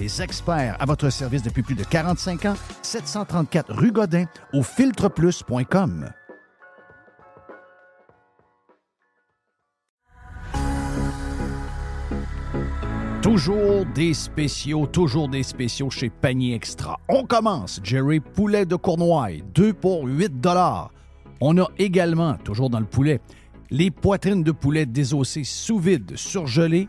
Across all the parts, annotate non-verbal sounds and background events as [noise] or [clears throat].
les experts à votre service depuis plus de 45 ans, 734 rue Godin au filtreplus.com. Toujours des spéciaux, toujours des spéciaux chez Panier Extra. On commence, Jerry Poulet de Cournoye, 2 pour 8 dollars. On a également, toujours dans le poulet, les poitrines de poulet désossées sous vide, surgelées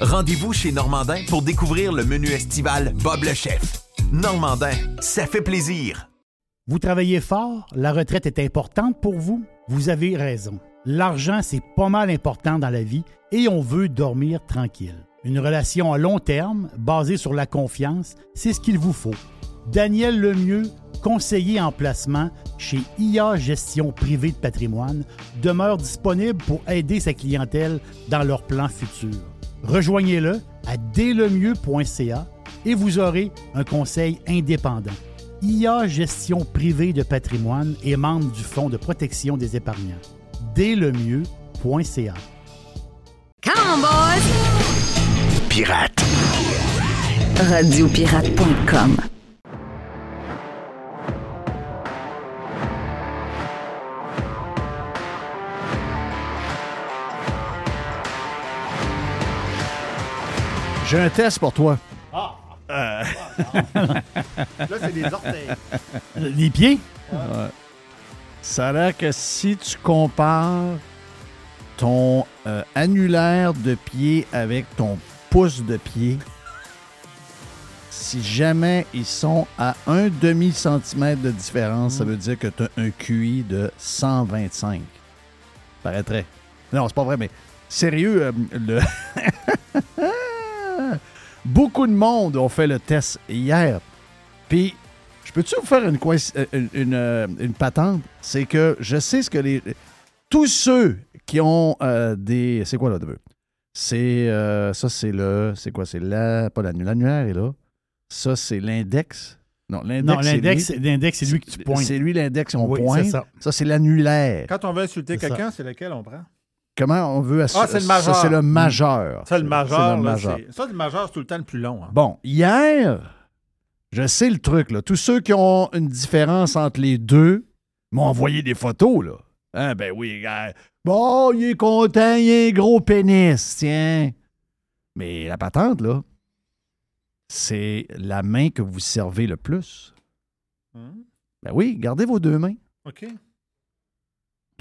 Rendez-vous chez Normandin pour découvrir le menu estival Bob le chef. Normandin, ça fait plaisir. Vous travaillez fort, la retraite est importante pour vous. Vous avez raison. L'argent, c'est pas mal important dans la vie et on veut dormir tranquille. Une relation à long terme, basée sur la confiance, c'est ce qu'il vous faut. Daniel Lemieux, conseiller en placement chez IA Gestion Privée de Patrimoine, demeure disponible pour aider sa clientèle dans leurs plans futurs. Rejoignez-le à dlemieux.ca et vous aurez un conseil indépendant. IA Gestion Privée de Patrimoine est membre du Fonds de protection des épargnants. Dlemieux.ca Come on, boys! Pirate. Radiopirate.com J'ai un test pour toi. [laughs] Là, c'est des orteils. Les pieds? Ça a l'air que si tu compares ton euh, annulaire de pied avec ton pouce de pied, si jamais ils sont à un demi-centimètre de différence, ça veut dire que tu as un QI de 125. Paraîtrait. Non, c'est pas vrai, mais sérieux, euh, le... [laughs] beaucoup de monde ont fait le test hier. Puis, je peux-tu vous faire une, euh, une, une, euh, une patente? C'est que je sais ce que les. Tous ceux qui ont euh, des. C'est quoi là, de C'est. euh, ça, c'est le. C'est quoi? C'est la. Pas l'annu- l'annuaire est là. Ça, c'est l'index. Non, l'index. Non, c'est l'index, lui. l'index, c'est lui que tu pointes. C'est lui l'index, on Oui, pointe. c'est ça. Ça, c'est l'annulaire. Quand on veut insulter quelqu'un, c'est lequel on prend? Comment on veut assurer. Ah, c'est le majeur. Ça, c'est le majeur. Le majeur, C'est le majeur. c'est- ça, le majeur, c'est tout le temps le plus long. hein. Bon, hier, je sais le truc, là. Tous ceux qui ont une différence entre les deux m'ont envoyé des photos, là. Hein, ben oui, gars. Bon, il est content, il a un gros pénis, tiens. Mais la patente, là, c'est la main que vous servez le plus. Hum, Ben oui, gardez vos deux mains. OK.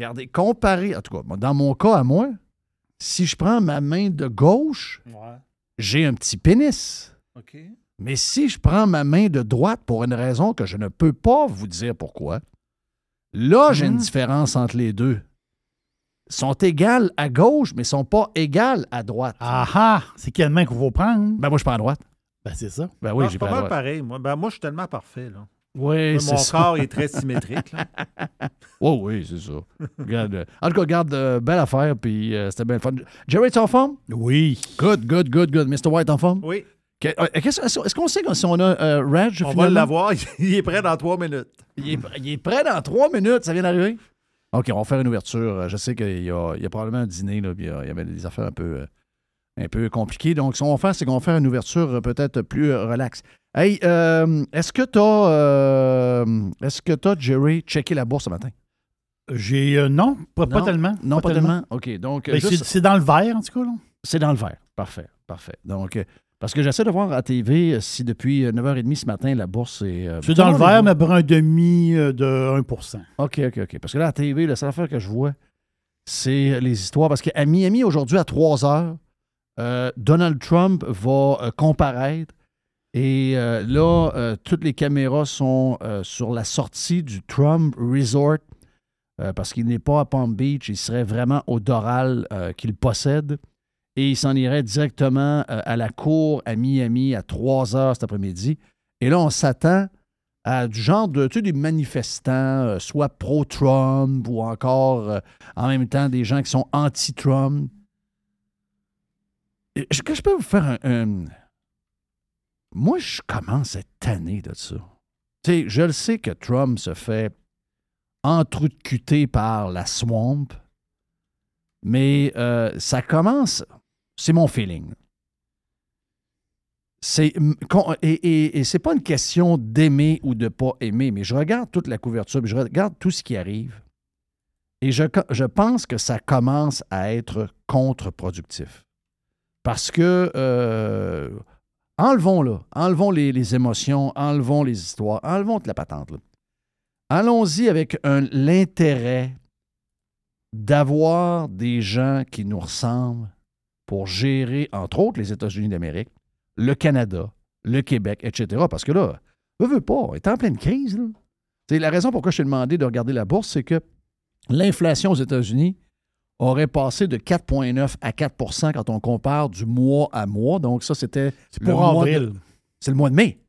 Gardez, comparez, en tout cas, dans mon cas à moi, si je prends ma main de gauche, Ouais. j'ai un petit pénis. Mais si je prends ma main de droite pour une raison que je ne peux pas vous dire pourquoi, là, j'ai une Mhm. différence entre les deux. Ils sont égales à gauche, mais ils sont pas égales à droite. Ah ah! C'est quelle main qu'il faut prendre? Ben moi, je prends à droite. Ben, c'est ça. Ben oui, Ah, j'ai pas mal droite. pareil. Moi, ben, moi, je suis tellement parfait. Là. Oui, c'est mon ça. corps est très symétrique. Là. [laughs] Oh oui, c'est ça. Regarde, euh, en tout cas, regarde, euh, belle affaire, puis euh, c'était bien le fun. Jerry, tu es en forme? Oui. Good, good, good, good. Mr. White en forme? Oui, Que- euh, qu'est-ce- Est-ce qu'on sait si on a euh, Reg, on va finalement? l'avoir. [laughs] Il est prêt dans trois minutes. Il est, il est prêt dans trois minutes, ça vient d'arriver? OK, on va faire une ouverture. Je sais qu'il y a, il y a probablement un dîner, là, puis il y, a- il y avait des affaires un peu, euh, un peu compliquées. Donc, ce qu'on va faire, c'est qu'on va faire une ouverture euh, peut-être plus euh, relax. Hey, euh, est-ce que tu as, est-ce que tu Jerry, checké la bourse ce matin? J'ai. euh, non, pas, tellement. Non, pas, tellement. OK, donc, Ben, juste- c'est, dans le vert, en tout cas. Là. c'est dans le vert. Parfait, parfait. Donc, parce que j'essaie de voir à TV si depuis euh, 9h30 ce matin, la bourse est... C'est dans le vert, mais pour un demi de 1% OK, OK, OK. Parce que là, à TV, la seule affaire que je vois, c'est les histoires. Parce qu'à Miami, aujourd'hui, à 3 heures, euh, Donald Trump va euh, comparaître. Et euh, là, toutes les caméras sont sur la sortie du Trump Resort parce qu'il n'est pas à Palm Beach. Il serait vraiment au Doral qu'il possède. Et il s'en irait directement à la cour à Miami à 3 heures cet après-midi. Et là, on s'attend à du genre de, tu sais, des manifestants, soit pro-Trump ou encore en même temps des gens qui sont anti-Trump. Je peux vous faire un. Moi, je commence à être tanné de ça. Je le sais que Trump se fait entrecruter par la swamp, mais euh, ça commence. C'est mon feeling. C'est et, et, c'est pas une question d'aimer ou de pas aimer, mais je regarde toute la couverture, je regarde tout ce qui arrive, et je, je pense que ça commence à être contre-productif. Parce que euh, enlevons là, enlevons les, émotions, enlevons les histoires, enlevons toute la patente. Allons-y avec l'intérêt d'avoir des gens qui nous ressemblent pour gérer, entre autres, les États-Unis d'Amérique, le Canada, le Québec, etc. Parce que là, veut, veut pas, on est en pleine crise. la raison pourquoi je t'ai demandé de regarder la bourse, c'est que l'inflation aux États-Unis aurait passé de 4,9 à 4% quand on compare du mois à mois. Donc, ça, c'était. C'est le pour mois de- avril. C'est le mois de mai.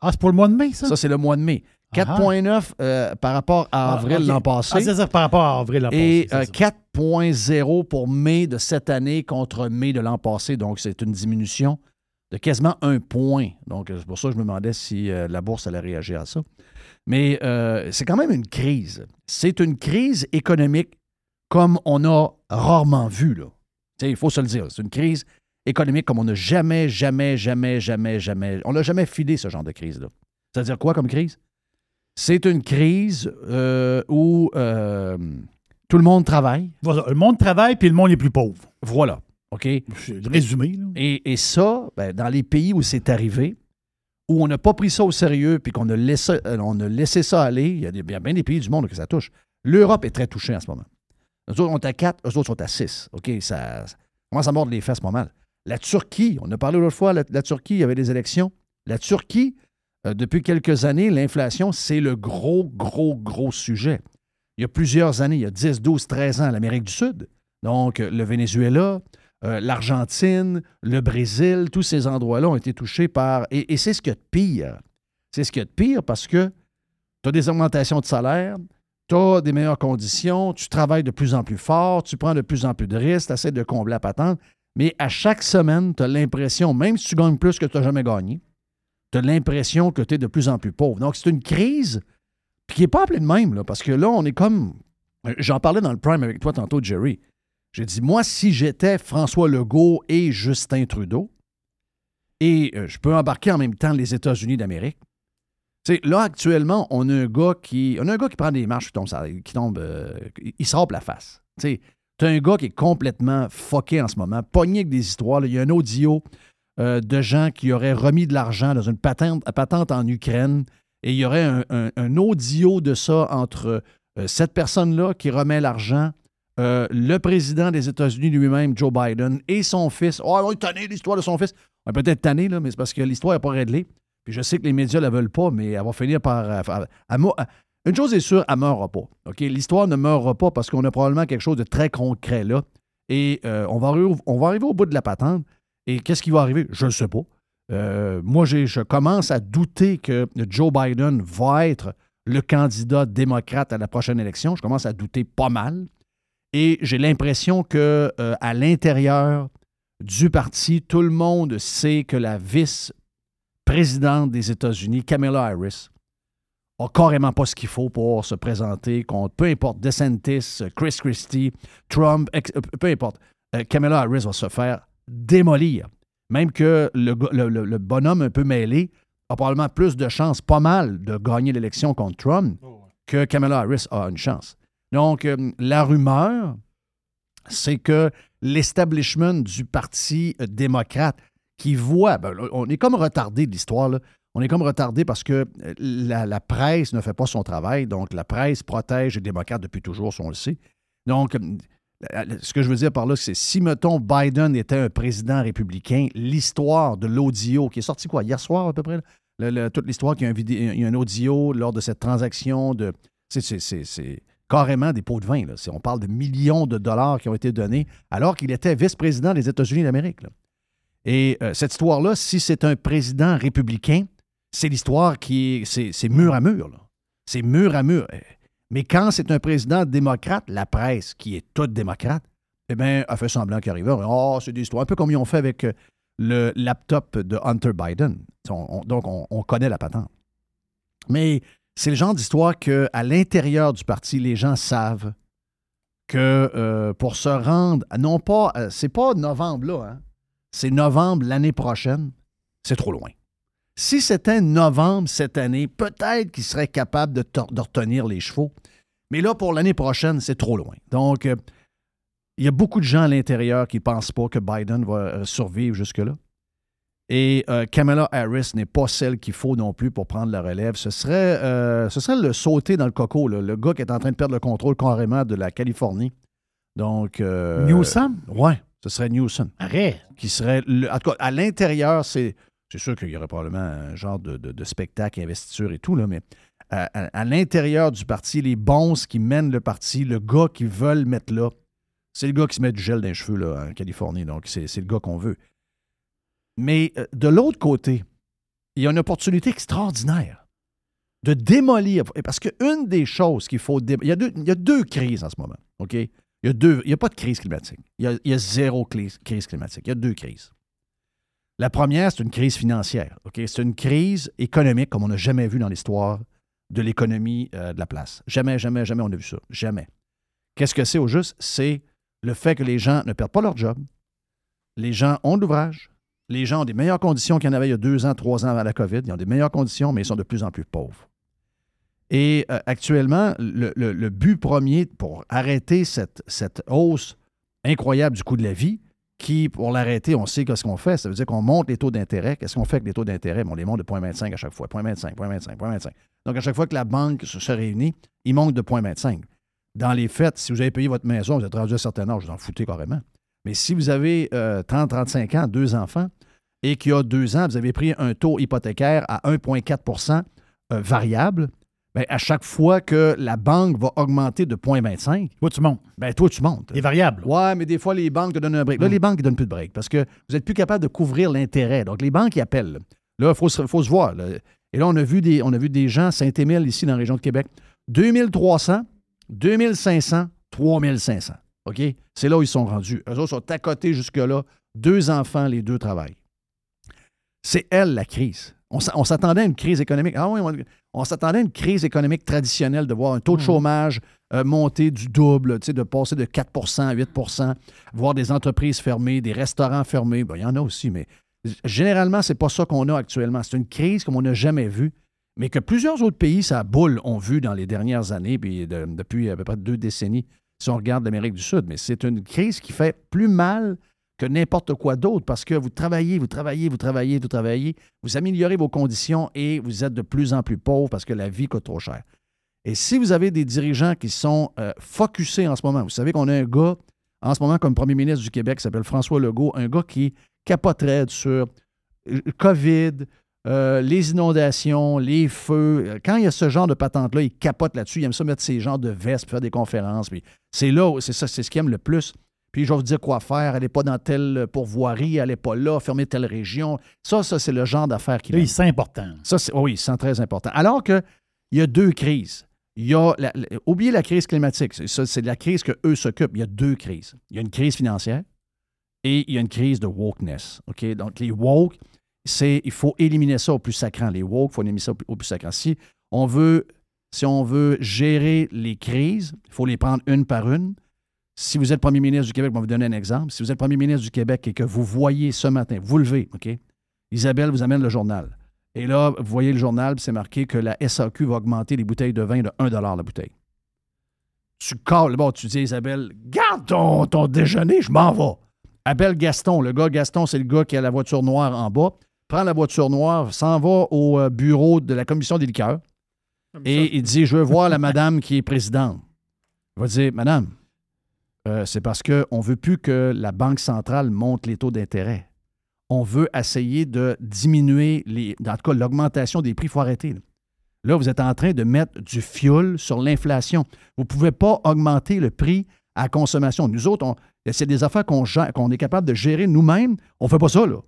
Ah, c'est pour le mois de mai, ça? Ça, c'est le mois de mai. 4,9 euh, par rapport à Ah, avril ok. l'an Ah, passé. c'est ça par rapport à avril l'an et passé. euh, ça. 4,0 pour mai de cette année contre mai de l'an passé. Donc, c'est une diminution de quasiment un point. Donc, euh, c'est pour ça que je me demandais si euh, la bourse allait réagir à ça. Mais euh, c'est quand même une crise. C'est une crise économique comme on a rarement vu. Là. Il faut se le dire. C'est une crise économique comme on n'a jamais, jamais, jamais, jamais, jamais. On n'a jamais filé ce genre de crise-là. C'est-à-dire quoi comme crise? C'est une crise euh, où euh, tout le monde travaille. Voilà, le monde travaille, puis le monde est plus pauvre. Voilà. OK? Résumé, là. Et, et ça, ben, dans les pays où c'est arrivé, où on n'a pas pris ça au sérieux puis qu'on a laissé, euh, on a laissé ça aller, il y a, des- il y a bien des pays du monde que ça touche. L'Europe est très touchée en ce moment. Eux autres, on est à 4, eux autres sont à 6. OK? Ça, ça mordre les fesses pas mal. La Turquie, on a parlé l'autre fois, la, la Turquie, il y avait des élections. La Turquie, euh, depuis quelques années, l'inflation, c'est le gros, gros, gros sujet. Il y a plusieurs années, il y a 10, 12, 13 ans, l'Amérique du Sud. Donc, le Venezuela, euh, l'Argentine, le Brésil, tous ces endroits-là ont été touchés par. Et, et c'est ce qu'il y a de pire. C'est ce qu'il y a de pire parce que tu as des augmentations de salaire, tu as des meilleures conditions, tu travailles de plus en plus fort, tu prends de plus en plus de risques, tu essaies de combler la patente. Mais à chaque semaine, tu as l'impression, même si tu gagnes plus que tu n'as jamais gagné, tu as l'impression que tu es de plus en plus pauvre. Donc, c'est une crise qui n'est pas appelée de même, là, parce que là, on est comme. J'en parlais dans le prime avec toi tantôt, Jerry. J'ai dit, moi, si j'étais François Legault et Justin Trudeau, et euh, je peux embarquer en même temps les États-Unis d'Amérique, là, actuellement, on a un gars qui. On a un gars qui prend des marches qui tombe, qui tombe euh, il se la face. Tu t'as un gars qui est complètement fucké en ce moment, pogné avec des histoires. Il y a un audio euh, de gens qui auraient remis de l'argent dans une patente, en Ukraine et il y aurait un, audio de ça entre euh, cette personne-là qui remet l'argent, le président des États-Unis lui-même, Joe Biden, et son fils. Oh, on est tanné l'histoire de son fils. On est peut-être tanné, là, mais c'est parce que l'histoire n'est pas réglée. Puis je sais que les médias ne la veulent pas, mais elle va finir par. euh, mou- une chose est sûre, elle ne meurra pas. L'histoire ne meurra pas parce qu'on a probablement quelque chose de très concret là. Et euh, on, va arriver, au bout de la patente. Et qu'est-ce qui va arriver? Je ne sais pas. Euh, moi, je commence à douter que Joe Biden va être le candidat démocrate à la prochaine élection. Je commence à douter pas mal. Et j'ai l'impression que euh, à l'intérieur du parti, tout le monde sait que la vice-présidente des États-Unis, Kamala Harris, a carrément pas ce qu'il faut pour se présenter contre peu importe DeSantis, Chris Christie, Trump, ex- euh, peu importe. Euh, Kamala Harris va se faire démolir. Même que le, le- bonhomme un peu mêlé a probablement plus de chances, pas mal, de gagner l'élection contre Trump que Kamala Harris a une chance. Donc, euh, la rumeur, c'est que l'establishment du Parti démocrate qui voit, ben, on est comme retardé de l'histoire, on est comme retardé parce que euh, la, presse ne fait pas son travail, donc la presse protège les démocrates depuis toujours, si on le sait. Donc, euh, ce que je veux dire par là, c'est si, mettons, Biden était un président républicain, l'histoire de l'audio, qui est sorti quoi, hier soir à peu près, toute l'histoire qu'il y a un, audio lors de cette transaction de... c'est- carrément des pots de vin. Là. On parle de millions de dollars qui ont été donnés alors qu'il était vice-président des États-Unis d'Amérique. Et euh, cette histoire-là, si c'est un président républicain, c'est l'histoire qui est... C'est mur à mur. là. C'est mur à mur. Euh, Mais quand c'est un président démocrate, la presse, qui est toute démocrate, eh bien, a fait semblant qu'il arrivait. Oh, c'est des histoires. Un peu comme ils ont fait avec euh, le laptop de Hunter Biden. On- on- donc, on, on connaît la patente. Mais c'est le genre d'histoire qu'à l'intérieur du parti, les gens savent que euh, pour se rendre, non pas, c'est pas novembre là, hein, c'est novembre l'année prochaine, c'est trop loin. Si c'était novembre cette année, peut-être qu'il serait capable de, retenir les chevaux. Mais là, pour l'année prochaine, c'est trop loin. Donc, euh, il y a beaucoup de gens à l'intérieur qui ne pensent pas que Biden va euh, survivre jusque-là. Et euh, Kamala Harris n'est pas celle qu'il faut non plus pour prendre la relève. Ce serait, ce serait le sauter dans le coco, là, le gars qui est en train de perdre le contrôle carrément de la Californie. Donc. Newsom? Ouais, ce serait Newsom Arrête. qui serait. le- en tout cas, à l'intérieur, c'est. C'est sûr qu'il y aurait probablement un genre de, de- de spectacle, investiture et tout, là, mais à, à- à l'intérieur du parti, les bons qui mènent le parti, le gars qu'ils veulent mettre là, c'est le gars qui se met du gel dans les cheveux là, en Californie. Donc, c'est c'est le gars qu'on veut. Mais euh, de l'autre côté, il y a une opportunité extraordinaire de démolir. Parce qu'une des choses qu'il faut. dé- Il y, a deux, il y a deux crises en ce moment. OK? Il n'y a pas de crise climatique. Il y a, zéro crise, climatique. Il y a deux crises. La première, c'est une crise financière. C'est une crise économique comme on n'a jamais vu dans l'histoire de l'économie euh, de la place. Jamais, jamais, jamais on a vu ça. Jamais. Qu'est-ce que c'est au juste? C'est le fait que les gens ne perdent pas leur job. Les gens ont de l'ouvrage. Les gens ont des meilleures conditions qu'il y en avait il y a deux ans, trois ans avant la COVID. Ils ont des meilleures conditions, mais ils sont de plus en plus pauvres. Et euh, actuellement, le, but premier pour arrêter cette, cette hausse incroyable du coût de la vie, qui, pour l'arrêter, on sait qu'est-ce qu'on fait. Ça veut dire qu'on monte les taux d'intérêt. Qu'est-ce qu'on fait avec les taux d'intérêt? Bon, on les monte de 0,25 à chaque fois. 0,25, 0,25, 0,25. Donc, à chaque fois que la banque se, réunit, il monte de 0,25. Dans les faits, si vous avez payé votre maison, vous êtes rendu à un certain âge, vous en foutez carrément. Mais si vous avez euh, 30, 35 ans, deux enfants, et qu'il y a deux ans, vous avez pris un taux hypothécaire à 1,4% euh, variable, bien, à chaque fois que la banque va augmenter de 0,25, Toi, tu montes. ben toi, tu montes. Les variables. Ouais, mais des fois, les banques te donnent un break. Là, Mm. les banques ne donnent plus de break parce que vous n'êtes plus capable de couvrir l'intérêt. Donc, les banques, ils appellent. Là, il faut, se- faut se voir. là. Et là, on a vu des, on a vu des gens, Saint-Émile, ici, dans la région de Québec, 2300, 2500, 3500. OK? C'est là où ils sont rendus. Eux autres sont à côté jusque-là. Deux enfants, les deux travaillent. C'est elle, la crise. On s'attendait à une crise économique. Ah oui, on, s'attendait à une crise économique traditionnelle, de voir un taux de Mhm. chômage euh, monter du double, de passer de 4% à 8% voir des entreprises fermées, des restaurants fermés. Ben, il y en a aussi, mais généralement, c'est pas ça qu'on a actuellement. C'est une crise comme on n'a jamais vue, mais que plusieurs autres pays, ça boule, ont vu dans les dernières années, puis de- depuis à peu près deux décennies, si on regarde l'Amérique du Sud. Mais c'est une crise qui fait plus mal que n'importe quoi d'autre parce que vous travaillez, vous travaillez, vous travaillez, vous travaillez, vous améliorez vos conditions et vous êtes de plus en plus pauvre parce que la vie coûte trop cher. Et si vous avez des dirigeants qui sont euh, focusés en ce moment, vous savez qu'on a un gars en ce moment comme premier ministre du Québec qui s'appelle François Legault, un gars qui capoterait sur euh, COVID, euh, les inondations, les feux. Quand il y a ce genre de patente-là, il capote là-dessus. Il aime ça mettre ses genres de vestes, faire des conférences. C'est là, c'est ça, c'est ce qu'il aime le plus. Puis je vais vous dire quoi faire. Elle n'est pas dans telle pourvoirie, elle n'est pas là, fermer telle région. Ça, ça, c'est le genre d'affaires qu'il aime. Oui, c'est important. Ça, c'est, oui, c'est très important. Alors qu'il y a deux crises. Il y a la- la- oubliez la crise climatique. C'est, ça, c'est de la crise qu'eux s'occupent. Il y a deux crises. Il y a une crise financière et il y a une crise de wokeness. OK? Donc, les woke, c'est il faut éliminer ça au plus sacrant. Les woke, il faut éliminer ça au plus- au plus sacrant. Si on veut, si on veut gérer les crises, il faut les prendre une par une. Si vous êtes premier ministre du Québec, je vais vous donner un exemple. Si vous êtes premier ministre du Québec et que vous voyez ce matin, vous levez, OK? Isabelle vous amène le journal. Et là, vous voyez le journal, puis c'est marqué que la SAQ va augmenter les bouteilles de vin de 1 la bouteille. Tu cales, bon, tu dis, Isabelle, garde ton, ton déjeuner, je m'en vais. Appelle Gaston. Le gars, Gaston, c'est le gars qui a la voiture noire en bas. Prend la voiture noire, s'en va au euh, bureau de la commission des liqueurs et il dit Je veux voir la madame qui est présidente. Il va dire Madame, euh, c'est parce qu'on ne veut plus que la Banque centrale monte les taux d'intérêt. On veut essayer de diminuer, les, en tout cas, l'augmentation des prix. Il faut arrêter. Là. Vous êtes en train de mettre du fioul sur l'inflation. Vous ne pouvez pas augmenter le prix à consommation. Nous autres, c'est des affaires qu'on est capable de gérer nous-mêmes. On ne fait pas ça, là.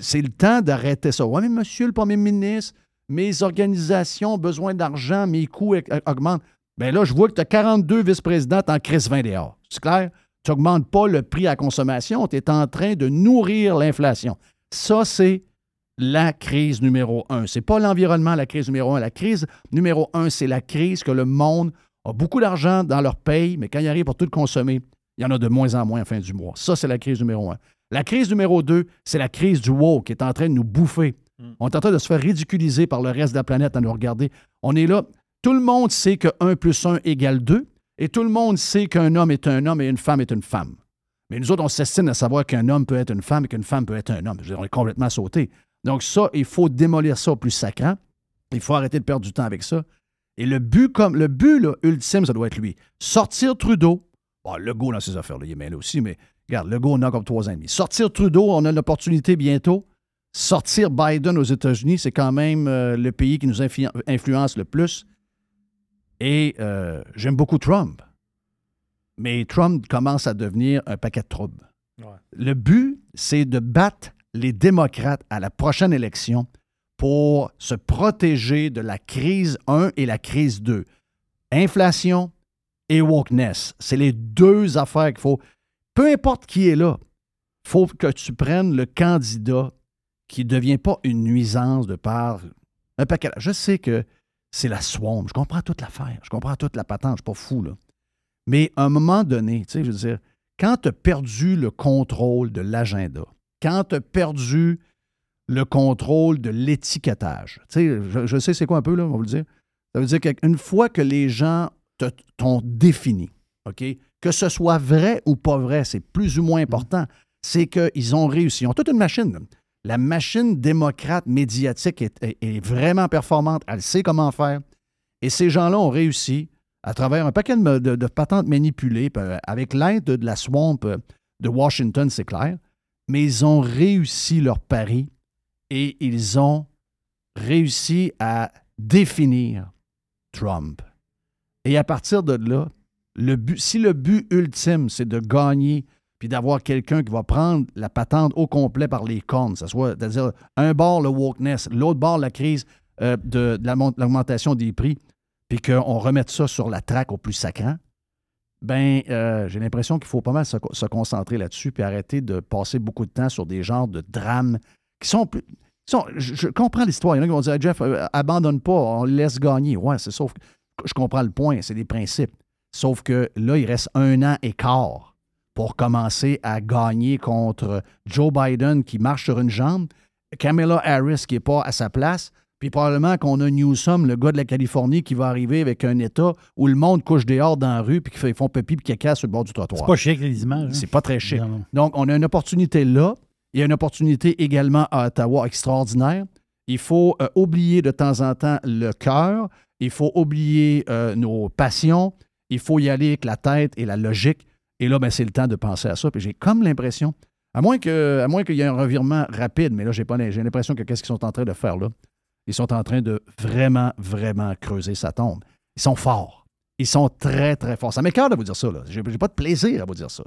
C'est le temps d'arrêter ça. Oui, mais monsieur le premier ministre, mes organisations ont besoin d'argent, mes coûts aug- augmentent. Bien là, je vois que tu as 42 vice-présidentes en crise 20 dehors. C'est clair? Tu n'augmentes pas le prix à la consommation, tu es en train de nourrir l'inflation. Ça, c'est la crise numéro un. C'est pas l'environnement, la crise numéro un. La crise numéro un, c'est la crise que le monde a beaucoup d'argent dans leur paye, mais quand il arrive pour tout consommer, il y en a de moins en moins à la fin du mois. Ça, c'est la crise numéro un. La crise numéro deux, c'est la crise du woke qui est en train de nous bouffer. On est en train de se faire ridiculiser par le reste de la planète à nous regarder. On est là. Tout le monde sait que 1 plus 1 égale 2 et tout le monde sait qu'un homme est un homme et une femme est une femme. Mais nous autres, on s'estime à savoir qu'un homme peut être une femme et qu'une femme peut être un homme. On est complètement sauté. Donc ça, il faut démolir ça au plus sacrant. Il faut arrêter de perdre du temps avec ça. Et le but, comme le but ultime, ça doit être lui. Sortir Trudeau. Bon, Legault dans ces affaires-là, il est mêlé aussi, mais regarde, Legault, on a comme trois ans et demi. Sortir Trudeau, on a l'opportunité bientôt. Sortir Biden aux États-Unis, c'est quand même euh, le pays qui nous influ- influence le plus. Et euh, j'aime beaucoup Trump. Mais Trump commence à devenir un paquet de troubles. Ouais. Le but, c'est de battre les démocrates à la prochaine élection pour se protéger de la crise 1 et la crise 2. Inflation et wokeness. C'est les deux affaires qu'il faut. Peu importe qui est là, il faut que tu prennes le candidat qui ne devient pas une nuisance de par un paquet. Je sais que c'est la swamp. Je comprends toute l'affaire. Je comprends toute la patente. Je suis pas fou, là. Mais à un moment donné, tu sais, je veux dire, quand tu as perdu le contrôle de l'agenda, quand tu as perdu le contrôle de l'étiquetage, tu sais, je, sais c'est quoi un peu, là, on va vous le dire. Ça veut dire qu'une fois que les gens t'ont défini, OK, que ce soit vrai ou pas vrai, c'est plus ou moins important, c'est qu'ils ont réussi. Ils ont toute une machine. La machine démocrate médiatique est, vraiment performante. Elle sait comment faire. Et ces gens-là ont réussi à travers un paquet de, de- de patentes manipulées, avec l'aide de, la swamp euh, de Washington, c'est clair. Mais ils ont réussi leur pari et ils ont réussi à définir Trump. Et à partir de là, si le but ultime, c'est de gagner d'avoir quelqu'un qui va prendre la patente au complet par les cornes, ça soit, c'est-à-dire un bord le wokeness, l'autre bord la crise euh, de, l'augmentation des prix, puis qu'on remette ça sur la traque au plus sacrant, ben euh, j'ai l'impression qu'il faut pas mal se, co- se concentrer là-dessus puis arrêter de passer beaucoup de temps sur des genres de drames qui sont plus. je, comprends l'histoire. Il y en a qui vont dire Jeff, euh, abandonne pas, on laisse gagner. Ouais, c'est sauf que je comprends le point, c'est des principes. Sauf que là, il reste un an et quart pour commencer à gagner contre Joe Biden qui marche sur une jambe, Kamala Harris qui n'est pas à sa place, puis probablement qu'on a Newsom, le gars de la Californie, qui va arriver avec un État où le monde couche dehors dans la rue puis qu'ils font pipi puis caca sur le bord du trottoir. C'est pas chic, les images. hein? C'est pas très chic. Non. Donc, on a une opportunité là. Il y a une opportunité également à Ottawa extraordinaire. Il faut euh, oublier de temps en temps le cœur. Il faut oublier euh, nos passions. Il faut y aller avec la tête et la logique. Et là, ben, c'est le temps de penser à ça. Puis j'ai comme l'impression, à moins qu'il y ait un revirement rapide, mais là, j'ai l'impression que qu'est-ce qu'ils sont en train de faire là? Ils sont en train de vraiment, vraiment creuser sa tombe. Ils sont forts. Ils sont très, très forts. Ça m'écœure de vous dire ça. Là. J'ai, pas de plaisir à vous dire ça.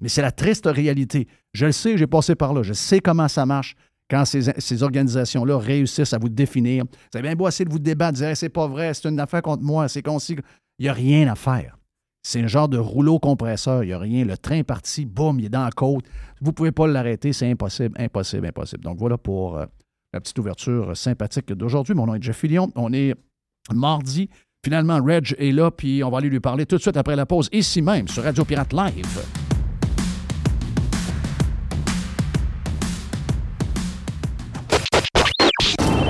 Mais c'est la triste réalité. Je le sais, j'ai passé par là. Je sais comment ça marche quand ces, organisations-là réussissent à vous définir. Vous avez bien beau essayer de vous débattre, dire c'est pas vrai, c'est une affaire contre moi, c'est concis. Il n'y a rien à faire. C'est un genre de rouleau compresseur. Il n'y a rien. Le train est parti, boum, il est dans la côte. Vous ne pouvez pas l'arrêter. C'est impossible, impossible, impossible. Donc voilà pour euh, la petite ouverture sympathique d'aujourd'hui. Mon nom est Jeff Fillion. On est mardi. Finalement, Reg est là, puis on va aller lui parler tout de suite après la pause, ici même, sur Radio Pirate Live.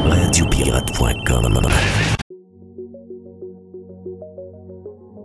Radiopirate.com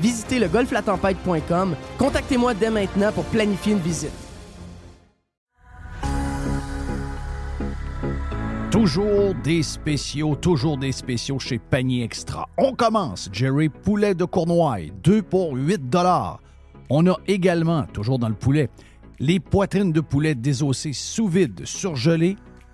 Visitez le golflatempête.com. Contactez-moi dès maintenant pour planifier une visite. Toujours des spéciaux, toujours des spéciaux chez Panier Extra. On commence, Jerry, poulet de Cournoye, 2 pour 8 dollars. On a également, toujours dans le poulet, les poitrines de poulet désossées sous vide, surgelées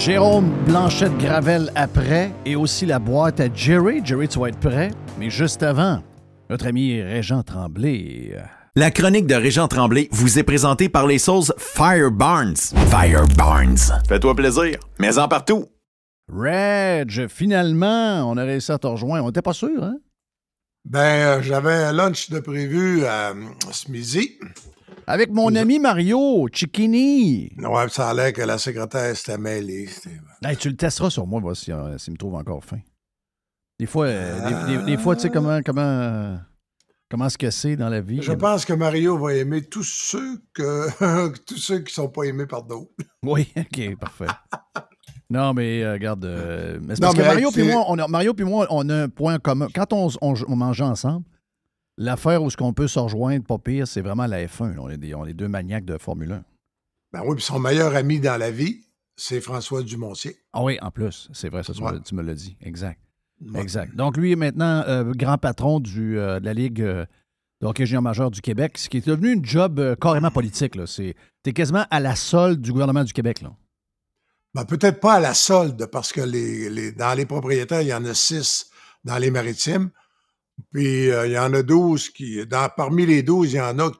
Jérôme Blanchette Gravel après et aussi la boîte à Jerry. Jerry, tu vas être prêt. Mais juste avant, notre ami Régent Tremblay. La chronique de Régent Tremblay vous est présentée par les sauces Fire Barnes. Fire Barnes. Fais-toi plaisir, mais en partout. Reg, finalement, on a réussi à te rejoindre. On n'était pas sûr, hein? Ben, euh, j'avais un lunch de prévu euh, ce midi. Avec mon ami Mario Cicchini. Ouais, ça a l'air que la secrétaire s'était mêlée. Hey, tu le testeras sur moi, si, euh, s'il me trouve encore faim. Des fois, euh, des, des- des fois tu sais comment, comment, comment ce que c'est dans la vie? Je pense que Mario va aimer tous ceux que [laughs] tous ceux qui sont pas aimés par d'autres. Oui, [laughs] OK, parfait. Non, mais euh, regarde, euh, mais c'est Non, parce que Mario puis moi, on a, Mario puis moi, on a un point commun. Quand on, on, on mangeait ensemble, l'affaire où ce qu'on peut se rejoindre, pas pire, c'est vraiment la F1. là. On est, des, on est deux maniaques de Formule 1. Ben oui, puis son meilleur ami dans la vie, c'est François Dumontier. Ah oui, en plus, c'est vrai, ça, tu, Ouais. me, tu me l'as dit. Exact. Ouais. Exact. Donc, lui est maintenant euh, grand patron du, euh, de la Ligue euh, de hockey junior majeur du Québec, ce qui est devenu une job euh, carrément politique. C'est, t'es quasiment à la solde du gouvernement du Québec. Là. Ben, peut-être pas à la solde, parce que les, les- dans les propriétaires, il y en a six dans les maritimes. Puis euh, il y en a 12 qui. Dans, parmi les 12, il y en a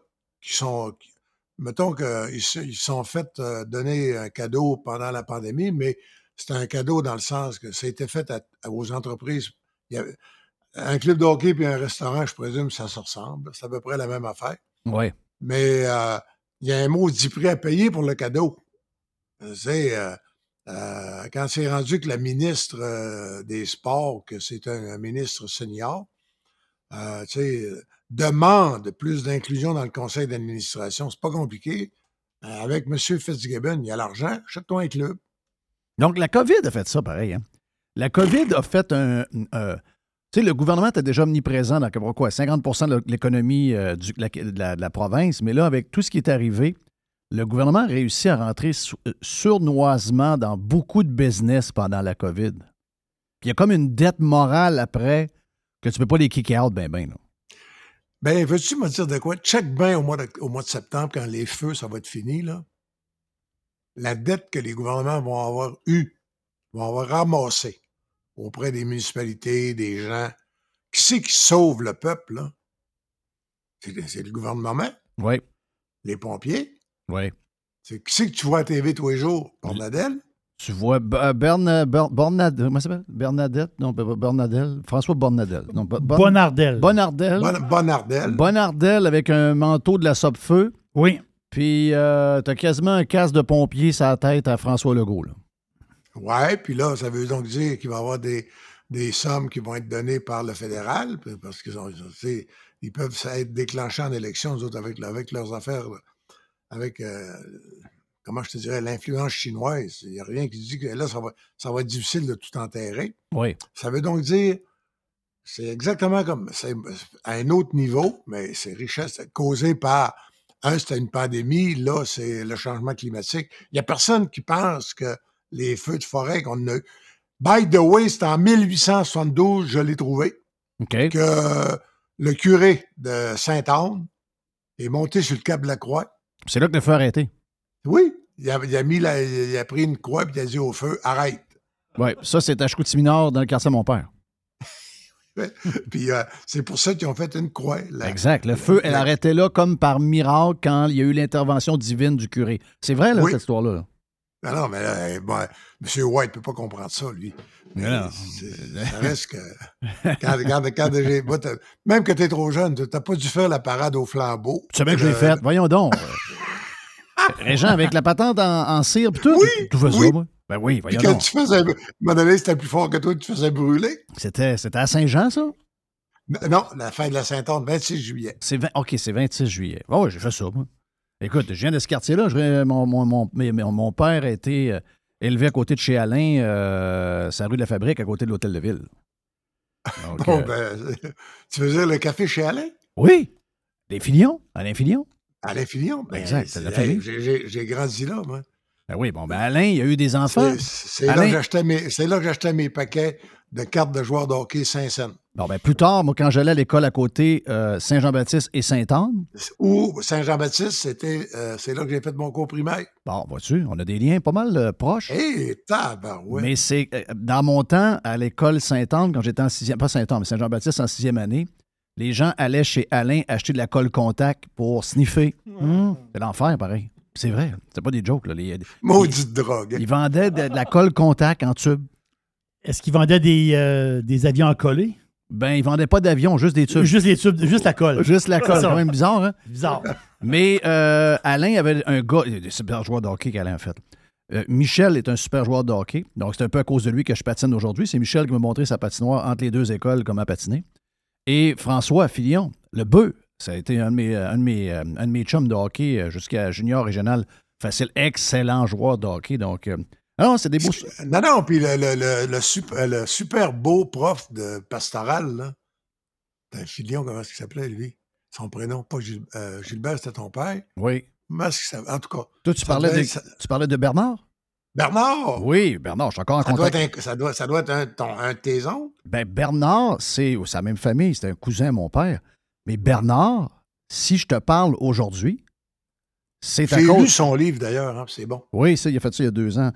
qui sont. qui- mettons qu'ils se ils sont fait euh, donner un cadeau pendant la pandémie, mais c'était un cadeau dans le sens que ça a été fait à- à- aux entreprises. Il y avait, un club de hockey puis un restaurant, je présume, ça se ressemble. C'est à peu près la même affaire. Oui. Mais euh, il y a un maudit prix à payer pour le cadeau. C'est quand c'est rendu que la ministre des Sports, que c'est un, un ministre senior, euh, euh, demande plus d'inclusion dans le conseil d'administration. C'est pas compliqué. Euh, avec M. Fitzgibbon, il y a l'argent, achète-toi un club. Donc, la COVID a fait ça pareil. hein. La COVID a fait un. tu sais, le gouvernement était déjà omniprésent dans quoi, 50 de l'économie de, la, province, mais là, avec tout ce qui est arrivé, le gouvernement a réussi à rentrer sou- sournoisement dans beaucoup de business pendant la COVID. Puis il y a comme une dette morale après que tu peux pas les kick out ben ben. là. Ben, veux-tu me dire de quoi? Check bien au mois de, au mois de septembre, quand les feux, ça va être fini, là. La dette que les gouvernements vont avoir eue, vont avoir ramassée auprès des municipalités, des gens. Qui c'est qui sauve le peuple, là? C'est le- c'est le gouvernement, Oui, les pompiers. oui. C'est qui c'est que tu vois à TV tous les jours? Bernadette? Tu vois euh, Bern, Ber- Bernadette, comment ça s'appelle? Bernadette? Non, B- Bernadelle. François Bernadelle. Non, Bon- Bonardel. Bonardel. Bon, Bonardel. Bonardel avec un manteau de la Sope-Feu. Oui. Puis euh, t'as quasiment un casque de pompier sur la tête à François Legault. Là. Ouais, puis là, ça veut donc dire qu'il va y avoir des, des sommes qui vont être données par le fédéral, parce qu'ils ont, tu sais, ils peuvent ça, être déclenchés en élection, nous autres, avec, avec leurs affaires, avec, euh, comment je te dirais, l'influence chinoise. Il n'y a rien qui dit que là, ça va, ça va être difficile de tout enterrer. Oui. Ça veut donc dire, c'est exactement comme, c'est à un autre niveau, mais c'est richesse causée par, un, c'était une pandémie, là, c'est le changement climatique. Il n'y a personne qui pense que les feux de forêt qu'on a eu. By the way, c'est en 1872, je l'ai trouvé, que le curé de Sainte-Anne est monté sur le cap de la Croix. C'est là que le feu a arrêté. Oui, il a, il a mis la- il a pris une croix et il a dit au feu, arrête. Oui. Ça, c'est à Chicoutimi-Nord, dans le quartier de mon père. [laughs] Puis euh, c'est pour ça qu'ils ont fait une croix. là. Exact. Le feu, elle arrêtait là comme par miracle quand il y a eu l'intervention divine du curé. C'est vrai, là, Oui. cette histoire-là. là? Non, mais là, bon, M. White ne peut pas comprendre ça, lui. Mais non. C'est- Ça reste que. Quand, quand, quand j'ai- moi, t'as- même que tu es trop jeune, tu n'as pas dû faire la parade au flambeau. Tu sais bien que je l'ai Euh, faite. Voyons donc. [laughs] Régent, avec la patente en, en cire tout. Oui, Tout faisait oui. ça, moi? Ben oui, Puis voyons quand donc. tu faisais. Moment donné, c'était plus fort que toi, tu faisais brûler. C'était, c'était à Saint-Jean, ça? Non, la fin de la Sainte-Anne, 26 juillet. C'est 20 OK, c'est 26 juillet. Oui, j'ai fait ça, moi. Écoute, je viens de ce quartier-là. Mon, mon, mon, mon père a été euh, élevé à côté de chez Alain, euh, sa rue de la Fabrique, à côté de l'hôtel de ville. Donc, [laughs] Bon, euh, ben, tu faisais le café chez Alain? oui, des Filions, Alain Filion. Alain Fillon? Ben, Exact, la famille. j'ai- grandi là, moi. Ben oui, bon, ben Alain, il a eu des enfants. C'est- là, que j'achetais mes- paquets de cartes de joueurs de hockey Saint-Saëns. Bon, ben plus tard, moi, quand j'allais à l'école à côté euh, Saint-Jean-Baptiste et Sainte-Anne, Ou Saint-Jean-Baptiste, c'était, euh, c'est là que j'ai fait mon cours primaire. bon, vois-tu, on a des liens pas mal euh, proches. Hé, tabarouette! Mais c'est dans mon temps, à l'école Sainte-Anne, quand j'étais en sixième, pas Sainte-Anne, mais Saint-Jean-Baptiste en sixième année, les gens allaient chez Alain acheter de la colle contact pour sniffer. Hum, C'est l'enfer, pareil. C'est vrai, c'est pas des jokes. Là. Les- Maudite drogue. ils vendaient de, de la colle contact en tube. Est-ce qu'ils vendaient des, euh, des avions en collé? Ben, ils vendaient pas d'avion, juste des tubes. Juste les tubes, juste la colle. Juste la colle, C'est quand même bizarre, hein? Bizarre. Mais euh, Alain avait un gars, super joueur de hockey qu'Alain a fait. Euh, Michel est un super joueur de hockey. Donc, c'est un peu à cause de lui que je patine aujourd'hui. C'est Michel qui m'a montré sa patinoire entre les deux écoles, comment patiner. Et François Fillon, le bœuf, ça a été un de mes, un de mes, euh, un de mes chums de hockey euh, jusqu'à junior régional facile. Excellent joueur de hockey. Donc, euh, Ah non, c'est des beaux. Non, non, puis le, le, le, le super, le super beau prof de pastoral, là, d'un filion, comment est-ce qu'il s'appelait, lui? Son prénom, pas Gil- euh, Gilbert, c'était ton père? Oui. Comment est-ce qu'il s'appelait? En tout cas. Toi, tu parlais, de, tu parlais de Bernard? Bernard! Oui, Bernard, je suis encore en Ça doit, contact. être un, ça, doit, ça doit être un, ton, un de tes oncles? Ben, Bernard, c'est la même famille, c'est un cousin mon père. Mais Bernard, si je te parle aujourd'hui, c'est à J'ai cause. lu son livre, d'ailleurs, hein, c'est bon. Oui, ça, il a fait ça il y a deux ans.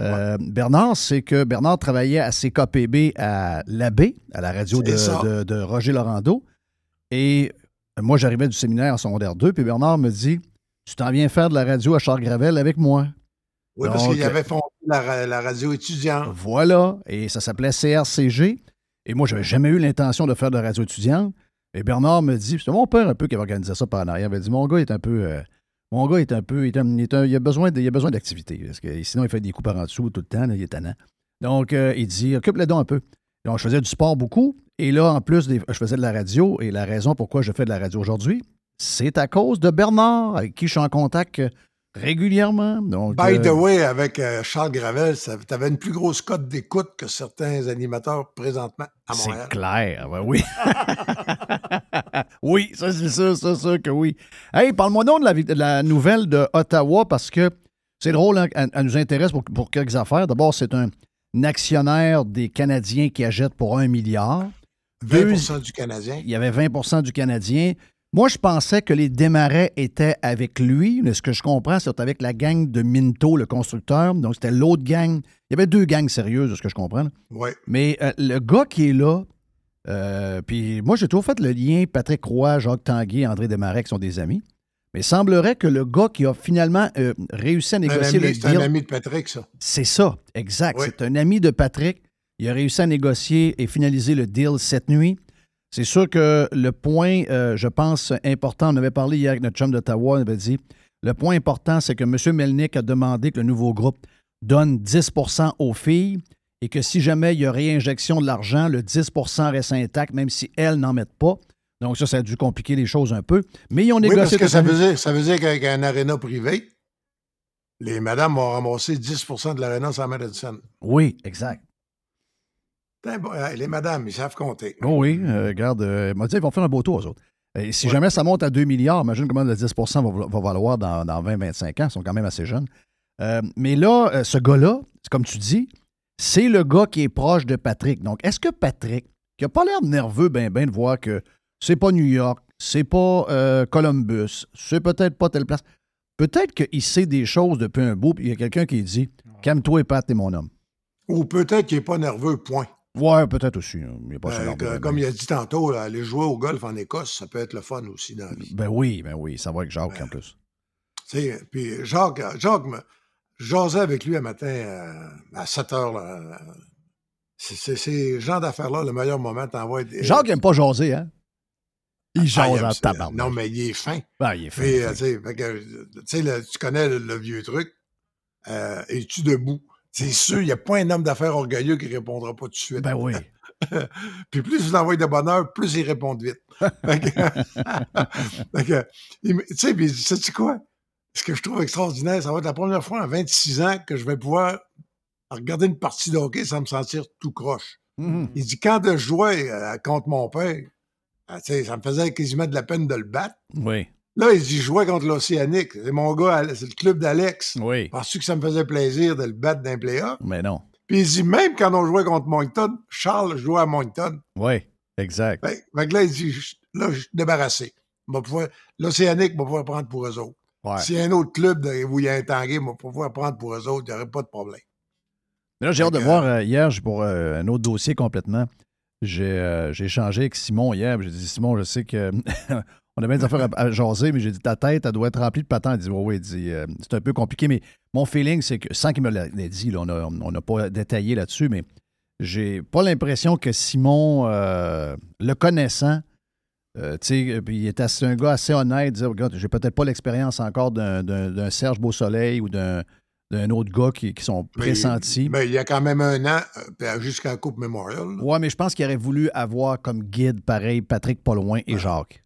Euh, Bernard, c'est que Bernard travaillait à CKPB à l'Abbé, à la radio de, Roger Laurando. Et moi, j'arrivais du séminaire en secondaire 2, puis Bernard me dit Tu t'en viens faire de la radio à Charles-Gravel avec moi. Oui, parce qu'il avait fondé la, ra- la radio étudiante. Voilà. Et ça s'appelait CRCG. Et moi, j'avais jamais eu l'intention de faire de radio étudiante. Et Bernard me dit, c'était mon père un peu qui avait organisé ça par en arrière. Il avait dit, mon gars est un peu. euh, mon gars est un peu. Il, est un- il est un- il a besoin de- il a besoin d'activité. Parce que sinon, il fait des coups par en dessous tout le temps. là, il est tannant. Donc, euh, il dit, occupe-le donc un peu. Donc, je faisais du sport beaucoup. Et là, en plus, des- je faisais de la radio. Et la raison pourquoi je fais de la radio aujourd'hui, c'est à cause de Bernard, avec qui je suis en contact régulièrement. Donc, By euh, the way, avec euh, Charles Gravel, tu avais une plus grosse cote d'écoute que certains animateurs présentement à Montréal. C'est clair, ben oui. oui, ça c'est sûr, c'est sûr que oui. Hey, parle-moi donc de la, vi- de la nouvelle de Ottawa parce que c'est drôle, hein, elle, elle nous intéresse pour, pour quelques affaires. D'abord, c'est un, actionnaire des Canadiens qui achète pour un milliard. 20 du Canadien. Il y avait 20% du Canadien. Moi, je pensais que les démarrais étaient avec lui. Mais ce que je comprends, c'est avec la gang de Minto, le constructeur. Donc, c'était l'autre gang. Il y avait deux gangs sérieuses, de ce que je comprends. Oui. Mais euh, le gars qui est là, euh, puis moi, j'ai toujours fait le lien Patrick Roy, Jacques Tanguay, André Desmarais, qui sont des amis. Mais il semblerait que le gars qui a finalement euh, réussi à négocier le ami, c'est un deal. ami de Patrick, ça. C'est ça, exact. C'est un ami de Patrick. Il a réussi à négocier et finaliser le deal cette nuit. C'est sûr que le point, euh, je pense, important, on avait parlé hier avec notre chum d'Ottawa, on avait dit, le point important, c'est que M. Melnick a demandé que le nouveau groupe donne 10% aux filles et que si jamais il y a réinjection de l'argent, le 10% reste intact, même si elles n'en mettent pas. Donc ça, ça a dû compliquer les choses un peu. Mais ils ont Oui, parce négocié... que toute ça veut dire, ça veut dire qu'avec un aréna privé, les madames vont ramasser 10% de l'aréna sans Madison. Oui, exact. Bon, hey, les madames, ils savent compter. Oh oui, euh, regarde, euh, ils vont faire un beau tour, eux autres. Et si jamais ça monte à 2 milliards, imagine comment le 10 va, va valoir dans, dans 20-25 ans. Ils sont quand même assez jeunes. Euh, mais là, euh, ce gars-là, comme tu dis, c'est le gars qui est proche de Patrick. Donc, est-ce que Patrick, qui n'a pas l'air nerveux, ben, ben, de voir que c'est pas New York, c'est pas euh, Columbus, c'est peut-être pas telle place, peut-être qu'il sait des choses depuis un bout, puis il y a quelqu'un qui dit Calme-toi et Pat, t'es mon homme. Ou peut-être qu'il n'est pas nerveux, point. Ouais, peut-être aussi. hein. Pas Euh, que- ben, comme ben. il a dit tantôt, là, aller jouer au golf en Écosse, ça peut être le fun aussi dans la vie. Ben oui, ben oui, ça va avec Jacques en plus. Tu sais, Puis Jacques, Jacques me, je jasais avec lui un matin euh, à 7 heures. là. C'est c'est ces genres d'affaires-là, le meilleur moment, t'envoies des. Jacques n'aime pas jaser, hein? Il Ah, jase en tabarnak. Non, mais il est fin. Ben, il est fin. Puis, fin. euh, tu sais, fait que, tu sais, le- tu connais le, le vieux truc. Euh, Es-tu debout? C'est sûr, il n'y a pas un homme d'affaires orgueilleux qui ne répondra pas tout de suite. Ben oui. [laughs] Puis plus vous envoyez de bonheur, plus ils répondent vite. [laughs] [laughs] Tu sais, puis sais-tu quoi? Ce que je trouve extraordinaire, ça va être la première fois en 26 ans que je vais pouvoir regarder une partie de hockey sans me sentir tout croche. Mhm. Il dit, quand je jouais euh, contre mon père, ah, ça me faisait quasiment de la peine de le battre. Oui, Là, il dit, je jouais contre l'Océanique. C'est mon gars, c'est le club d'Alex. oui. Penses-tu que ça me faisait plaisir de le battre d'un playoff? Mais non. Puis il dit, même quand on jouait contre Moncton, Charles jouait à Moncton. Oui, exact. Fait, fait que là, il dit, là, je suis débarrassé. L'Océanique va pouvoir prendre pour eux autres. Ouais. S'il y a un autre club de- où il y a un va pouvoir prendre pour eux autres, il n'y aurait pas de problème. Mais là, j'ai hâte de voir. euh, hier, j'ai pour euh, un autre dossier complètement. J'ai euh, j'ai échangé avec Simon hier. J'ai dit Simon, je sais que. [laughs] on a bien des affaires à, à jaser, mais j'ai dit ta tête, elle doit être remplie de patins. Il dit Oui, oui, euh, c'est un peu compliqué, mais mon feeling, c'est que, sans qu'il me l'ait dit, là, on n'a pas détaillé là-dessus, mais j'ai pas l'impression que Simon, euh, le connaissant, euh, tu sais, euh, puis il est assez- un gars assez honnête, dire Regarde, j'ai peut-être pas l'expérience encore d'un- Serge Beausoleil ou d'un d'un autre gars qui, qui sont pressentis. Mais il y a quand même un an, euh, jusqu'à la Coupe Memorial. Ouais, mais je pense qu'il aurait voulu avoir comme guide, pareil, Patrick Palouin et Jacques.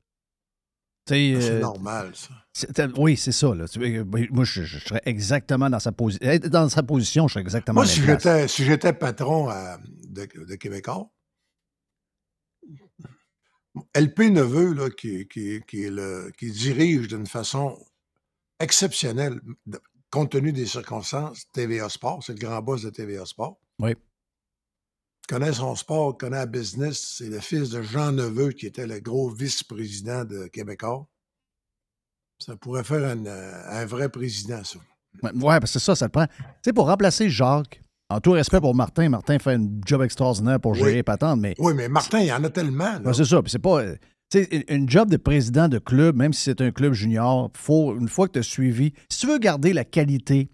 Ah, C'est euh, normal, ça. oui, c'est ça. Là. Euh, Moi, je, je serais exactement dans sa position. Dans sa position, je serais exactement Moi, si j'étais, si j'étais patron à- de, de Québécois, LP Neveu, là, qui, qui, qui, est le- qui dirige d'une façon exceptionnelle, compte tenu des circonstances, TVA Sport, c'est le grand boss de TVA Sport. Oui. Connaît son sport, connaît la business. C'est le fils de Jean Neveu, qui était le gros vice-président de Québécois. Ça pourrait faire un, euh, un vrai président, ça. Ouais, ouais, parce que ça, ça le prend. Tu sais, pour remplacer Jacques, en tout respect pour Martin, Martin fait un job extraordinaire pour gérer Oui. et patente, mais Oui, mais Martin, il y en a tellement. Ben, c'est ça. Puis c'est pas. euh, Tu sais, une job de président de club, même si c'est un club junior, faut, une fois que tu as suivi, si tu veux garder la qualité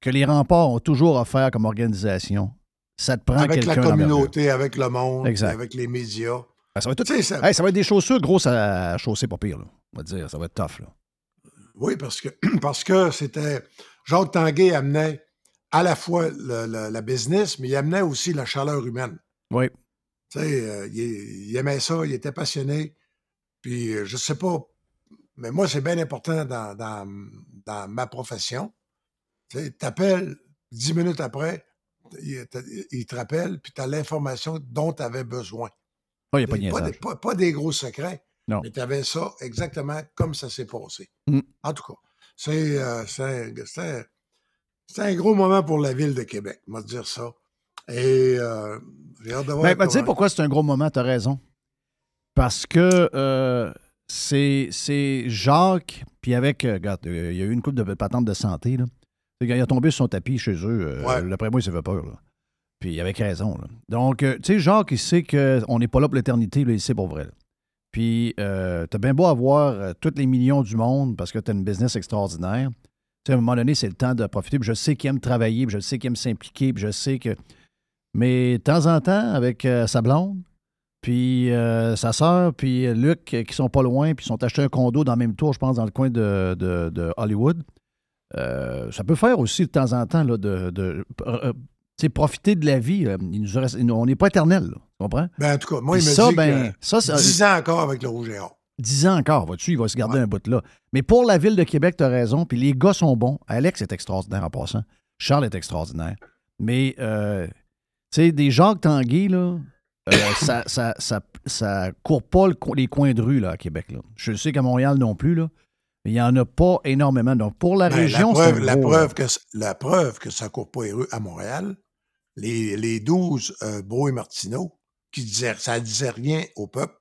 que les remparts ont toujours offert comme organisation, ça te prend avec la communauté, avec le monde, Exact. avec les médias. Ben, ça, va être tout- Tu sais, ça- Hey, ça va être des chaussures grosses à chausser, pas pire. Là. On va dire, ça va être tough. Là. Oui, parce que [clears throat] parce que c'était. Jacques Tanguay amenait à la fois le- le- la business, mais il amenait aussi la chaleur humaine. Oui. Tu sais, euh, il, il aimait ça, il était passionné. Puis, euh, je sais pas, mais moi, c'est bien important dans, dans, dans ma profession. Tu sais, t'appelles dix minutes après, il, te- il te rappelle, puis tu as l'information dont tu avais besoin. Oh, n'y a pas de pas, niaisage. des, pas- pas des gros secrets, Non. mais tu avais ça exactement comme ça s'est passé. Mm. En tout cas, c'est euh, un, un- gros moment pour la ville de Québec, on va dire ça. Et euh, j'ai hâte de voir. Ben, ben, tu sais pourquoi c'est un gros moment, tu as raison. Parce que euh, c'est c'est Jacques, puis avec, euh, regarde, euh, il y a eu une coupe de patente de santé. Là. Il a tombé sur son tapis chez eux, euh, Ouais. d'après moi, il s'est fait peur. Là. Puis avec raison. là. Donc, euh, tu sais, Jacques, il sait qu'on n'est pas là pour l'éternité, il sait pour vrai. là. Puis, euh, t'as bien beau avoir euh, tous les millions du monde parce que t'as une business extraordinaire. Tu sais, à un moment donné, c'est le temps de profiter. Puis je sais qu'il aime travailler, puis je sais qu'il aime s'impliquer, puis je sais que. Mais de temps en temps, avec sa blonde, puis euh, sa sœur, puis Luc, qui sont pas loin, puis ils sont achetés un condo dans le même tour, je pense, dans le coin de, de- de Hollywood. Euh, ça peut faire aussi de temps en temps là, de, de euh, sais, profiter de la vie. là. Il nous reste- on n'est pas éternel, tu comprends? Ben, en tout cas, moi, il me ça, dit ben, que ça, c'est- 10 ans encore avec le Rouge et Or. 10 ans encore, vois-tu, il va se garder un bout de là. Mais pour la ville de Québec, tu as raison, puis les gars sont bons. Alex est extraordinaire en passant. Charles est extraordinaire. Mais, euh, tu sais, des Jacques Tanguay, là, euh, [coughs] ça, ça, ça, ça court pas le les coins de rue, là, à Québec, là. Je sais qu'à Montréal non plus, là. Mais il n'y en a pas énormément. Donc, pour la Ben, région, la c'est preuve, la, preuve que, la preuve que ça court pas rues à Montréal, les, les 12 euh, Beau et Martineau, qui disaient, ça disait rien au peuple,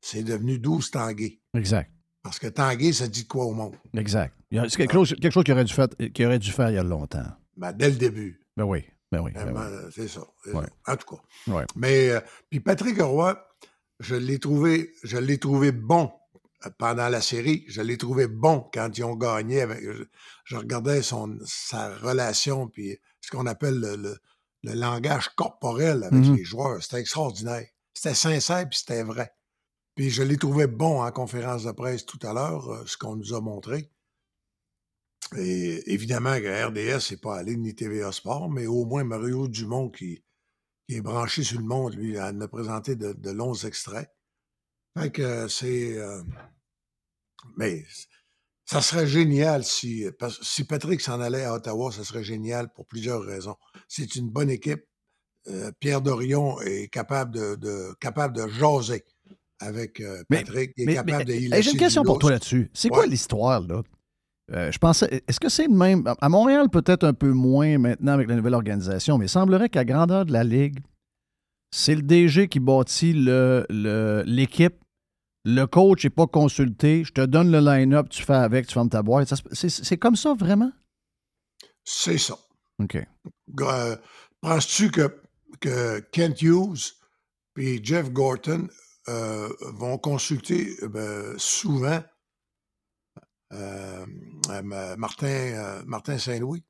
c'est devenu 12 Tanguay. Exact, Parce que Tanguay, ça dit quoi au monde? exact. C'est quelque chose, quelque chose qu'il aurait, dû faire- aurait dû faire il y a longtemps. Ben, dès le début. Ben oui, ben oui. ben oui. C'est ça. c'est Ouais. ça. En tout cas. Ouais. Mais, euh, puis Patrick Roy, je l'ai trouvé, je l'ai trouvé bon pendant la série. Je l'ai trouvé bon quand ils ont gagné. Avec, je, je regardais son, sa relation, puis ce qu'on appelle le, le- le langage corporel avec Mhm. les joueurs. C'était extraordinaire. C'était sincère, puis c'était vrai. Puis je l'ai trouvé bon en conférence de presse tout à l'heure, euh, ce qu'on nous a montré. Et évidemment que RDS n'est pas allé ni TVA Sport, mais au moins Mario Dumont qui, qui est branché sur le monde, lui, m'a présenté de, de longs extraits. Fait que c'est. euh, mais ça serait génial si, parce- si Patrick s'en allait à Ottawa, ça serait génial pour plusieurs raisons. C'est une bonne équipe. Euh, Pierre Dorion est capable de, de- capable de jaser avec euh, Mais- Patrick. il est Mais- capable mais, de laisser J'ai une question pour toi là-dessus. C'est quoi l'histoire, là? Euh, je pensais, est-ce que c'est le même? À Montréal, peut-être un peu moins maintenant avec la nouvelle organisation, mais il semblerait qu'à grandeur de la Ligue, c'est le DG qui bâtit le- le- l'équipe. Le, coach n'est pas consulté. Je te donne le line-up, tu fais avec, tu fermes ta boîte. C'est comme ça, vraiment? C'est ça. OK. Euh, Penses-tu que, que Kent Hughes et Jeff Gorton euh, vont consulter euh, ben, souvent Ma- Martin, Martin Saint-Louis?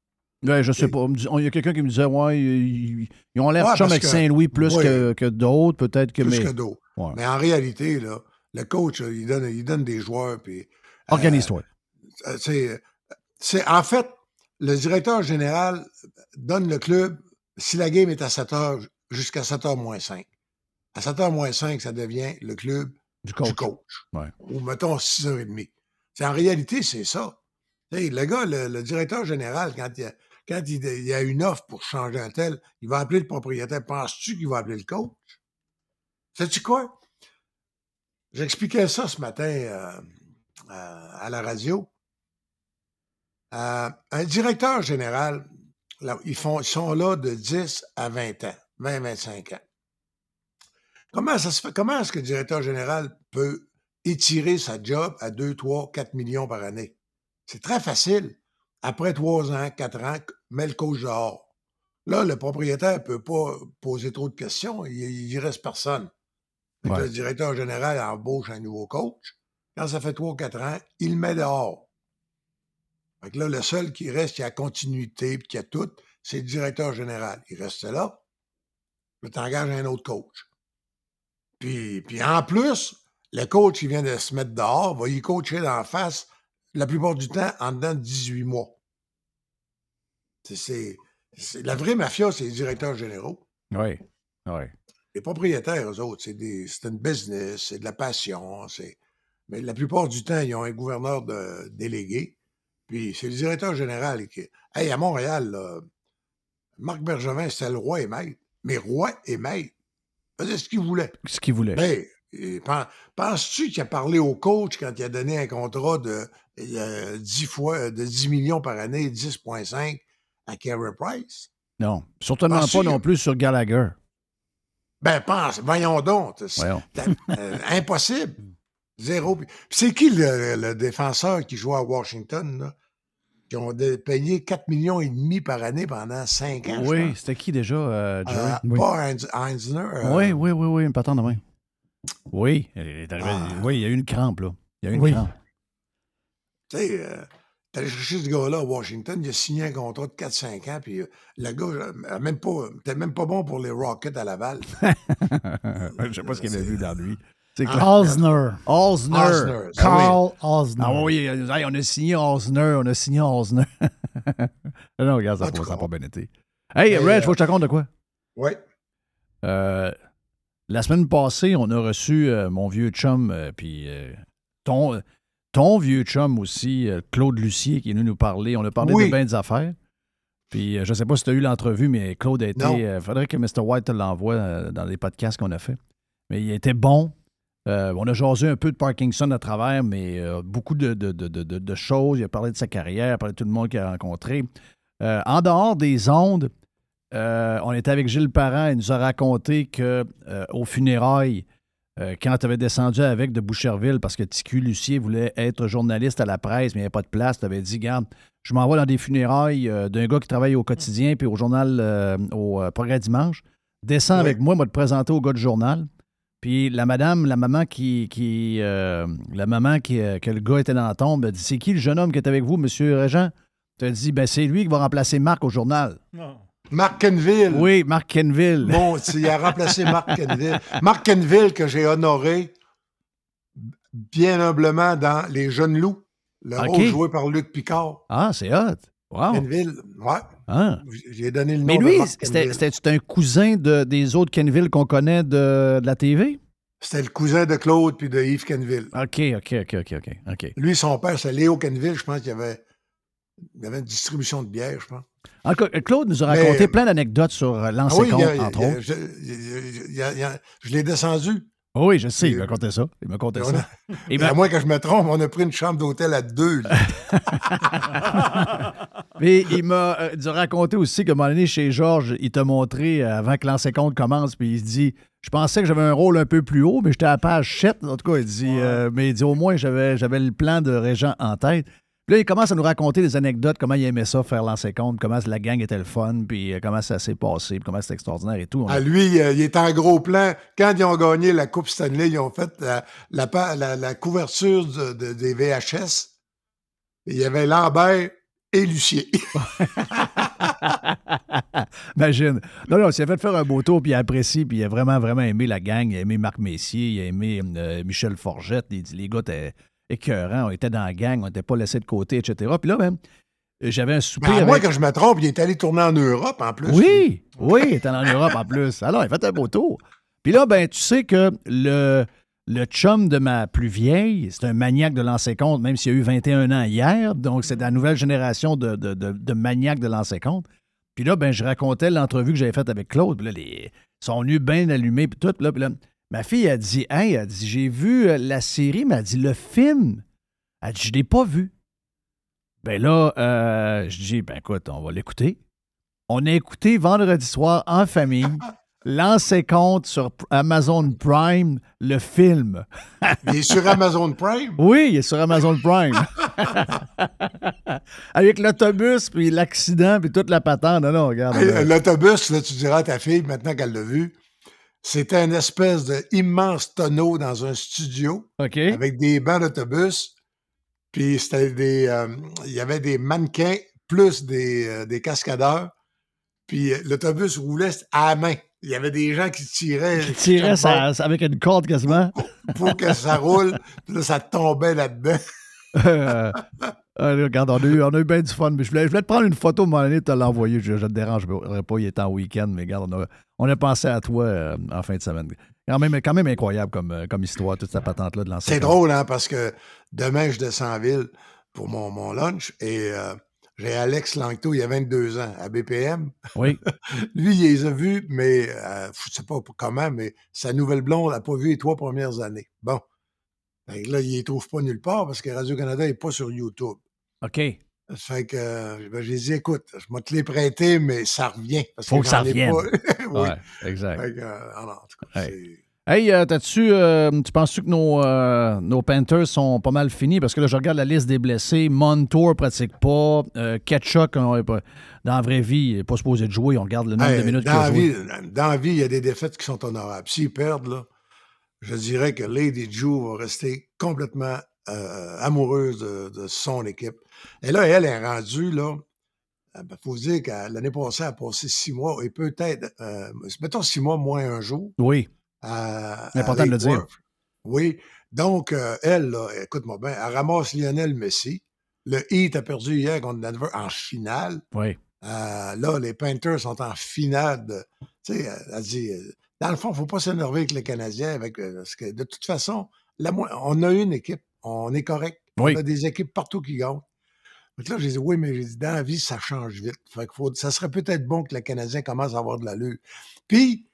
Ouais, je sais pas. Il y a quelqu'un qui me disait, ouais, ils, ils ont l'air Ouais, chum avec Saint-Louis plus ouais. que, que d'autres, peut-être que. Plus mais, que d'autres. Ouais. Mais en réalité, là, le coach, il, donne, il donne des joueurs. Puis, Organise-toi. euh, c'est, c'est- en fait, le directeur général donne le club, si la game est à 7 heures, jusqu'à 7 h moins 5. À 7 h moins 5, ça devient le club Du coach. du coach. Ouais. Ou mettons 6h30. C'est, en réalité, c'est ça. Le gars, le, le directeur général, quand, il a, quand il, il y a une offre pour changer un tel, il va appeler le propriétaire. Penses-tu qu'il va appeler le coach? Sais-tu quoi? J'expliquais ça ce matin euh, euh, à la radio. Euh, un directeur général, ils, sont là de 10 à 20 ans, 20-25 ans. Comment, est-ce que le directeur général peut étirer sa job à 2, 3, 4 millions par année? C'est très facile. Après 3 ans, 4 ans, mets le coach dehors. Là, le propriétaire ne peut pas poser trop de questions. Il ne reste personne. Ouais. Le directeur général embauche un nouveau coach. Quand ça fait 3 ou 4 ans, il le met dehors. Fait que là, le seul qui reste, qui a continuité puis qui a tout, c'est le directeur général. Il reste là. Puis t'engages un autre coach. Puis, puis en plus, le coach qui vient de se mettre dehors va y coacher d'en face la plupart du temps en dedans de 18 mois. C'est- la vraie mafia, c'est les directeurs généraux. Oui. Oui. Les propriétaires, eux autres, c'est, des, c'est une business, c'est de la passion. C'est... Mais la plupart du temps, ils ont un gouverneur de, délégué. Puis c'est le directeur général qui. Hey, à Montréal, là, Marc Bergevin, c'était le roi et maître. Mais roi et maître. Faisait ce qu'il voulait. Ce qu'il voulait. Ben, et pen- penses-tu qu'il a parlé au coach quand il a donné un contrat de euh, 10 fois, de 10 millions par année, 10,5 à Carey Price? non. Certainement Penses-tu pas non plus sur Gallagher. Ben, pense, voyons donc. Voyons. [laughs] euh, impossible. Zéro. C'est qui le, le défenseur qui joue à Washington, là, qui ont payé 4 millions et demi par année pendant 5 ans? Oui, c'était qui déjà, euh, Jerry? Euh, oui. Pas Heinz- Heinzner. euh, oui, oui, oui, oui, une patente de main. Oui, elle est arrivée- Ah. oui, il y a eu une crampe, là. Il y a eu une Oui. crampe. Tu sais, euh, allé chercher ce gars-là à Washington, il a signé un contrat de 4-5 ans, puis euh, le gars, euh, même pas, t'es même pas bon pour les Rockets à Laval. [laughs] Je sais pas ce qu'il avait vu dans lui. Osner. Osner. Osner. Ah oui. Carl Osner. Ah oui, euh, hey, on a signé Osner, on a signé Osner. [laughs] non, regarde, ça n'a pas, a bien été. Hey, euh, faut que je te raconte de quoi? Oui. Euh, la semaine passée, on a reçu euh, mon vieux chum, euh, puis euh, ton, ton vieux chum aussi, euh, Claude Lucier, qui est venu nous parler. On a parlé Oui. de bien des affaires. Puis euh, je ne sais pas si tu as eu l'entrevue, mais Claude a été. Il faudrait que Mr. White te l'envoie euh, dans les podcasts qu'on a fait. Mais il était bon. Euh, on a jasé un peu de Parkinson à travers, mais euh, beaucoup de, de- de- de- de- de choses. Il a parlé de sa carrière, il a parlé de tout le monde qu'il a rencontré. Euh, en dehors des ondes, euh, on était avec Gilles Parent. Il nous a raconté que euh, aux funérailles, euh, quand tu avais descendu avec de Boucherville, parce que TQ Lucier voulait être journaliste à la presse, mais il n'y avait pas de place, tu avais dit, garde, je m'en vais dans des funérailles euh, d'un gars qui travaille au quotidien puis au journal, euh, au Progrès Dimanche. Descends Oui. avec moi, moi te présenter au gars du journal. Puis la madame, la maman qui. qui la maman qui, que le gars était dans la tombe, elle dit C'est qui le jeune homme qui est avec vous, monsieur Régent? Tu as dit Ben, c'est lui qui va remplacer Marc au journal. Mark Kenville. Oui, Marc Kenville. Bon, il a remplacé Mark Kenville. Mark Kenville, que j'ai honoré bien humblement dans Les Jeunes Loups, le rôle joué par Luc Picard. Ah, c'est hot. Wow. Kenville, ouais. Ah. J'ai donné le nom Mais lui, Mark c'était un cousin de, des autres Kenville qu'on connaît de, de la TV? C'était le cousin de Claude puis de Yves Kenville. OK, OK, OK, OK, OK. OK. Lui, son père, c'est Léo Kenville. Je pense qu'il y avait, il y avait une distribution de bière, je pense. Claude nous a Mais- raconté plein d'anecdotes sur euh, Ah l'ancien oui, entre autres. je, l'ai descendu. Oh oui, je sais, il m'a conté ça. Il m'a conté On ça. a- [laughs] Et ben- à moins que je me trompe, on a pris une chambre d'hôtel à deux. Puis [laughs] il m'a euh, raconté aussi qu'à un moment donné, chez Georges, il t'a montré, euh, avant que l'ancien compte commence, puis il se dit Je pensais que j'avais un rôle un peu plus haut, mais j'étais à la page 7. En tout cas, il dit euh, Mais il dit au moins, j'avais j'avais le plan de Régent en tête. Puis là, il commence à nous raconter des anecdotes, comment il aimait ça, faire l'ancien compte, comment la gang était le fun, puis euh, comment ça s'est passé, puis comment c'était extraordinaire et tout. À lui, euh, il est en gros plan. Quand ils ont gagné la Coupe Stanley, ils ont fait la, la, pa- la- la couverture de- de- des VHS. Il y avait Lambert et Lucier. [laughs] Imagine. Non, non, il s'est fait faire un beau tour, puis il a apprécié, puis il a vraiment, vraiment aimé la gang. Il a aimé Marc Messier, il a aimé euh, Michel Forgette. Il dit les gars étaient écœurants, on était dans la gang, on n'était pas laissés de côté, etc. Puis là, même, j'avais un souper. Ben, avec- que je me trompe, il est allé tourner en Europe en plus. Oui, oui, il était en Europe en plus. Alors, il fait un beau tour. Puis là, ben, tu sais que le, le chum de ma plus vieille, c'est un maniaque de lancer compte, même s'il a eu 21 ans hier. Donc, c'est la nouvelle génération de, de, de, de maniaques de lancer compte. Puis là, ben, je racontais l'entrevue que j'avais faite avec Claude. Puis là, les, ils sont venus bien allumés. Puis tout. Là, puis là, ma fille a dit Hey, elle dit, j'ai vu euh, la série, mais elle dit le film. Elle dit, je ne l'ai pas vu. Ben là, euh, je dis, ben écoute, on va l'écouter. On a écouté vendredi soir en famille. [laughs] Lancez compte sur Amazon Prime le film. Il est sur Amazon Prime? Oui, il est sur Amazon Prime. [laughs] Avec l'autobus, puis l'accident, puis toute la patente. Non, non, regarde. L'autobus, là, tu diras à ta fille, maintenant qu'elle l'a vu, c'était une espèce d'immense tonneau dans un studio avec des bancs d'autobus. Puis c'était des. euh, il y avait des mannequins plus des, euh, des cascadeurs. Puis euh, l'autobus roulait à la main. Il y avait des gens qui tiraient. Qui tirait ça, avec une corde quasiment. Pour que ça roule. [laughs] Puis là, ça tombait là-dedans. Euh, [laughs] euh, regarde, on a, eu, on a eu bien du fun. Mais je, voulais, je voulais te prendre une photo, moment donné, te l'envoyer. Je, je te dérange pas, il est en week-end, mais regarde, on a, on a pensé à toi euh, en fin de semaine. Quand même, quand même incroyable comme, euh, comme histoire, toute cette patente-là de lancer. C'est drôle, hein, parce que demain, je descends en ville pour mon, mon lunch et euh, j'ai Alex Langto, il a 22 ans, à BPM. Oui. [laughs] Lui, il les a vus, mais euh, je sais pas comment, mais sa nouvelle blonde n'a pas vu les trois premières années. Bon. Que là, il les trouve pas nulle part parce que Radio-Canada n'est pas sur YouTube. OK. Fait que euh, ben, j'ai dit, écoute, je vais te les prêter, mais ça revient. Parce Faut que ça revienne. pas. [laughs] oui. Ouais, exact. Fait que, euh, alors, en tout cas, Hey. c'est- Hey, euh, t'as-tu, euh, tu penses-tu que nos, euh, nos Panthers sont pas mal finis? Parce que là, je regarde la liste des blessés. Montour pratique pas. Euh, Ketchuk, on dans la vraie vie, il n'est pas supposé de jouer. On regarde le nombre Hey, de minutes qu'il dans, a la joué. vie, dans la vie, il y a des défaites qui sont honorables. S'ils perdent, là, je dirais que Lady Joe va rester complètement euh, amoureuse de, de son équipe. Et là, elle est rendue, là. Il faut dire que l'année passée, elle a passé six mois et peut-être, euh, mettons six mois moins un jour. Oui. C'est important de le dire. Oui. Donc, euh, elle, là, écoute-moi bien, elle ramasse Lionel Messi. Le Heat a perdu hier contre Denver en finale. Oui. Euh, là, les Panthers sont en finale. de- Tu sais, elle dit, euh, dans le fond, il ne faut pas s'énerver avec les Canadiens. Avec, euh, parce que de toute façon, la on a une équipe, on est correct. Oui. On a des équipes partout qui gagnent. Donc là, j'ai dit, oui, mais j'ai dit, dans la vie, ça change vite. Fait que faut- ça serait peut-être bon que les Canadiens commencent à avoir de l'allure. Puis,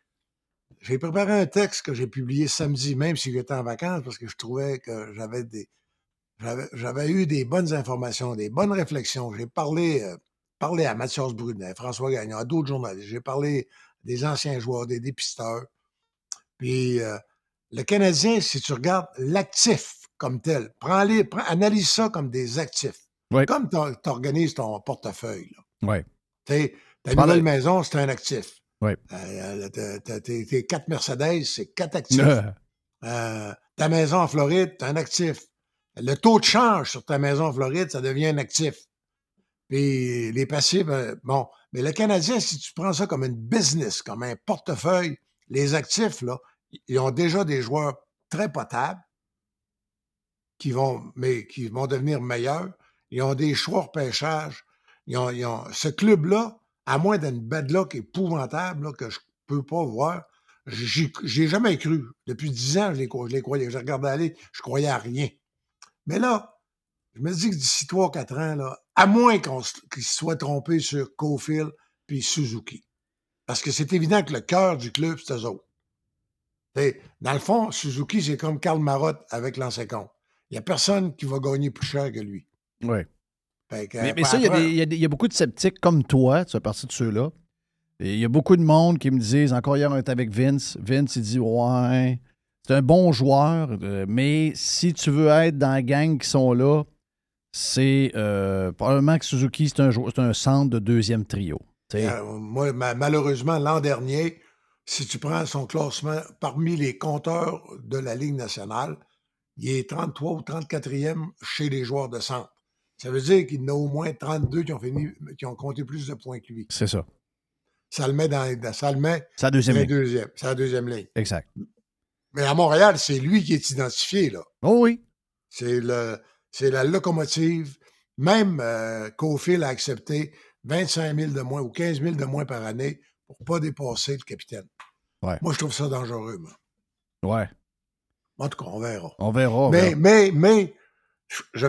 j'ai préparé un texte que j'ai publié samedi, même si j'étais en vacances, parce que je trouvais que j'avais des. J'avais, j'avais eu des bonnes informations, des bonnes réflexions. J'ai parlé, euh, parlé à Mathias Brunet, François Gagnon, à d'autres journalistes. J'ai parlé des anciens joueurs, des dépisteurs. Puis euh, le Canadien, si tu regardes l'actif comme tel, prends-les, prends- analyse ça comme des actifs. Ouais. Comme tu organises ton portefeuille. sais, ta nouvelle maison, c'est un actif. Euh, t'as- tes, quatre Mercedes, c'est quatre [laughs] actifs. Euh, Euh, ta maison en Floride, c'est un actif. Le taux de change sur ta maison en Floride, ça devient un actif. Puis les passifs, euh, bon. Mais le Canadien, si tu prends ça comme une business, comme un portefeuille, les actifs, là, ils ont déjà des joueurs très potables qui vont, mais qui vont devenir meilleurs. Ils ont des choix repêchage. Ils ont, ils ont- ce club-là, à moins d'une bad luck épouvantable là, que je peux pas voir, j'y j'y ai jamais cru. Depuis dix ans, je les, je les croyais. Je regardais aller, je croyais à rien. Mais là, je me dis que d'ici 3-4 ans, là, à moins qu'on qu'ils se soient trompés sur Cofield puis Suzuki. Parce que c'est évident que le cœur du club, c'est eux autres. Dans le fond, Suzuki, c'est comme Karl Marotte avec l'ancien compte. Il n'y a personne qui va gagner plus cher que lui. que, Mais, mais ça, il y, a y y beaucoup de sceptiques comme toi, tu fais partie de ceux-là. Et il y a beaucoup de monde qui me disent, encore hier, on était avec Vince. Vince, il dit, ouais, c'est un bon joueur, euh, mais si tu veux être dans la gang qui sont là, c'est euh, probablement que Suzuki, c'est un, centre de deuxième trio. Euh, moi, ma- malheureusement, l'an dernier, si tu prends son classement parmi les compteurs de la Ligue nationale, il est 33 ou 34e chez les joueurs de centre. Ça veut dire qu'il y en a au moins 32 qui ont, fini, qui ont compté plus de points que lui. C'est ça. Ça le met dans, ça le met C'est la deuxième ligne. deuxième. La deuxième ligne. Exact. Mais à Montréal, c'est lui qui est identifié, là. Oh oui. C'est le, c'est la locomotive. Même euh, Cofield a accepté 25 000 de moins ou 15 000 de moins par année pour pas dépasser le capitaine. Ouais. Moi, je trouve ça dangereux. Moi. Ouais. En tout cas, on verra. On verra. on mais, verra. mais, mais, je,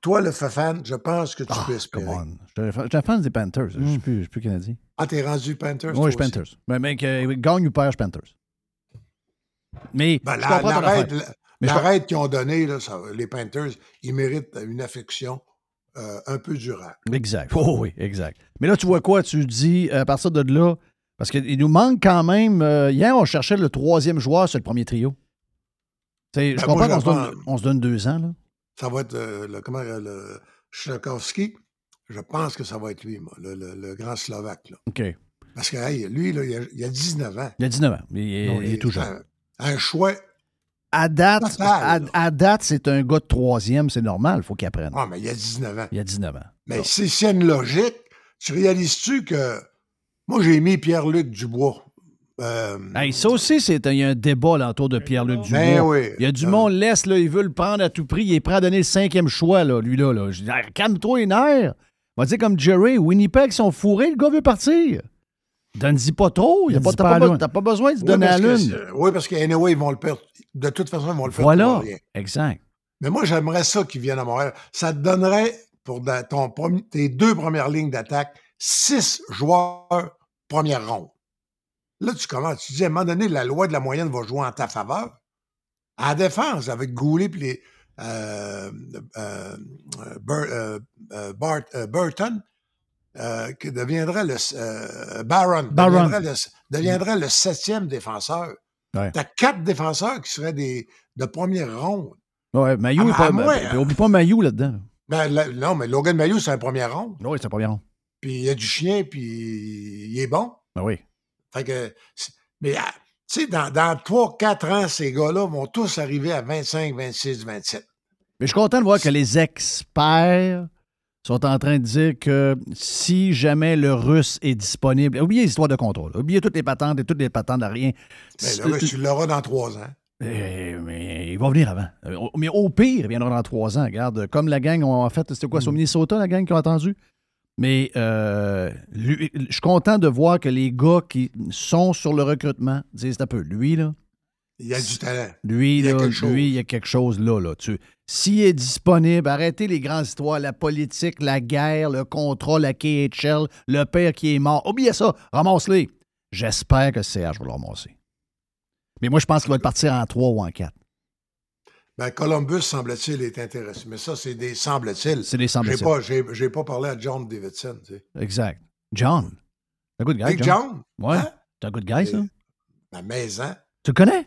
toi, le fan, je pense que tu Ah, peux espérer. come on. Je suis un fan- suis des Panthers. Je Mm. suis plus, je suis plus canadien. Ah, t'es rendu Panthers? Moi, je suis? Panthers. Mais mec, euh, gagne ou perd, je suis Panthers. Mais Ben, je la, comprends la ton affaire. raide, la- Mais je la com- raide qu'ils ont là, ça- les Panthers, ils méritent une affection euh, un peu durable. Exact. Oh, oui, exact. Mais là, tu vois quoi? Tu dis, à partir de là, parce qu'il nous manque quand même. euh, hier, on cherchait le troisième joueur sur le premier trio. Je Ben, comprends qu'on se, donne, j'entends- on se donne deux ans, là. Ça va être euh, le, comment, euh, le Tchaikovsky. Je pense que ça va être lui, moi, le, le- le grand Slovaque. là. OK. Parce que hey, lui, là, il, a, il a 19 ans. Il a 19 ans. Il est, Non, il est tout jeune. Un, un choix. À date, Total, à, date, c'est un gars de troisième, c'est normal, il faut qu'il apprenne. Ah, mais il a 19 ans. Il a 19 ans. Mais si c'est une logique, tu réalises-tu que. Moi, j'ai mis Pierre-Luc Dubois. Euh, Hey, ça aussi, c'est il y a un débat là, autour de Pierre-Luc Dubois. Ben oui. Il y a du Euh, monde, laisse, là, il veut le prendre à tout prix. Il est prêt à donner le cinquième choix, là, lui-là. Là. Je dis, Hey, calme-toi les nerfs. On va dire comme Jerry, Winnipeg sont fourrés, le gars veut partir. Donne-y pas trop. Il y a pas- Donne-y T'as pas pas, besoin de se oui, donner à que lune. Oui, parce qu'anyway, ils vont le perdre. De toute façon, ils vont le faire Voilà. pour rien. Exact. Mais moi, j'aimerais ça qu'ils viennent à Montréal. Ça te donnerait, pour ton tes deux premières lignes d'attaque, six joueurs première ronde. Là, tu commences. Tu dis, à un moment donné, la loi de la moyenne va jouer en ta faveur. À la défense, avec Goulet et les. euh, euh, euh, Bart- Burton, qui deviendrait le. Barron. Deviendrait, le, deviendrait le septième défenseur. Ouais. Tu as quatre défenseurs qui seraient des, de première ronde. Ouais, Mayou, est pas, à moi, ben, oublie pas Mayou là-dedans. Ben, là, non, mais Logan Mayou, c'est un premier ronde. Oui, c'est pas bien. Puis il y a du chien, puis il est bon. Ben oui. Fait que, mais ah, tu sais, dans, dans 3-4 ans, ces gars-là vont tous arriver à 25, 26, 27. Mais je suis content de voir que les experts sont en train de dire que si jamais le russe est disponible, oubliez l'histoire de contrôle, oubliez toutes les patentes et toutes les patentes à rien. Mais là, tu l'auras dans 3 ans. Eh, mais il va venir avant. Euh, Mais au pire, il viendra dans trois ans. Regarde, comme la gang, en fait, c'était quoi, c'est au Minnesota, la gang qui a entendu? Mais euh, lui- je suis content de voir que les gars qui sont sur le recrutement disent un peu, lui, là, Il y a du talent. lui, Il y a là, quelque chose. lui, il y a quelque chose là. là. Tu- S'il est disponible, arrêtez les grandes histoires, la politique, la guerre, le contrat, la KHL, le père qui est mort. Oubliez ça, ramasse-les. J'espère que CH va le ramasser. Mais moi, je pense qu'il va partir en 3 ou en 4. Ben, Columbus, semble-t-il, est intéressé. Mais ça, c'est des semble-t-il. C'est des J'ai semble-t-il. pas, j'ai, j'ai pas parlé à John Davidson. Tu sais. Exact. John. Un good guy, Big John. John, Ouais. Hein? C'est un good guy, ça? ma maison. Tu le connais?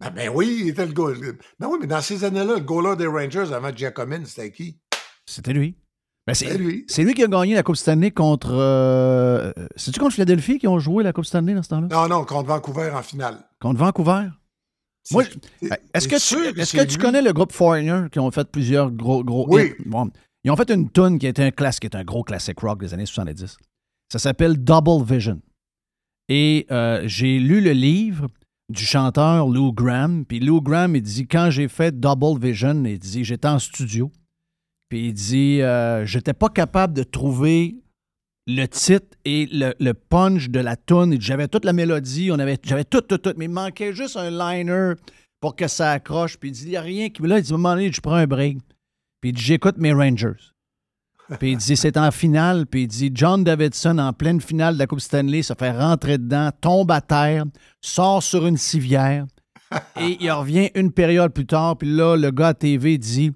Ben, ben oui, il était le goal. Ben oui, mais dans ces années-là, le goaler des Rangers avant Giacomin, c'était qui? C'était lui. Ben, c'est C'était lui. c'est lui qui a gagné la Coupe Stanley contre. euh, C'est-tu contre Philadelphie qui ont joué la Coupe Stanley dans ce temps-là? Non, non, contre Vancouver en finale. Contre Vancouver? Moi, Est-ce que, tu, est-ce c'est que tu lui. connais le groupe Foreigner qui ont fait plusieurs gros, gros Oui. hits? Bon, ils ont fait une tune qui était un classique, qui est un gros classique rock des années 70. Ça s'appelle Double Vision. Et euh, j'ai lu le livre du chanteur Lou Graham. Puis Lou Graham, il dit quand j'ai fait Double Vision, il dit j'étais en studio. Puis il dit euh, j'étais pas capable de trouver le titre et le, punch de la tune. J'avais toute la mélodie, on avait, j'avais tout, tout, tout, mais il manquait juste un liner pour que ça accroche. Puis il dit, il n'y a rien qui. Là, il dit, à un moment donné, je prends un break. Puis il dit, j'écoute mes Rangers. Puis il dit, c'est en finale. Puis il dit, John Davidson, en pleine finale de la Coupe Stanley, se fait rentrer dedans, tombe à terre, sort sur une civière. et il revient une période plus tard. Puis là, le gars à TV dit,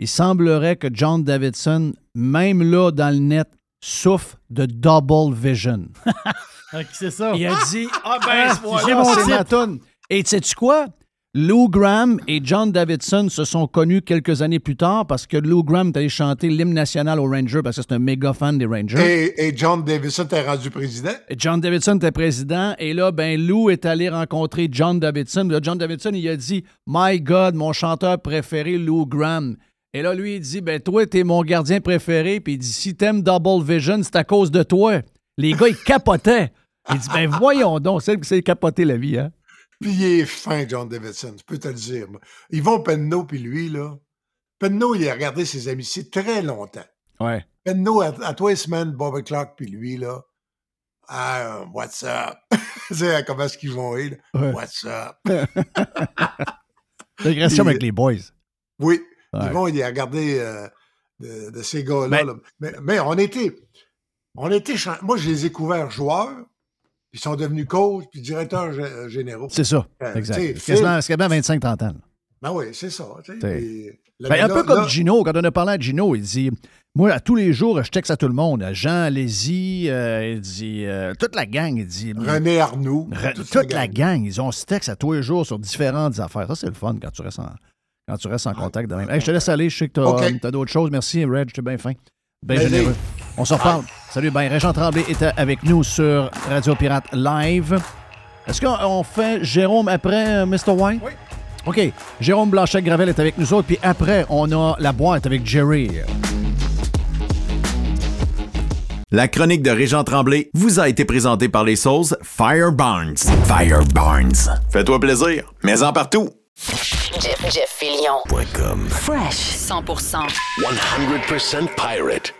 il semblerait que John Davidson, même là dans le net, souffre de double vision. [laughs] C'est ça. Il a dit [laughs] Ah ben, Ah, voilà, j'ai mon c'est titre. ma toune. Et sais-tu quoi? Lou Graham et John Davidson se sont connus quelques années plus tard parce que Lou Graham est allé chanter l'hymne national aux Rangers parce que c'est un méga fan des Rangers. Et, et John Davidson t'es rendu président? Et John Davidson était président et là, ben Lou est allé rencontrer John Davidson. Là, John Davidson, il a dit My God, mon chanteur préféré, Lou Graham. Et là, lui, il dit Ben toi, t'es mon gardien préféré. Puis il dit Si t'aimes Double Vision, c'est à cause de toi. Les gars, ils capotaient. Il dit Ben voyons donc, c'est c'est capoter la vie, hein? Puis il est fin, John Davidson, je peux te le dire. moi. Yvon Penneau, puis lui, là. Penneau, il a regardé ses amitiés très longtemps. Ouais. Penneau, à, à toi, semaine, Bobby Clark, puis lui, là. Ah, what's up? [laughs] sais, comment est-ce qu'ils vont, là? Ouais. What's up? [laughs] L'agression avec les boys. Oui. Ouais. Ils vont y regarder euh, de, de ces gars-là. Là. Mais, mais on était. On était Moi, je les ai couverts joueurs, ils sont devenus coachs, puis directeurs gé- généraux. C'est ça. Euh, Exact. c'est quasiment 25-30 ans. Ben oui, c'est ça. Ben, un peu comme là- Gino, quand on a parlé à Gino, il dit Moi, à tous les jours, je texte à tout le monde. À Jean Lézy, euh, il dit euh, toute la gang, il dit René Arnoux. Re- toute toute, la la gang. gang, ils ont ce texte à tous les jours sur différentes affaires. Ça, c'est le fun quand tu restes en, quand tu restes en contact de même. Hey, je te laisse aller, je sais que tu as, d'autres choses. Merci, Reg, tu es bien fin. Bien généreux. On s'en reparle. Salut, ben, Régent Tremblay était avec nous sur Radio Pirate Live. Est-ce qu'on on fait Jérôme après euh, Mr. White? Oui. OK. Jérôme Blanchet-Gravel est avec nous autres. Puis après, on a la boîte avec Jerry. La chronique de Régent Tremblay vous a été présentée par les sauces Fire Barnes. Fire Barnes. Fais-toi plaisir, mais en partout. Jeff, Jeff. Fresh 100%. 100% pirate.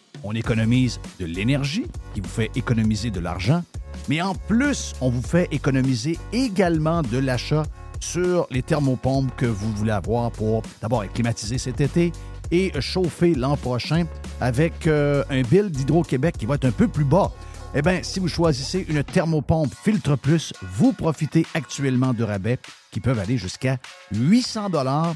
On économise de l'énergie qui vous fait économiser de l'argent, mais en plus, on vous fait économiser également de l'achat sur les thermopompes que vous voulez avoir pour d'abord être climatisé cet été et chauffer l'an prochain avec euh, un bill d'Hydro-Québec qui va être un peu plus bas. Eh bien, si vous choisissez une thermopompe Filtre Plus, vous profitez actuellement de rabais qui peuvent aller jusqu'à 800 dollars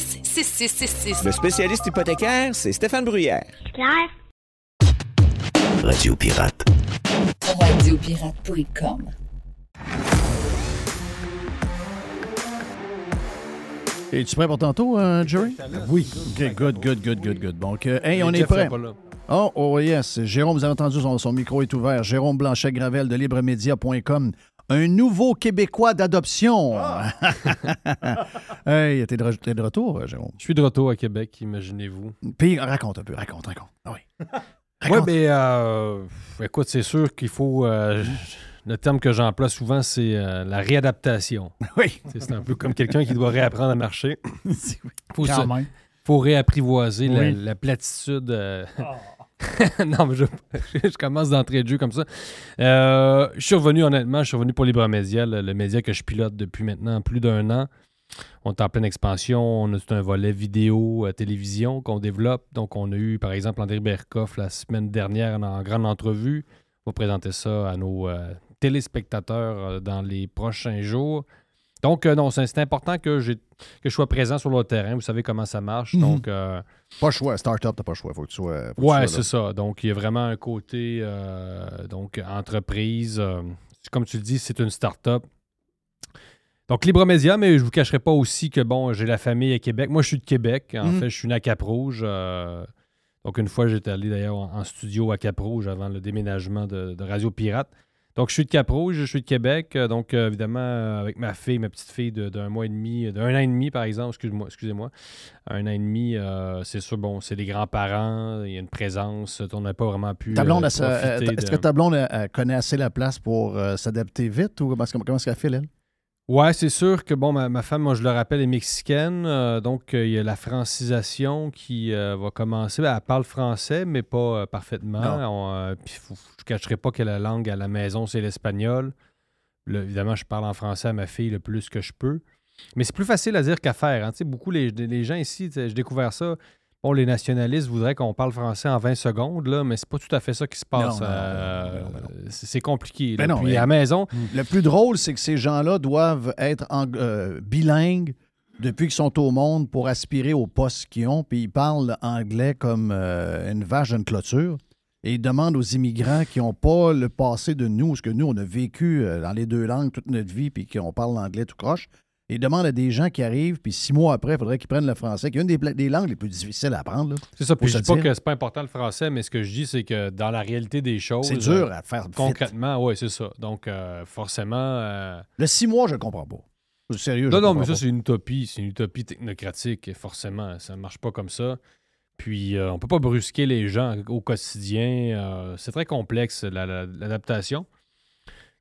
266-6666. Le spécialiste hypothécaire, c'est Stéphane Bruyère. Claire? Radio Pirate. Radiopirate.com. Es-tu prêt pour tantôt, euh, Jerry? Oui. OK, good, good, good, good, good. Donc, euh, hey, on est prêt. Oh, oh yes. Jérôme, vous avez entendu, son, son micro est ouvert. Jérôme Blanchet-Gravel de libremedia.com. Un nouveau Québécois d'adoption. [laughs] hey, t'es de, t'es de retour, euh, Jérôme? Je suis de retour à Québec, imaginez-vous. Puis, raconte un peu, raconte, raconte. Ah oui. [laughs] Oui, Raconte. mais euh, écoute, c'est sûr qu'il faut. euh, [laughs] le terme que j'emploie souvent, c'est euh, la réadaptation. Oui. C'est c'est un peu comme quelqu'un qui doit réapprendre à marcher. faut, Quand se- même. faut réapprivoiser la, Oui. la platitude. euh, [laughs] non, mais [laughs] je, commence d'entrée de jeu comme ça. Euh, je suis revenu, honnêtement, je suis revenu pour Libre Média, le, média que je pilote depuis maintenant plus d'un an. On est en pleine expansion. On a tout un volet vidéo, euh, télévision qu'on développe. Donc, on a eu, par exemple, André Berkoff la semaine dernière en, grande entrevue. On va présenter ça à nos euh, téléspectateurs dans les prochains jours. Donc, euh, non, c'est important que, que je sois présent sur le terrain. Vous savez comment ça marche. Mhm. Donc, euh, Pas le choix. Start-up, t'as pas le choix. Faut que tu sois. que Ouais, c'est ça. Donc, il y a vraiment un côté, euh, donc, entreprise. comme tu le dis, c'est une start-up. Donc, Libre Média, mais je vous cacherai pas aussi que, bon, j'ai la famille à Québec. Moi, je suis de Québec. En Mhm. fait, je suis né à Cap-Rouge. donc, une fois, j'étais allé d'ailleurs en, en studio à Cap-Rouge avant le déménagement de, de Radio Pirate. Donc, je suis de Cap-Rouge, je suis de Québec. euh, Donc, euh, évidemment, euh, avec ma fille, ma petite fille de- d'un mois et demi, d'un an et demi, par exemple, excuse-moi, excusez-moi, un an et demi, euh, c'est sûr, bon, c'est les grands-parents, il y a une présence, on n'a pas vraiment pu. Ta blonde, euh, est-ce de- que ta blonde elle, elle connaît assez la place pour s'adapter vite ou comment, est-ce que- comment est-ce qu'elle fait, elle? Ouais, c'est sûr que bon, ma, ma femme, moi je le rappelle, est mexicaine. euh, donc euh, il y a la francisation qui euh, va commencer. Elle parle français, mais pas parfaitement. Puis je ne cacherai pas que la langue à la maison, c'est l'espagnol. Évidemment, je parle en français à ma fille le plus que je peux. Mais c'est plus facile à dire qu'à faire. hein. Beaucoup les, les gens ici, j'ai découvert ça. Bon, les nationalistes voudraient qu'on parle français en 20 secondes, là, mais c'est pas tout à fait ça qui se passe. Euh, c'est compliqué. Ben là. non, Puis à la maison, Le plus drôle, c'est que ces gens-là doivent être en- euh, bilingues depuis qu'ils sont au monde pour aspirer au poste qu'ils ont, puis ils parlent anglais comme euh, une vache d'une clôture. Et ils demandent aux immigrants qui n'ont pas le passé de nous, ce que nous, on a vécu dans les deux langues toute notre vie, puis qu'on parle l'anglais tout croche. Ils demandent à des gens qui arrivent, puis six mois après, il faudrait qu'ils prennent le français, qui est une des, langues les plus difficiles à apprendre. C'est ça, puis je se dis pas que c'est pas important le français, mais ce que je dis, c'est que dans la réalité des choses. C'est dur à faire. Concrètement, oui, c'est ça. Donc, euh, forcément. euh, Le six mois, je ne comprends pas. Sérieux, Non, non, mais ça, c'est une utopie. C'est une utopie technocratique, forcément. Ça ne marche pas comme ça. Puis, euh, on peut pas brusquer les gens au quotidien. c'est très complexe, la- la- l'adaptation.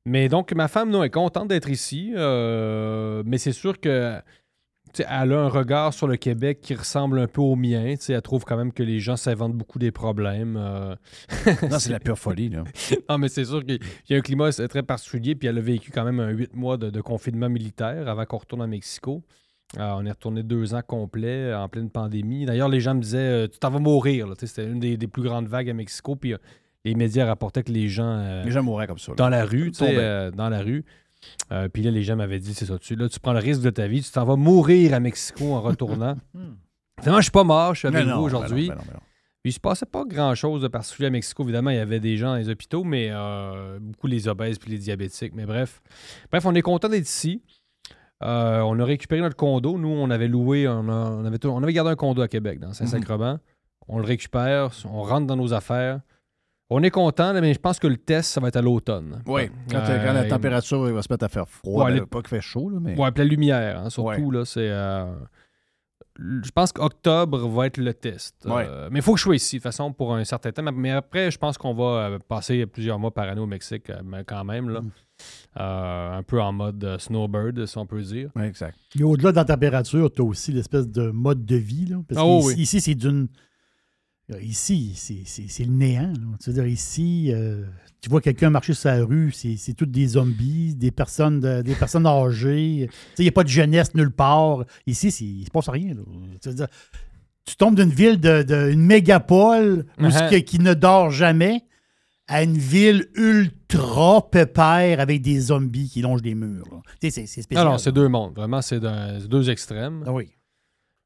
Mais donc, ma femme, non, est contente d'être ici. euh, mais c'est sûr que. Elle a un regard sur le Québec qui ressemble un peu au mien. Elle trouve quand même que les gens s'inventent beaucoup des problèmes. euh. [laughs] Non, c'est la pure folie. Là. non, mais c'est sûr qu'il y a un climat très particulier. Puis elle a vécu quand même un huit mois de, de confinement militaire avant qu'on retourne à Mexico. Euh, on est retourné deux ans complets en pleine pandémie. D'ailleurs, les gens me disaient Tu t'en vas mourir. C'était une des, des plus grandes vagues à Mexico. Puis les médias rapportaient que les gens. euh, Les gens mouraient comme ça. là. Dans la rue, tu sais, euh, dans la rue. Euh, puis là, les gens m'avaient dit C'est ça, tu, là, tu prends le risque de ta vie. Tu t'en vas mourir à Mexico en retournant. [laughs] Finalement, je suis pas mort. Je suis avec vous aujourd'hui. non, mais non. Puis il se passait pas grand-chose de particulier à Mexico. Évidemment, il y avait des gens dans les hôpitaux, mais euh, beaucoup les obèses puis les diabétiques. Mais bref. Bref, on est content d'être ici. Euh, on a récupéré notre condo. Nous, on avait loué, on, a- on avait, tout- on avait gardé un condo à Québec, dans Saint-Sacrement. On le récupère, on rentre dans nos affaires. On est content, mais je pense que le test, ça va être à l'automne. Oui, quand, Euh, quand la température va se mettre à faire froid, Ouais, ben, les- pas qu'il fait chaud, là, mais. Ouais, puis la lumière, hein, surtout, Ouais. là, c'est... euh, Je pense qu'octobre va être le test. Ouais. Euh, mais il faut que je sois ici, de toute façon, pour un certain temps. Mais après, je pense qu'on va euh, passer plusieurs mois par année au Mexique, euh, mais quand même, là. Mm. Euh, un peu en mode euh, snowbird, si on peut dire. Ouais, exact. Mais au-delà de la température, tu as aussi l'espèce de mode de vie. Là, parce Ah qu'ici, oui. ici, c'est d'une. Ici, c'est- le néant. là. Tu veux dire, ici, euh, tu vois quelqu'un marcher sur la rue, c'est toutes des zombies, des personnes, de- des personnes âgées. Il n'y a pas de jeunesse nulle part. Ici, c'est- il ne se passe rien. là. Tu veux dire, tu tombes d'une ville, de, de- une mégapole Uh-huh. qui ne dort jamais à une ville ultra pépère avec des zombies qui longent des murs. C'est spécial. non, c'est deux mondes. Vraiment, c'est deux extrêmes. Ah oui.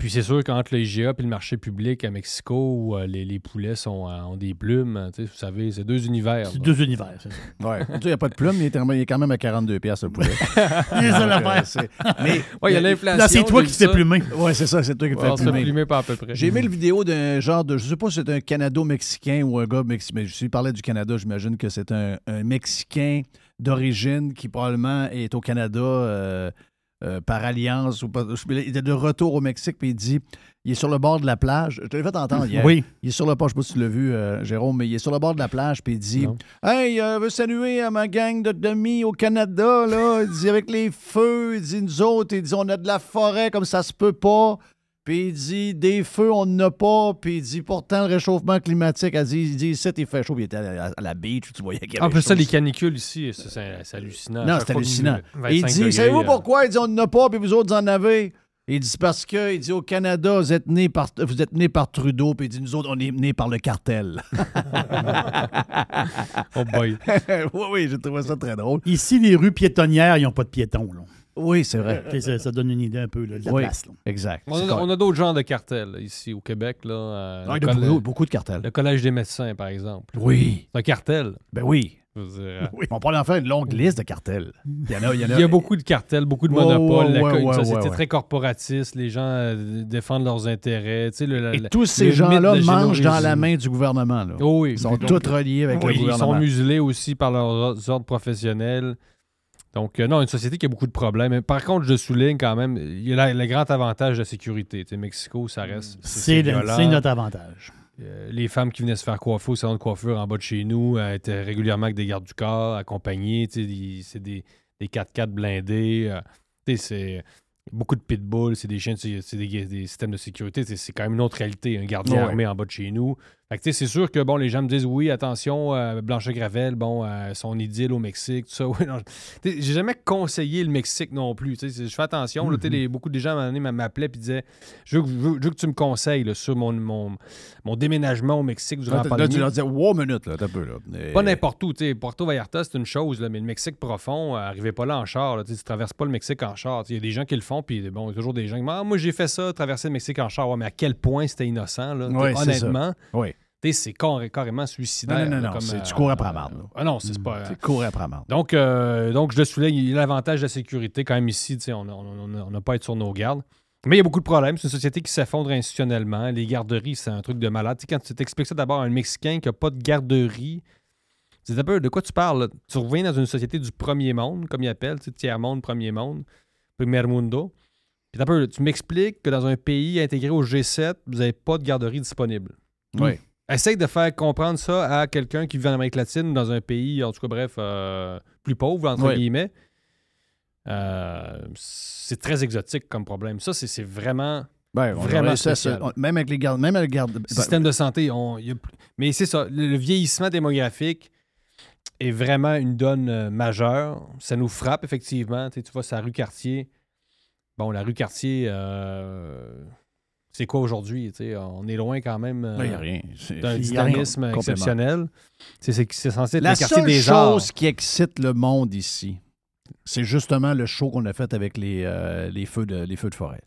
Puis c'est sûr qu'entre le IGA et le marché public à Mexico, où euh, les, les poulets sont, euh, ont des plumes, tu sais, vous savez, c'est deux univers. C'est deux univers. c'est ça. Ouais. [laughs] Il n'y a pas de plume, mais il est quand même- à 42 piastres le poulet. [laughs] Il est l'affaire. euh, c'est- mais [laughs] Ouais, il y a l'inflation. Là, c'est toi qui te fais plumer. Ouais, c'est ça, c'est toi qui te fais plumer. plumer pas à peu près. J'ai aimé le vidéo d'un genre de. Je sais pas si c'est un Canado-Mexicain ou un gars mexicain. Mais je parlais du Canada, j'imagine que c'est un, un Mexicain d'origine qui probablement est au Canada euh, euh, par alliance. Ou pas, il était de retour au Mexique, puis il dit il est sur le bord de la plage. Je te l'ai fait entendre hier. Oui. Il est sur le bord, je sais pas si tu l'as vu, euh, Jérôme, mais il est sur le bord de la plage, puis il dit Non. Hey, euh, veux saluer à ma gang de demi au Canada, là. Il dit avec les feux, il dit nous autres, il dit on a de la forêt comme ça se peut pas. Puis il dit des feux, on n'en a pas. Puis il dit pourtant le réchauffement climatique, elle dit, il dit ici, il fait chaud. Puis il était à la, à la beach, tu voyais qu'il y En plus, ça, les canicules ici, c'est hallucinant. Non, c'est hallucinant. il 25 dit savez-vous euh, pourquoi? Il dit on n'en a pas, puis vous autres, vous en avez. Il dit parce que, il dit au Canada, vous êtes né par, vous êtes né par Trudeau, puis il dit nous autres, on est nés par le cartel. [laughs] oh boy. [laughs] oui, oui, j'ai trouvé ça très drôle. Ici, les rues piétonnières, ils n'ont pas de piétons. Là. Oui, c'est vrai. Ça, ça donne une idée un peu là, de la Oui, place. là. exact. On a, correct. on a d'autres genres de cartels ici au Québec. Là, euh, Ah, le il y a beaucoup, beaucoup de cartels. Le Collège des médecins, par exemple. Oui. C'est un cartel. Ben oui. Dire, [laughs] On pourrait en faire une longue liste de cartels. Il y en a, il y en a, Il y a beaucoup de cartels, beaucoup de monopoles, ouais, la co- ouais, une ouais, société ouais, ouais. très corporatiste, les gens euh, défendent leurs intérêts. tu sais, le- la- Et la- tous ces gens-là mangent dans la main du gouvernement. Là. Oh oui. Ils sont Donc, tous reliés avec oui, le Ils gouvernement. sont muselés aussi par leurs ordres professionnels. Donc, euh, non, une société qui a beaucoup de problèmes. Mais Par contre, je souligne quand même, il y a la- le grand avantage de la sécurité. Tu sais, Mexico, ça reste. C'est le- violent. c'est notre avantage. Euh, les femmes qui venaient se faire coiffer au salon de coiffure en bas de chez nous euh, étaient régulièrement avec des gardes du corps, accompagnés. tu sais, des- C'est des, des 4x4 blindés. euh, tu sais, c'est beaucoup de pitbulls, c'est des chiens, c'est des, des systèmes de sécurité. C'est c'est quand même une autre réalité, un gardien Ouais. armé en bas de chez nous. Fait que, c'est sûr que bon, les gens me disent oui, attention, euh, Blanchet-Gravel, bon, euh, son idylle au Mexique, tout ça. [laughs] Oui, J'ai jamais conseillé le Mexique non plus. Je fais attention. les- beaucoup de gens m'appelaient et disaient je veux, que- je veux- je veux que tu me conseilles là, sur mon, mon, mon déménagement au Mexique durant Là, la là, pandémie. tu leur dis, wow, minute, là, t'as peu, là. Et- Pas n'importe où. Porto Vallarta, c'est une chose, là, mais le Mexique profond, euh, arrivez pas là en char. Là, tu traverses pas le Mexique en char. Il y a des gens qui le font, puis bon, il y a toujours des gens qui disent Ah, Moi, j'ai fait ça, traverser le Mexique en char. Ouais, mais à quel point c'était innocent, là, Oui, honnêtement. Oui. Tu sais, C'est carré- carrément suicidaire. Non, non, non, là, non, comme, c'est- euh, tu cours après la. Ah non, c'est pas. C'est courir après la marde. Donc, euh, donc, je le souligne, il y a l'avantage de la sécurité quand même ici. tu sais, On n'a on, on n'a pas à être sur nos gardes. Mais il y a beaucoup de problèmes. C'est une société qui s'effondre institutionnellement. Les garderies, c'est un truc de malade. Tu sais, quand tu t'expliques ça d'abord à un Mexicain qui n'a pas de garderie, c'est un peu de quoi tu parles. là? Tu reviens dans une société du premier monde, comme ils appellent, tu sais, tiers-monde, premier monde, primer mundo. Puis t'as peu, tu m'expliques que dans un pays intégré au G7, vous n'avez pas de garderie disponible. Oui. Essaye de faire comprendre ça à quelqu'un qui vit en Amérique latine, dans un pays, en tout cas, bref, euh, plus pauvre, entre guillemets. Euh, c'est très exotique comme problème. Ça, c'est vraiment, Ben, vraiment ça, ça, même avec les gardes, même avec les gardes. ben, Système de santé, on, y a mais c'est ça, le, le vieillissement démographique est vraiment une donne euh, majeure. Ça nous frappe, effectivement. Tu, sais, tu vois, c'est la rue Cartier. Bon, la rue Cartier, euh, c'est quoi aujourd'hui? On est loin quand même euh, Ben, d'un dynamisme exceptionnel. C'est censé être La le quartier seule des arts. chose qui excite le monde ici, c'est justement le show qu'on a fait avec les, euh, les, feux de, les feux de forêt.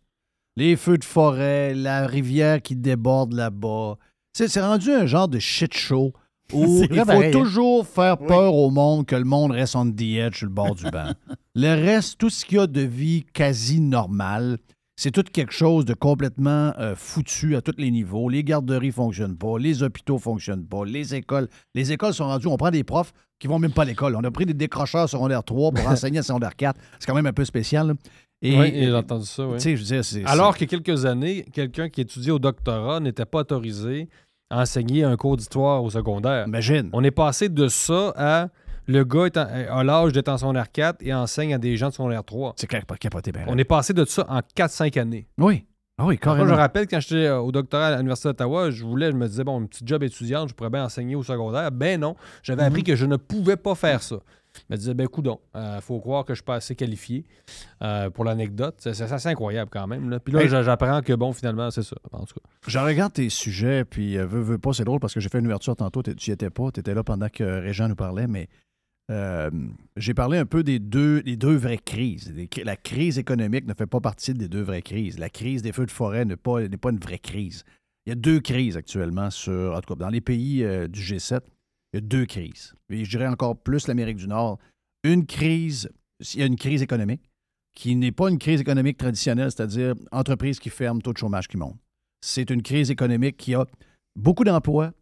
Les feux de forêt, la rivière qui déborde là-bas. C'est rendu un genre de shit show où [laughs] il faut pareil, toujours faire peur au monde que le monde reste on the edge sur le bord du banc. [laughs] Le reste, tout ce qu'il y a de vie quasi normale, c'est tout quelque chose de complètement euh, foutu à tous les niveaux. Les garderies fonctionnent pas, les hôpitaux fonctionnent pas, les écoles. Les écoles sont rendues, on prend des profs qui vont même pas à l'école. On a pris des décrocheurs secondaire 3 pour [laughs] enseigner à secondaire 4. C'est quand même un peu spécial. là. Et, Oui, j'ai entendu ça, oui. Je veux dire, c'est- Alors qu'il y a quelques années, quelqu'un qui étudiait au doctorat n'était pas autorisé à enseigner un cours d'histoire au secondaire. Imagine. On est passé de ça à le gars est en- a l'âge d'être en secondaire 4 et enseigne à des gens de secondaire 3. C'est clair, pas capoté. ben, On est passé de ça en 4-5 années. Oui. Ah oui, Moi, carrément. je me rappelle quand j'étais euh, au doctorat à l'Université d'Ottawa, je voulais, je me disais, bon, un petit job étudiante, je pourrais bien enseigner au secondaire. Ben non, j'avais appris que je ne pouvais pas faire ça. Je me disais, ben coudon, il faut croire que je suis pas assez qualifié euh, pour l'anecdote. C'est c'est assez incroyable quand même. là. Puis là, Hey. j'apprends que, bon, finalement, c'est ça. En tout cas. Je regarde tes sujets, puis euh, veux, veux pas, c'est drôle parce que j'ai fait une ouverture tantôt, tu n'y étais pas, tu étais là pendant que Régent nous parlait, mais euh, j'ai parlé un peu des deux, deux vraies crises. La crise économique ne fait pas partie des deux vraies crises. La crise des feux de forêt n'est pas, n'est pas une vraie crise. Il y a deux crises actuellement sur, en tout cas, dans les pays euh, du G7, il y a deux crises. Et je dirais encore plus l'Amérique du Nord. Une crise, il y a une crise économique qui n'est pas une crise économique traditionnelle, c'est-à-dire entreprise qui ferme, taux de chômage qui monte. C'est une crise économique qui a beaucoup d'emplois,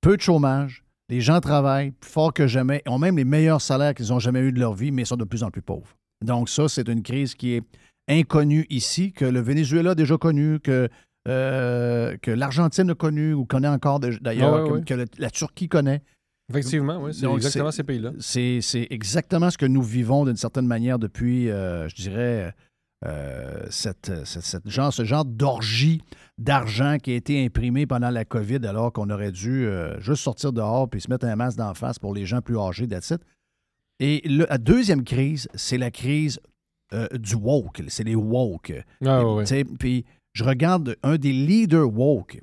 peu de chômage, les gens travaillent plus fort que jamais, ont même les meilleurs salaires qu'ils ont jamais eu de leur vie, mais sont de plus en plus pauvres. Donc ça, c'est une crise qui est inconnue ici, que le Venezuela a déjà connu, que, euh, que l'Argentine a connu ou connaît encore d'ailleurs, ouais, que, ouais. que le- la Turquie connaît. Effectivement, oui, c'est exactement ces pays-là. C'est c'est exactement ce que nous vivons d'une certaine manière depuis, euh, je dirais, euh, cette, cette- cette genre, ce genre d'orgie d'argent qui a été imprimé pendant la COVID alors qu'on aurait dû euh, juste sortir dehors puis se mettre un masque d'en face pour les gens plus âgés, it. Et le- la deuxième crise, c'est la crise euh, du woke. C'est les woke. Ah, Puis je regarde un des leaders woke,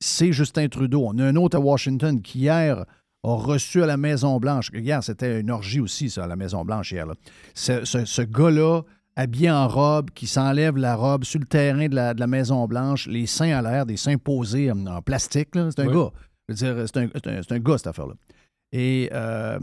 c'est Justin Trudeau. On a un autre à Washington qui hier a reçu à la Maison-Blanche. Hier, c'était une orgie aussi, ça, à la Maison-Blanche, hier. là. Ce, ce- ce gars-là, habillé en robe, qui s'enlève la robe sur le terrain de la, de la Maison-Blanche, les seins à l'air, des seins posés en, en plastique, c'est un Oui. gars. C'est un, c'est un- gars, cette affaire-là. Et euh,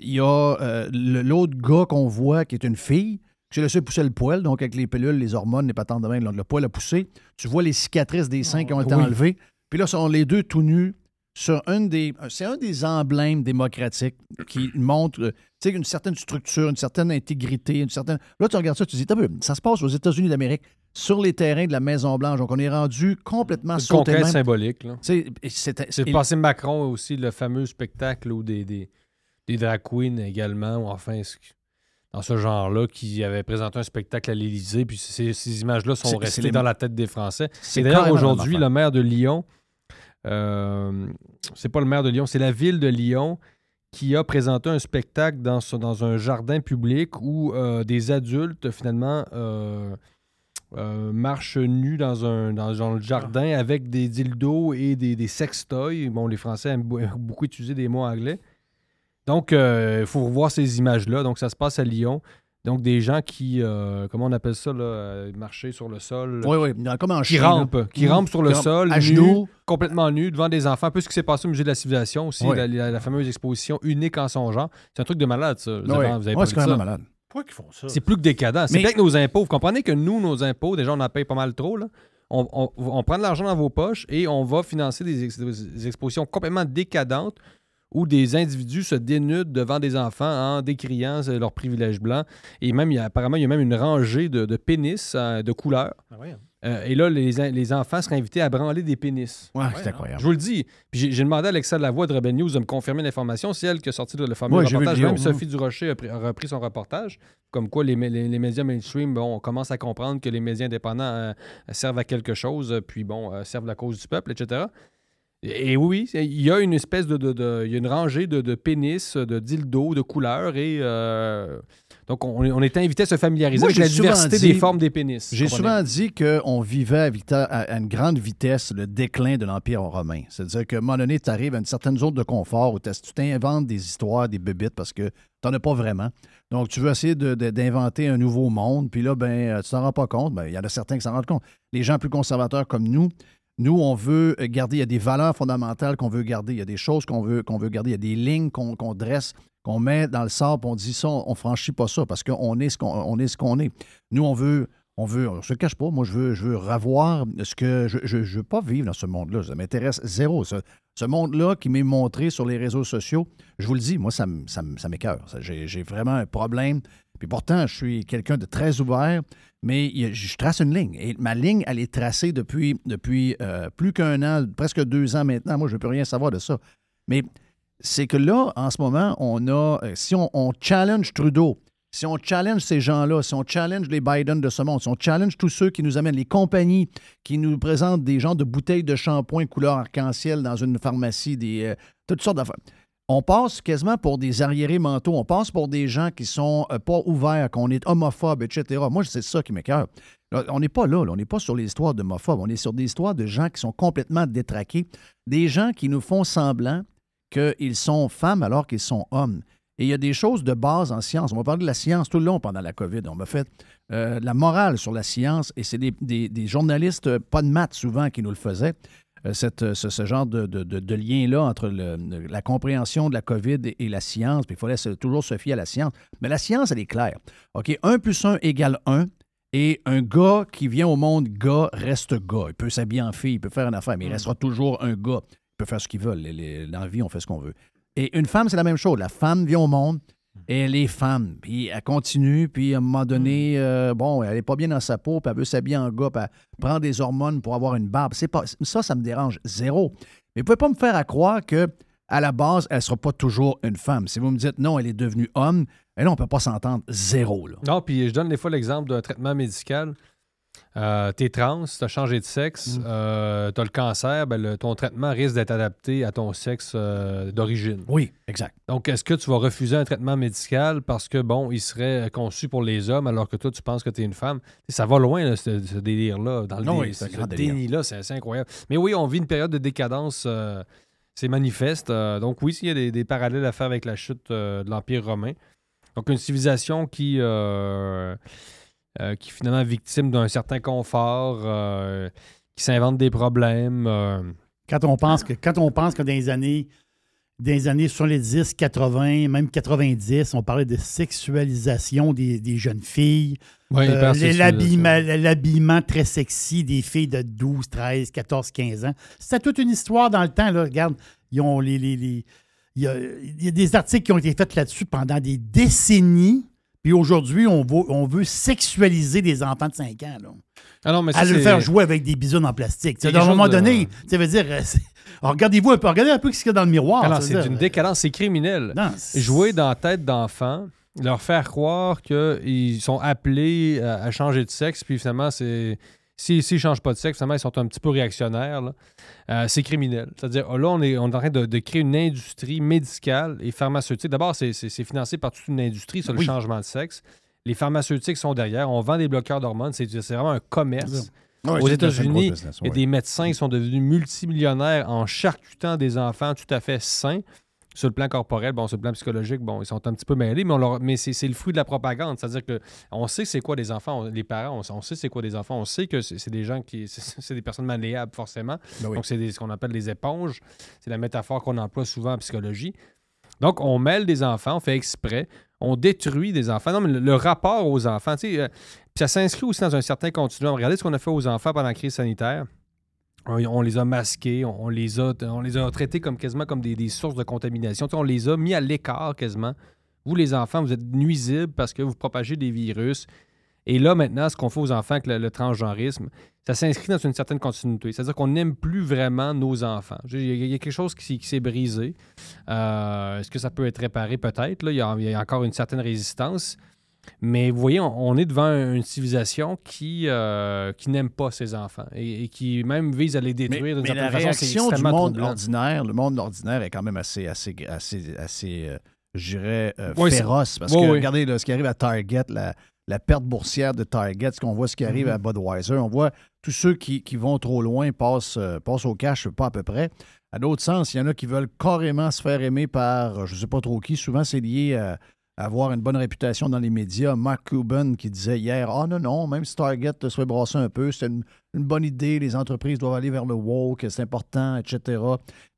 il y a euh, l'autre gars qu'on voit qui est une fille, qui s'est laissé pousser le poil, donc avec les pilules, les hormones, les patentes de main, le poil a poussé. Tu vois les cicatrices des seins qui ont été Oui. enlevées. Puis là, sont les deux tout nus sur une des. C'est un des emblèmes démocratiques qui montre euh, une certaine structure, une certaine intégrité, une certaine. Là, tu regardes ça, tu te dis, T'as vu, ça se passe aux États-Unis d'Amérique, sur les terrains de la Maison-Blanche. Donc, on est rendu complètement de conquête même. symbolique. C'est passé Macron aussi, le fameux spectacle où des, des, des drag queens également, ou enfin, dans ce genre-là, qui avait présenté un spectacle à l'Élysée, puis ces, ces images-là sont restées les- dans la tête des Français. C'est Et d'ailleurs, aujourd'hui, le maire de Lyon, euh, c'est pas le maire de Lyon, c'est la ville de Lyon qui a présenté un spectacle dans, ce- dans un jardin public où euh, des adultes, finalement, euh, euh, marchent nus dans, un, dans, dans le jardin avec des dildos et des, des sextoys. Bon, les Français aiment beau- [laughs] beaucoup utiliser des mots anglais. Donc, euh, il faut revoir ces images-là. Donc, ça se passe à Lyon. Donc, des gens qui, euh, comment on appelle ça, là, euh, marcher sur le sol. Oui, oui, comme en Qui chien, là. rampent, qui Mmh. rampent sur le sol, à nus, genoux. complètement nus, devant des enfants. Un peu ce qui s'est passé au Musée de la Civilisation aussi, Oui. la, la- la fameuse exposition unique en son genre. C'est un truc de malade, ça. Vous Oui. avez, vous avez Ouais, pas c'est malade. Pourquoi ils font ça? C'est plus que décadent. C'est que nos impôts, vous comprenez que nous, nos impôts, déjà, on en paye pas mal trop. Là. On, on- on prend de l'argent dans vos poches et on va financer des, ex- des expositions complètement décadentes où des individus se dénudent devant des enfants en décriant euh, leurs privilèges blancs. Et même, il y a, apparemment, il y a même une rangée de, de pénis euh, de couleurs. Ah ouais. Euh, et là, les, les enfants seraient invités à branler des pénis. Ouais, c'est incroyable. Je vous le dis. Puis j'ai demandé à Alexa Lavoie de Rebel News de me confirmer l'information. C'est elle qui a sorti le fameux Ouais, reportage. Même. Sophie Durocher a, pris- a repris son reportage. Comme quoi, les, les- les médias mainstream, bon, on commence à comprendre que les médias indépendants euh, servent à quelque chose, puis bon, euh, servent la cause du peuple, etc. Et, oui, il y a une espèce de. de- de- il y a une rangée de, de pénis, de dildos, de couleurs. Et euh, donc, on, on était invité à se familiariser Moi, avec la diversité dit- des formes des pénis. J'ai souvent dit qu'on vivait à, à- à une grande vitesse le déclin de l'Empire romain. C'est-à-dire qu'à un moment donné, tu arrives à une certaine zone de confort où tu t'inventes des histoires, des bébites parce que tu n'en as pas vraiment. Donc, tu veux essayer d'inventer un nouveau monde, puis là, ben, euh, tu t'en rends pas compte. Ben, Il y en a certains qui s'en rendent compte. Les gens plus conservateurs comme nous, nous, on veut garder, il y a des valeurs fondamentales qu'on veut garder, il y a des choses qu'on veut, qu'on veut garder, il y a des lignes qu'on dresse, qu'on met dans le sable, on dit ça, on franchit pas ça parce qu'on est ce qu'on on est. Ce est. Nous, on veut, on veut, se cache pas, moi, je veux, je veux revoir ce que. Je, je, je veux pas vivre dans ce monde-là. Ça m'intéresse zéro. Ce, monde-là qui m'est montré sur les réseaux sociaux, je vous le dis, moi, ça, ça, ça m'écœure. J'ai vraiment un problème. Puis pourtant, je suis quelqu'un de très ouvert, mais je trace une ligne. Et ma ligne, elle est tracée depuis, euh, plus qu'un an, presque deux ans maintenant. Moi, je ne plus rien savoir de ça. Mais c'est que là, en ce moment, on a, euh, si on, challenge Trudeau, si on challenge ces gens-là, si on challenge les Biden de ce monde, si on challenge tous ceux qui nous amènent, les compagnies qui nous présentent des genres de bouteilles de shampoing couleur arc-en-ciel dans une pharmacie, des, euh, toutes sortes d'affaires. On passe quasiment pour des arriérés mentaux. On passe pour des gens qui sont euh, pas ouverts, qu'on est homophobes, etc. Moi, c'est ça qui m'écœure. On n'est pas là, on n'est pas sur les histoires d'homophobes. On est sur des histoires de gens qui sont complètement détraqués, des gens qui nous font semblant qu'ils sont femmes alors qu'ils sont hommes. Et il y a des choses de base en science. On va parler de la science tout le long pendant la COVID. On m'a fait euh, la morale sur la science et c'est des journalistes, euh, pas de maths souvent, qui nous le faisaient. Euh, cette, euh, ce, ce genre de, de- de- de lien-là entre le- la compréhension de la COVID et, et la science. Puis il fallait toujours se fier à la science. Mais la science, elle est claire. OK, 1 plus 1 égale 1. Et un gars qui vient au monde gars reste gars. Il peut s'habiller en fille, il peut faire une affaire, mais il restera toujours un gars. Il peut faire ce qu'il veut. Les- les- Dans la vie, on fait ce qu'on veut. Et une femme, c'est la même chose. La femme vient au monde, elle est femme, puis elle continue, puis à un moment donné, euh, bon, elle n'est pas bien dans sa peau, puis elle veut s'habiller en gars, puis elle prend des hormones pour avoir une barbe. C'est pas, ça, ça me dérange zéro. Mais vous pouvez pas me faire à croire que à la base, elle ne sera pas toujours une femme. Si vous me dites non, elle est devenue homme, et là, on ne peut pas s'entendre zéro. Là. Non, puis je donne des fois l'exemple d'un traitement médical. Euh, t'es trans, t'as changé de sexe, Mm. euh, t'as le cancer, ben, le- ton traitement risque d'être adapté à ton sexe euh, d'origine. Oui, exact. Donc, est-ce que tu vas refuser un traitement médical parce que, bon, il serait conçu pour les hommes alors que toi, tu penses que tu es une femme? Ça va loin, là, ce, ce délire-là. Dans le Non, dé- oui, ce déni-là, c'est incroyable. Mais oui, on vit une période de décadence. c'est manifeste. donc, oui, il y a des, des parallèles à faire avec la chute de l'Empire romain. Donc, une civilisation qui, euh, qui est finalement victime d'un certain confort, euh, qui s'invente des problèmes. euh, Quand on pense que, quand on pense que dans les années, dans les années 70, 80, même 90, on parlait de sexualisation des, des jeunes filles. Ouais, l'habillement, l'habillement très sexy des filles de 12, 13, 14, 15 ans. C'était toute une histoire dans le temps. Là. Regarde, ils ont les, les- les- il, y a, il y a des articles qui ont été faits là-dessus pendant des décennies. Puis aujourd'hui, on veut, on veut sexualiser des enfants de 5 ans. Là. Ah non, mais ça, à le faire jouer avec des bisounes en plastique. À un moment de- donné, ça veut dire. euh, [laughs] regardez-vous un peu, regardez un peu ce qu'il y a dans le miroir. Ah c'est d'une euh, décadence, c'est criminel. Non, Jouer dans la tête d'enfants, leur faire croire qu'ils sont appelés à, à changer de sexe, puis finalement, c'est. S'ils ne changent pas de sexe, finalement, ils sont un petit peu réactionnaires. Euh, c'est criminel. C'est-à-dire, là, on est, on est en train de, de créer une industrie médicale et pharmaceutique. D'abord, c'est financé par toute une industrie sur le Oui. changement de sexe. Les pharmaceutiques sont derrière. On vend des bloqueurs d'hormones. C'est vraiment un commerce. Ouais, Aux États-Unis, il y a des médecins qui sont devenus multimillionnaires en charcutant des enfants tout à fait sains. Sur le plan corporel, bon, sur le plan psychologique, bon, ils sont un petit peu mêlés, mais, on leur- mais c'est c'est le fruit de la propagande. C'est-à-dire que on sait c'est quoi des enfants, on- les parents, on, on sait c'est quoi des enfants, on sait que c'est des gens qui. [laughs] c'est- des personnes malléables, forcément. Ben oui. Donc, c'est ce qu'on appelle des éponges. C'est la métaphore qu'on emploie souvent en psychologie. Donc, on mêle des enfants, on fait exprès, on détruit des enfants. Non, mais le, le rapport aux enfants, tu sais, euh, ça s'inscrit aussi dans un certain continuum. Regardez ce qu'on a fait aux enfants pendant la crise sanitaire. On, les a masqués, on, les a, traités comme quasiment comme des, sources de contamination. On les a mis à l'écart quasiment. Vous, les enfants, vous êtes nuisibles parce que vous propagez des virus. Et là, maintenant, ce qu'on fait aux enfants avec le, transgenrisme, ça s'inscrit dans une certaine continuité. C'est-à-dire qu'on n'aime plus vraiment nos enfants. Il y a, quelque chose qui, s'est- brisé. Euh, Est-ce que ça peut être réparé? Peut-être. il y a encore une certaine résistance. Mais vous voyez, on, on est devant une civilisation qui, euh, qui n'aime pas ses enfants et, et qui même vise à les Mais, détruire d'une mais la certaine façon. C'est réaction du monde troublant. ordinaire, le monde ordinaire est quand même assez, assez, assez, assez euh, je dirais, euh, Oui, féroce. Parce Oui, que oui. regardez là, ce qui arrive à Target, la, la perte boursière de Target, ce qu'on voit, ce qui arrive Mhm. à Budweiser, on voit tous ceux qui, qui vont trop loin passent, passent au cash, pas à peu près. À d'autres sens, il y en a qui veulent carrément se faire aimer par je ne sais pas trop qui. Souvent, c'est lié à avoir une bonne réputation dans les médias. Mark Cuban qui disait hier Ah non, non, même si Target se fait un peu, c'est une, bonne idée, les entreprises doivent aller vers le woke, c'est important, etc.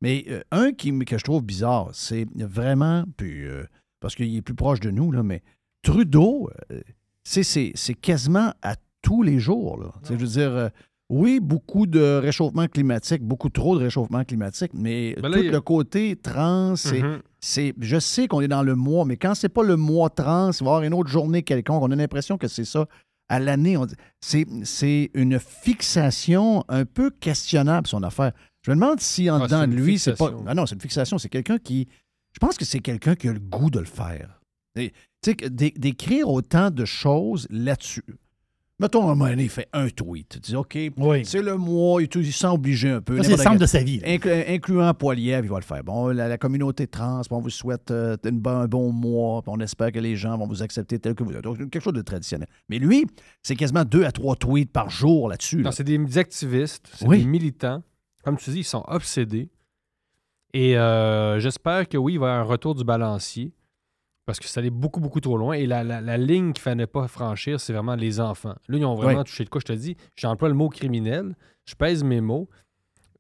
Mais euh, un qui, que je trouve bizarre, c'est vraiment, puis euh, parce qu'il est plus proche de nous, là, mais Trudeau, euh, c'est- quasiment à tous les jours. Je veux dire, euh, oui, beaucoup de réchauffement climatique, beaucoup trop de réchauffement climatique, mais Ben là, tout a- le côté trans, c'est Mhm. c'est- je sais qu'on est dans le mois, mais quand c'est pas le mois trans, il va y avoir une autre journée quelconque. On a l'impression que c'est ça à l'année. C'est, c'est une fixation un peu questionnable, son affaire. Je me demande si en Ah, dedans de lui, c'est pas. Ah non, c'est une fixation. C'est quelqu'un qui. Je pense que c'est quelqu'un qui a le goût de le faire. Tu sais, d'écrire autant de choses là-dessus. Mettons, à un moment donné, il fait un tweet. Tu dis, OK, c'est le mois, il, il se sent obligé un peu. Ça, c'est le centre de sa vie, incluant Poiliev, il va le faire. Bon, la, la communauté trans, bon, on vous souhaite euh, une bon- un bon mois, on espère que les gens vont vous accepter tel que vous êtes. Donc, quelque chose de traditionnel. Mais lui, c'est quasiment deux à trois tweets par jour là-dessus. là. Non, c'est des activistes, c'est Oui. des militants. Comme tu dis, ils sont obsédés. Et euh, j'espère que oui, il va y avoir un retour du balancier. Parce que ça allait beaucoup, beaucoup trop loin. Et la, la- la ligne qu'il ne fallait pas franchir, c'est vraiment les enfants. Là, ils ont vraiment Oui. touché de quoi, je te dis. J'emploie le mot criminel. Je pèse mes mots.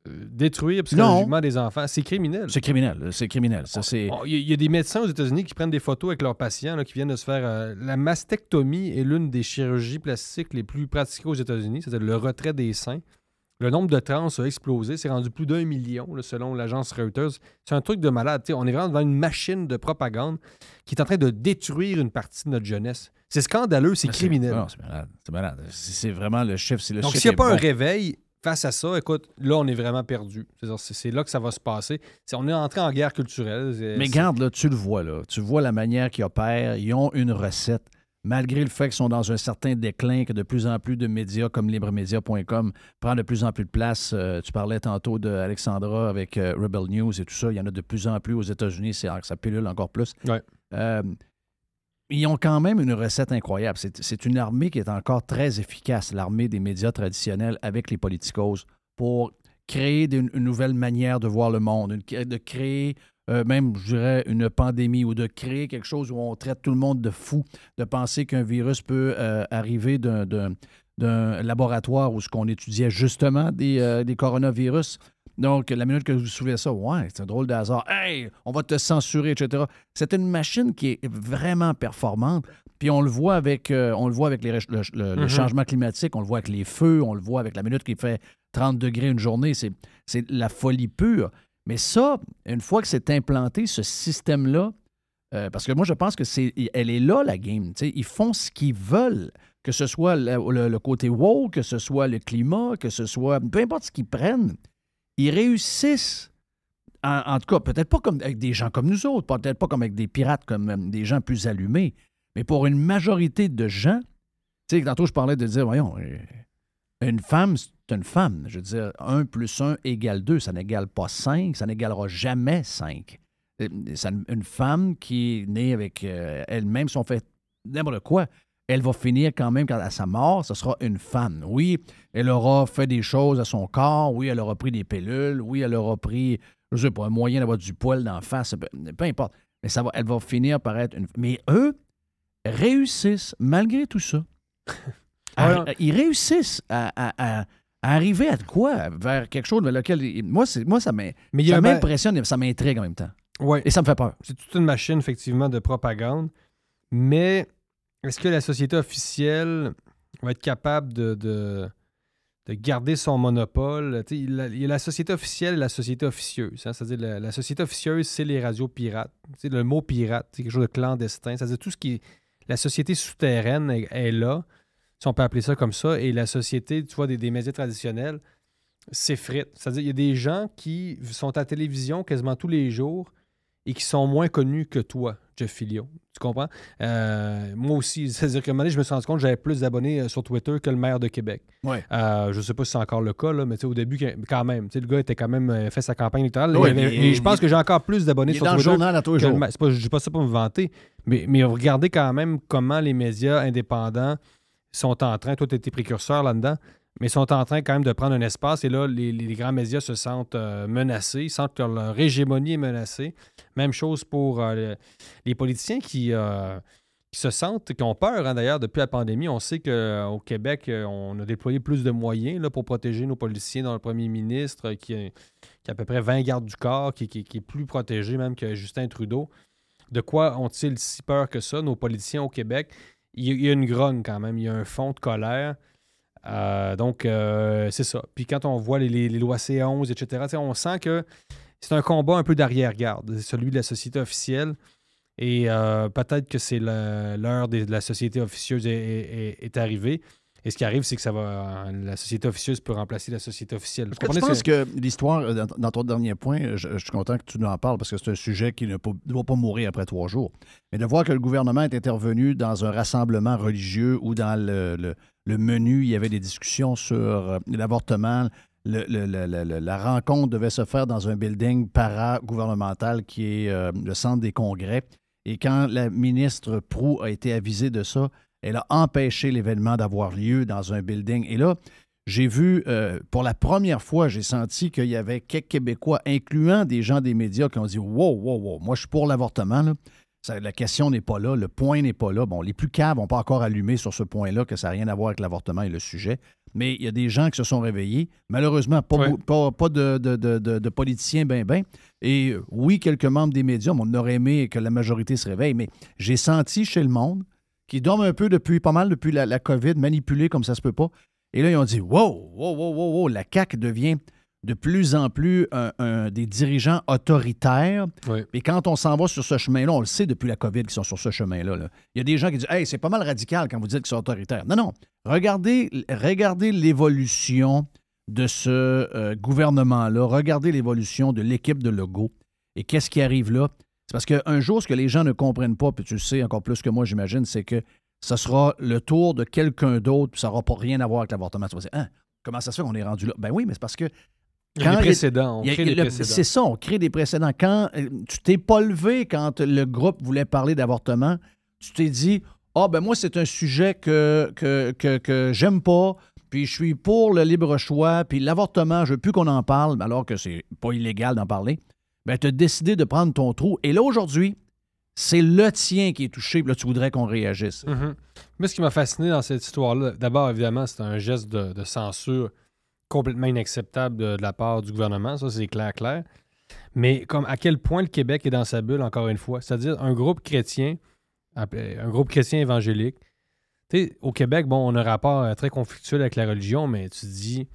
Euh, détruire psychologiquement des enfants, c'est criminel. C'est criminel. C'est criminel. C'est... Oh, Il y, a- il y a des médecins aux États-Unis qui prennent des photos avec leurs patients là, qui viennent de se faire. euh, la mastectomie est l'une des chirurgies plastiques les plus pratiquées aux États-Unis, c'est-à-dire le retrait des seins. Le nombre de trans a explosé, c'est rendu plus d'un million là, selon l'agence Reuters. C'est un truc de malade. on est vraiment devant une machine de propagande qui est en train de détruire une partie de notre jeunesse. C'est scandaleux, c'est Mais criminel. non, c'est malade. C'est malade. C'est, vraiment le chiffre. C'est le Donc, s'il n'y a pas un réveil face à ça, écoute, là, on est vraiment perdu. C'est là que ça va se passer. On est entré en guerre culturelle. Mais garde, là, tu le vois, là. Tu vois la manière qu'ils opèrent. Ils ont une recette. Malgré le fait qu'ils sont dans un certain déclin, que de plus en plus de médias comme libremedia.com prend de plus en plus de place. Euh, tu parlais tantôt d'Alexandra avec euh, Rebel News et tout ça. Il y en a de plus en plus aux États-Unis. C'est, ça pilule encore plus. Ouais. Euh, ils ont quand même une recette incroyable. C'est, une armée qui est encore très efficace, l'armée des médias traditionnels avec les politicos, pour créer une nouvelle manière de voir le monde, une- de créer euh, même, je dirais, une pandémie ou de créer quelque chose où on traite tout le monde de fou, de penser qu'un virus peut euh, arriver d'un, laboratoire où ce qu'on étudiait justement des, euh, des coronavirus. Donc, la minute que vous soulevez ça, ouais, c'est un drôle de hasard. Hey, on va te censurer, etc. C'est une machine qui est vraiment performante. Puis on le voit avec, on le voit avec les le, Mhm. changement climatique, on le voit avec les feux, on le voit avec la minute qui fait 30 degrés une journée. C'est, c'est la folie pure. Mais ça, une fois que c'est implanté, ce système-là, euh, parce que moi, je pense que c'est, elle est là, la game. tu sais. Ils font ce qu'ils veulent, que ce soit le, côté woke, que ce soit le climat, que ce soit peu importe ce qu'ils prennent, ils réussissent. En, en tout cas, peut-être pas comme avec des gens comme nous autres, peut-être pas comme avec des pirates, comme euh, des gens plus allumés, mais pour une majorité de gens, tu sais, tantôt je parlais de dire, voyons, euh, une femme, c'est une femme. Je veux dire, 1 plus 1 égale 2. Ça n'égale pas 5. Ça n'égalera jamais 5. Euh, ça- Une femme qui est née avec euh, elle-même, si on fait n'importe quoi, elle va finir quand même, quand à sa mort, ce sera une femme. Oui, elle aura fait des choses à son corps. Oui, elle aura pris des pilules. Oui, elle aura pris, je sais pas, un moyen d'avoir du poil d'en face. Peu, peu importe. Mais ça va, elle va finir par être une Mais eux réussissent, malgré tout ça, [laughs] Ouais. ils réussissent à, à- à- à arriver à quoi? Vers quelque chose vers lequel. Moi, moi ça m'impressionne et ça m'intrigue en même temps. Ouais. Et ça me fait peur. C'est toute une machine, effectivement, de propagande. Mais est-ce que la société officielle va être capable de, de, de garder son monopole? Il y a- il y a la société officielle et la société officieuse. hein. C'est-à-dire, la, la société officieuse, c'est les radios pirates. Le mot pirate, c'est quelque chose de clandestin. C'est-à-dire, tout ce qui. La société souterraine est, est là, si on peut appeler ça comme ça, et la société, tu vois, des, des médias traditionnels, s'effrite. C'est-à-dire, il y a des gens qui sont à la télévision quasiment tous les jours et qui sont moins connus que toi, Jeff Filio. Tu comprends? Euh, moi aussi. [laughs] C'est-à-dire qu'à un moment donné, je me suis rendu compte que j'avais plus d'abonnés euh, sur Twitter que le maire de Québec. Ouais. Euh, je sais pas si c'est encore le cas, là, mais au début, quand même. Le gars était quand même fait sa campagne électorale. Avait- et je pense il- que j'ai encore plus d'abonnés sur dans le Twitter. journal à tous les que le jours. pas, je dis pas ça pour me vanter, mais, mais regardez quand même comment les médias indépendants sont en train, toi, tu étais précurseur là-dedans, mais sont en train quand même de prendre un espace. Et là, les, grands médias se sentent euh, menacés, sentent que leur hégémonie est menacée. Même chose pour euh, le- les politiciens qui, euh, qui se sentent, qui ont peur hein, d'ailleurs depuis la pandémie. On sait qu'au Québec, euh, on a déployé plus de moyens là, pour protéger nos policiers, dans le premier ministre, qui, a- à peu près 20 gardes du corps, qui- qui est plus protégé même que Justin Trudeau. De quoi ont-ils si peur que ça, nos politiciens au Québec? Il y a, une grogne quand même, il y a un fond de colère. Euh, donc, euh, c'est ça. Puis quand on voit les, lois C11, etc., on sent que c'est un combat un peu d'arrière-garde, celui de la société officielle. Et euh, peut-être que c'est l'heure de la société officieuse est arrivée. Et ce qui arrive, c'est que ça va, la société officieuse peut remplacer la société officielle. Vous Est-ce que comprenez? que l'histoire, euh, dans, dans ton dernier point, je, je suis content que tu nous en parles parce que c'est un sujet qui ne peut- doit pas mourir après trois jours. Mais de voir que le gouvernement est intervenu dans un rassemblement religieux ou dans le, le- le menu, il y avait des discussions sur euh, l'avortement. Le- le- le- le- le- la rencontre devait se faire dans un building para-gouvernemental qui est euh, le centre des congrès. Et quand la ministre Prou a été avisée de ça, elle a empêché l'événement d'avoir lieu dans un building. Et là, j'ai vu, euh, pour la première fois, j'ai senti qu'il y avait quelques Québécois, incluant des gens des médias, qui ont dit Wow, wow, wow, moi je suis pour l'avortement. la question n'est pas là, le point n'est pas là. Bon, les plus caves n'ont pas encore allumé sur ce point-là, que ça n'a rien à voir avec l'avortement et le sujet. Mais il y a des gens qui se sont réveillés. Malheureusement, pas, de, de- de- de- de politiciens, ben, ben. Et euh, oui, quelques membres des médias, mais on aurait aimé que la majorité se réveille. Mais j'ai senti chez le monde qui dorment un peu depuis pas mal depuis la, la COVID, manipulés comme ça se peut pas. Et là, ils ont dit Wow, wow, wow, wow, wow, la CAQ devient de plus en plus un- un- des dirigeants autoritaires. Oui. Et quand on s'en va sur ce chemin-là, on le sait depuis la COVID qu'ils sont sur ce chemin-là. là. Il y a des gens qui disent Hey, c'est pas mal radical quand vous dites qu'ils sont autoritaires. Non, non. Regardez, regardez l'évolution de ce euh, gouvernement-là. Regardez l'évolution de l'équipe de Legault. Et qu'est-ce qui arrive là? C'est parce qu'un jour, ce que les gens ne comprennent pas, puis tu le sais encore plus que moi, j'imagine, c'est que ce sera le tour de quelqu'un d'autre, puis ça n'aura pas rien à voir avec l'avortement. Tu vas dire, Hein, comment ça se fait qu'on est rendu là? Ben oui, mais c'est parce que. Quand précédents, on a- crée des précédents. C'est ça, on crée des précédents. Quand euh, tu t'es pas levé quand le groupe voulait parler d'avortement, tu t'es dit Ah, ben moi, c'est un sujet que, que, que, que j'aime pas, puis je suis pour le libre choix, puis l'avortement, je veux plus qu'on en parle, alors que c'est pas illégal d'en parler. Ben, tu as décidé de prendre ton trou. Et là, aujourd'hui, c'est le tien qui est touché, là, tu voudrais qu'on réagisse. Mhm. Mais ce qui m'a fasciné dans cette histoire-là, d'abord, évidemment, c'est un geste de, censure complètement inacceptable de, la part du gouvernement. Ça, c'est clair, clair. Mais comme à quel point le Québec est dans sa bulle, encore une fois? C'est-à-dire un groupe chrétien, un groupe chrétien évangélique. Tu sais, au Québec, bon, on a un rapport euh, très conflictuel avec la religion, mais tu dis,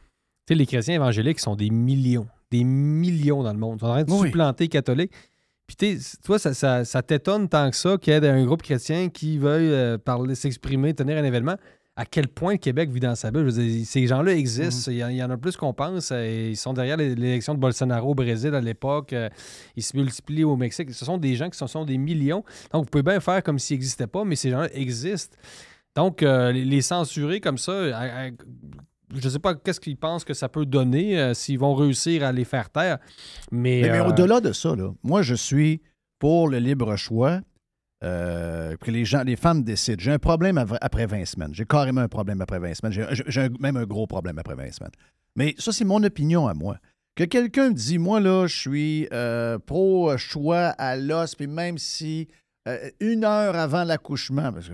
les chrétiens évangéliques sont des millions, des millions dans le monde. Ils sont en train de Oui. supplanter les catholiques. Puis, toi, ça, ça, ça t'étonne tant que ça qu'il y ait un groupe chrétien qui veuille euh, parler, s'exprimer, tenir un événement. À quel point le Québec vit dans sa bulle? Je veux dire, ces gens-là existent. Il, y en, il y en a plus qu'on pense. Euh, Ils sont derrière l'é- l'élection de Bolsonaro au Brésil à l'époque. Euh, Ils se multiplient au Mexique. Ce sont des gens qui sont, sont des millions. Donc, vous pouvez bien faire comme s'ils n'existaient pas, mais ces gens-là existent. Donc, euh, les, les censurer comme ça, à- à- je ne sais pas qu'est-ce qu'ils pensent que ça peut donner, euh, s'ils vont réussir à les faire taire. Mais, Mais, mais euh, au-delà de ça, là, moi, je suis pour le libre choix. euh, que les gens, les femmes décident. J'ai un problème après 20 semaines. J'ai carrément un problème après 20 semaines. J'ai, même un gros problème après 20 semaines. Mais ça, c'est mon opinion à moi. Que quelqu'un me dit, moi, là, je suis euh, pro-choix à l'os, puis même si euh, une heure avant l'accouchement, parce que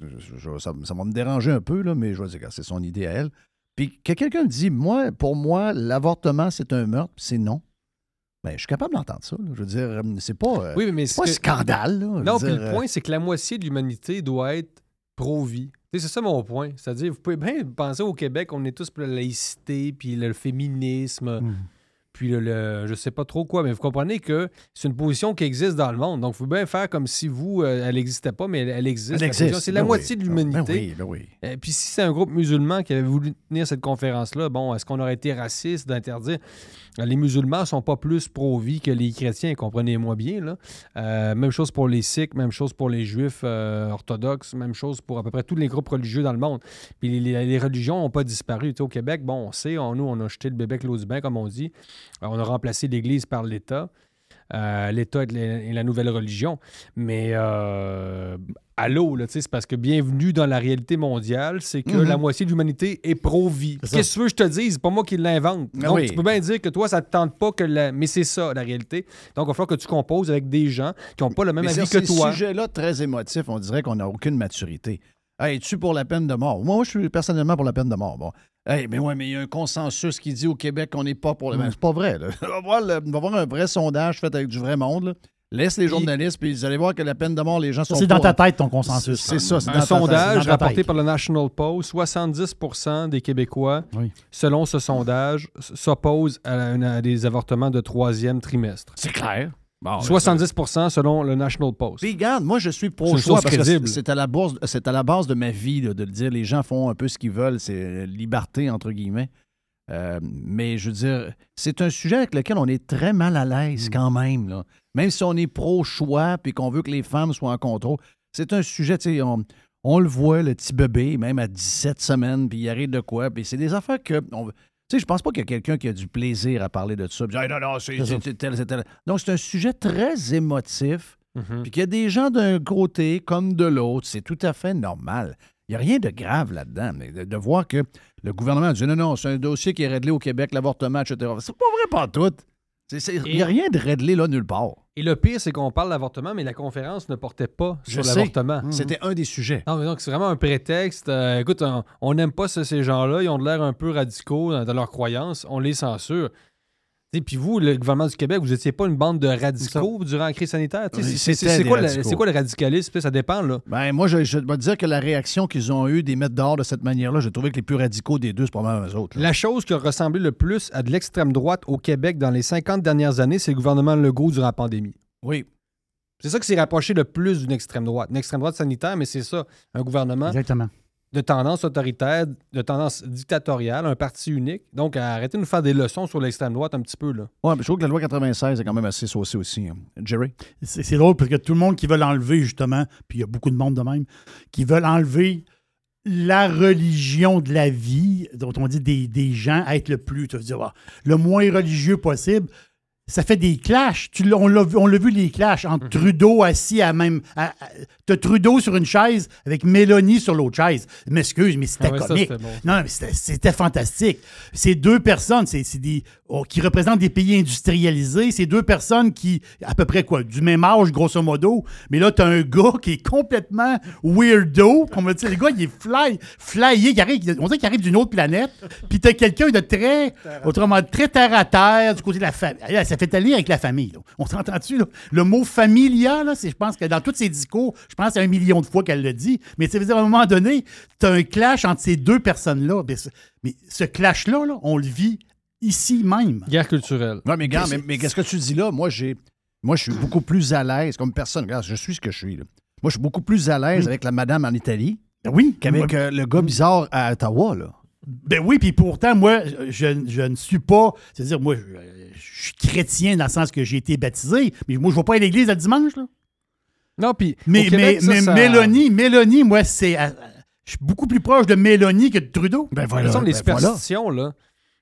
je je- je- ça, ça va me déranger un peu, là, mais je vais dire, c'est son idée à elle. Puis que quelqu'un me dit, moi, pour moi, l'avortement, c'est un meurtre, puis c'est non. Ben, je suis capable d'entendre ça. là. Je veux dire, euh, c'est pas, euh, Oui, mais c'est pas que- scandale. là. Non, puis dire, le euh, point, c'est que la moitié de l'humanité doit être pro-vie. C'est ça mon point. C'est-à-dire, vous pouvez bien penser au Québec, on est tous pour la laïcité, puis le féminisme, Hmm. Puis le, le- je sais pas trop quoi, mais vous comprenez que c'est une position qui existe dans le monde. Donc, vous pouvez bien faire comme si vous, euh, elle n'existait pas, mais elle, elle existe. C'est la ben moitié oui. de Ben l'humanité. oui, ben oui. Euh, puis si c'est un groupe musulman qui avait voulu tenir cette conférence-là, bon, est-ce qu'on aurait été raciste d'interdire? Les musulmans sont pas plus pro-vie que les chrétiens, comprenez-moi bien. Là. Euh, même chose pour les sikhs, même chose pour les juifs euh, orthodoxes, même chose pour à peu près tous les groupes religieux dans le monde. Puis les, les- les religions n'ont pas disparu. Tu sais, au Québec, bon, on sait, on, nous, on a jeté le bébé avec l'eau du bain, comme on dit. On a remplacé l'Église par l'État. Euh, L'État est, la- nouvelle religion. Mais euh, allô, là, c'est parce que bienvenue dans la réalité mondiale, c'est que Mhm. la moitié de l'humanité est pro-vie. C'est. Qu'est-ce que je te dise? C'est pas moi qui l'invente. Ah Donc, oui. tu peux bien dire que toi, ça te tente pas que la... Mais c'est ça, la réalité. Donc, il va falloir que tu composes avec des gens qui n'ont pas le même mais avis que toi. sujets-là très émotifs, on dirait qu'on n'a aucune maturité. Hey, es-tu pour la peine de mort? Moi, je suis personnellement pour la peine de mort. Bon. Hey, mais ouais, mais il y a un consensus qui dit au Québec qu'on n'est pas pour la Mm. peine. C'est pas vrai. Là. [laughs] On, va voir le- on va voir un vrai sondage fait avec du vrai monde. là. Laisse les journalistes, puis vous allez voir que la peine de mort, les gens sont c'est dans ta tête, ton consensus. C'est ça, c'est dans Un sondage ta rapporté par le National Post, 70% des Québécois, selon ce sondage, s'opposent à des avortements de troisième trimestre. C'est clair. Bon, 70% selon le National Post. Puis regarde, moi je suis C'est pro une choix source parce que crédible. c'est- c'est à la base, c'est à la base de ma vie là, de le dire. Les gens font un peu ce qu'ils veulent, c'est euh, liberté entre guillemets. Euh, mais je veux dire, c'est un sujet avec lequel on est très mal à Mm. l'aise quand même. Là. Même si on est pro-choix puis qu'on veut que les femmes soient en contrôle, c'est un sujet, tu sais, on, on le voit, le petit bébé, même à 17 semaines, puis il arrive de quoi. Puis c'est des affaires que. on veut- tu sais, je pense pas qu'il y a quelqu'un qui a du plaisir à parler de ça. Puis, Hey, non, non, c'est tel, tel. Donc, c'est un sujet très émotif. Mhm. Puis qu'il y a des gens d'un côté comme de l'autre, c'est tout à fait normal. Il n'y a rien de grave là-dedans. Mais de, de voir que le gouvernement dit non, non, c'est un dossier qui est réglé au Québec, l'avortement, etc. C'est pas vrai, pas tout. Il n'y a rien de réglé là nulle part. Et le pire, c'est qu'on parle d'avortement, mais la conférence ne portait pas Je sur l'avortement. C'était un des sujets. Non, mais donc c'est vraiment un prétexte. Euh, écoute, on- on n'aime pas ce- ces gens-là. Ils ont de l'air un peu radicaux dans, dans leurs croyances. On les censure. Et puis vous, le gouvernement du Québec, vous n'étiez pas une bande de radicaux durant la crise sanitaire. C'est- quoi, le- radicaux. c'est quoi le radicalisme? Ça dépend, là. Ben, moi, je, je dois te dire que la réaction qu'ils ont eue des mettre dehors de cette manière-là, j'ai trouvé que les plus radicaux des deux, c'est probablement eux autres. là. La chose qui a ressemblé le plus à de l'extrême droite au Québec dans les 50 dernières années, c'est le gouvernement Legault durant la pandémie. Oui. C'est ça qui s'est rapproché le plus d'une extrême droite. Une extrême droite sanitaire, mais c'est ça, un gouvernement Exactement. De tendance autoritaire, de tendance dictatoriale, un parti unique. Donc, arrêtez de nous faire des leçons sur l'extrême droite un petit peu. Là. Ouais, mais je trouve que la loi 96 est quand même assez saucée aussi. hein. Jerry? C'est c'est drôle parce que tout le monde qui veut l'enlever, justement, puis il y a beaucoup de monde de même, qui veulent enlever la religion de la vie, dont on dit des, des gens, à être le plus, tu vas dire, ah, le moins religieux possible. Ça fait des clashs. Tu on l'a vu, les clashs entre Trudeau assis à même. T'as Trudeau sur une chaise avec Mélanie sur l'autre chaise. M'excuse, mais c'était Ah ouais, comique. bon. Non, mais c'était- fantastique. Ces deux personnes, c'est des oh, qui représentent des pays industrialisés. Ces deux personnes qui, à peu près quoi, du même âge, grosso modo. Mais là, t'as un gars qui est complètement weirdo. On va dire, le gars, il est fly, flyé. il arrive, on dirait qu'il arrive d'une autre planète. Puis t'as quelqu'un de très, autrement, très terre à terre du côté de la famille. Ça fait aller avec la famille. là. On s'entend-tu, là? Le mot familia, là, c'est, je pense que dans tous ses discours, je pense qu'il y a un million de fois qu'elle le dit. Mais ça veut dire, à un moment donné, t'as un clash entre ces deux personnes-là. Mais ce, mais ce clash-là, là, on le vit ici même. Guerre culturelle. Oui, mais gars, mais, qu'est-ce que tu dis là? Moi, j'ai. Moi, je suis beaucoup plus à l'aise comme personne. Regarde, je suis ce que je suis. là. Moi, je suis beaucoup plus à l'aise avec la madame en Italie Oui. qu'avec euh, le gars bizarre à Ottawa. Là. Ben oui, puis pourtant, moi, je, je ne suis pas. C'est-à-dire, moi, je, je suis chrétien dans le sens que j'ai été baptisé, mais moi, je ne vais pas à l'église le dimanche, là. Non, puis. Mais, au Québec, mais, ça, mais ça- Mélanie, Mélanie, moi, c'est. euh, Je suis beaucoup plus proche de Mélanie que de Trudeau. Ben toute façon, les superstitions, là.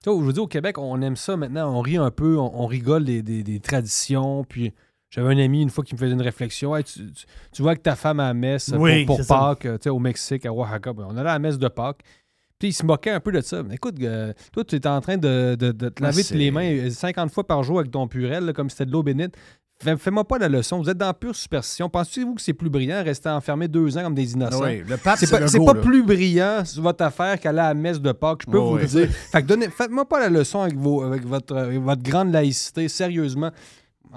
Tu vois, je veux dire, au Québec, on aime ça maintenant. On rit un peu, on, on rigole des, des- des traditions. Puis j'avais un ami une fois qui me faisait une réflexion. Hey, tu, tu- tu vois que ta femme à la messe pour- Oui, pour, ça. Pâques, tu sais, au Mexique, à Oaxaca. Ben, on allait à la messe de Pâques. Puis il se moquait un peu de ça. Mais écoute, euh, toi, tu es en train de, de- de te Ah, laver les mains euh, 50 fois par jour avec ton purel, là, comme si c'était de l'eau bénite. Fais- Fais-moi pas la leçon. Vous êtes dans pure superstition. Pensez-vous que c'est plus brillant rester enfermé deux ans comme des innocents? Oui, le pape, c'est pas, c'est pas plus brillant sur votre affaire qu'aller à la messe de Pâques, je peux Oui, vous oui. le dire. Fait que donnez, faites-moi pas la leçon avec, vos, avec votre, avec votre grande laïcité, sérieusement.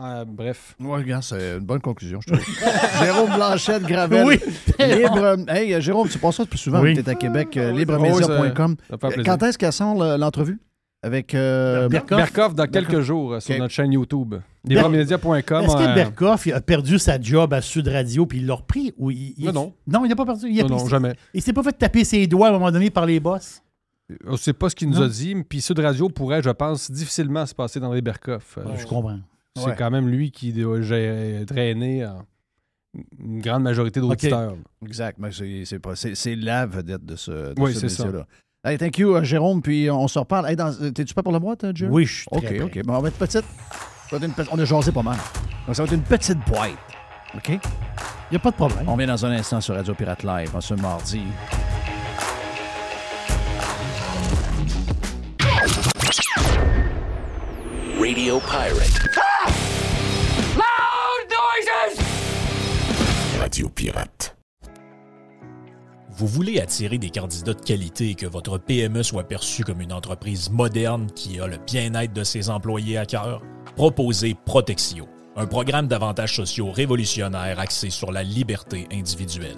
Euh, bref. Oui, regarde, c'est une bonne conclusion, je trouve. [laughs] Jérôme Blanchette, Gravel. Oui. Libre. Hey, euh, Jérôme, tu passes ça plus souvent Oui. tu es à Québec, euh, Oui, libremedia.com. ça- ça fait plaisir. Quand est-ce qu'elle sort le- l'entrevue? Avec. euh, Berkoff. Berkoff? Dans quelques jours euh, sur notre chaîne YouTube. Libremedia.com. Est-ce que euh, Berkoff a perdu sa job à Sud Radio puis il l'a repris? Ou il, il- Non, non. Non, il n'a pas perdu. Il a Non, pris- non, jamais. Il s'est pas fait taper ses doigts à un moment donné par les boss? On sait pas ce qu'il nous Non. a dit, puis Sud Radio pourrait, je pense, difficilement se passer dans les Berkoff. Euh, Je comprends. C'est quand même lui qui doit gérer- drainer euh, une grande majorité d'auditeurs. Exact. mais c'est- la vedette de ce, de Oui, ce c'est ça. média-là. Hey, thank you, euh, Jérôme. Puis on se reparle. Hey, T'es-tu prêt pour la boîte, euh, Jerry? Oui, je suis très OK, prêt. Bon, on va être petite. Ça va être une pe- On a jasé pas mal. Donc, ça va être une petite boîte. OK? Il n'y a pas de problème. On vient dans un instant sur Radio Pirate Live en ce mardi. Radio Pirate. Loud noises! Radio Pirate. Vous voulez attirer des candidats de qualité et que votre PME soit perçue comme une entreprise moderne qui a le bien-être de ses employés à cœur? Proposez Protexio, un programme d'avantages sociaux révolutionnaire axé sur la liberté individuelle.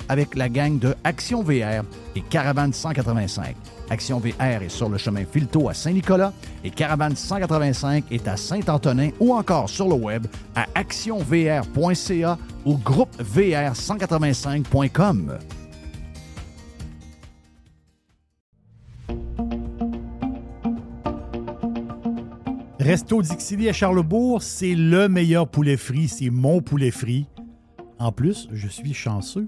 avec la gang de Action VR et Caravane 185. Action VR est sur le chemin Filto à Saint-Nicolas et Caravane 185 est à Saint-Antonin ou encore sur le web à actionvr.ca ou groupevr185.com. Resto Dixili à Charlebourg, c'est le meilleur poulet frit, c'est mon poulet frit. En plus, je suis chanceux,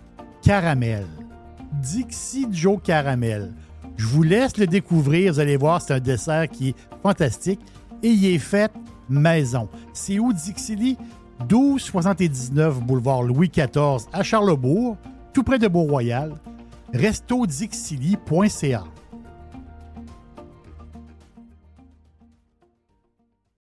Caramel. Dixie Joe Caramel. Je vous laisse le découvrir. Vous allez voir, c'est un dessert qui est fantastique. Et il est fait maison. C'est où Dixili? 1279 boulevard Louis XIV à Charlebourg, tout près de Beau-Royal. restodixili.ca.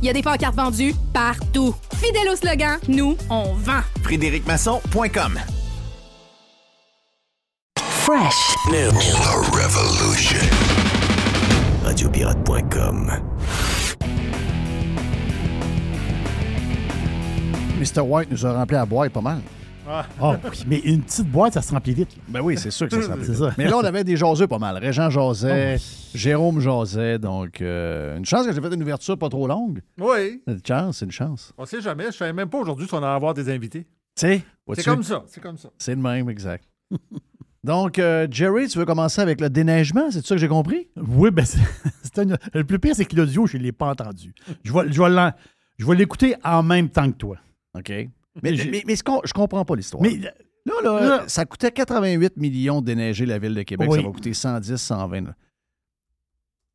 Il y a des pancartes vendues partout. Fidèle au slogan, nous, on vend. FrédéricMasson.com Fresh. New. The revolution. Radiopirate.com. Mr. White nous a rempli à boîte pas mal. Ah oui, mais une petite boîte, ça se remplit vite. Ben oui, c'est sûr que ça se remplit C'est vite. ça. Mais là, on avait des jaseux pas mal. Régent jasait, Oh Jérôme jasait. Donc, euh, une chance que j'ai fait une ouverture pas trop longue. Oui. Une chance, c'est une chance. On sait jamais. Je savais même pas aujourd'hui si on allait avoir des invités. Tu sais, C'est comme ça. C'est comme ça. C'est le même, exact. [laughs] Donc, euh, Jerry, tu veux commencer avec le déneigement, c'est ça que j'ai compris? Oui, ben c'est [laughs] c'est un- le plus pire, c'est que l'audio, je ne l'ai pas entendu. Je vais, je vais l'en- je vais l'écouter en même temps que toi. OK. Mais, mais, mais je comprends pas l'histoire. Mais Là, là, Là- ça coûtait 88 millions de déneiger la ville de Québec. Oui. Ça va coûter 110, 120. là.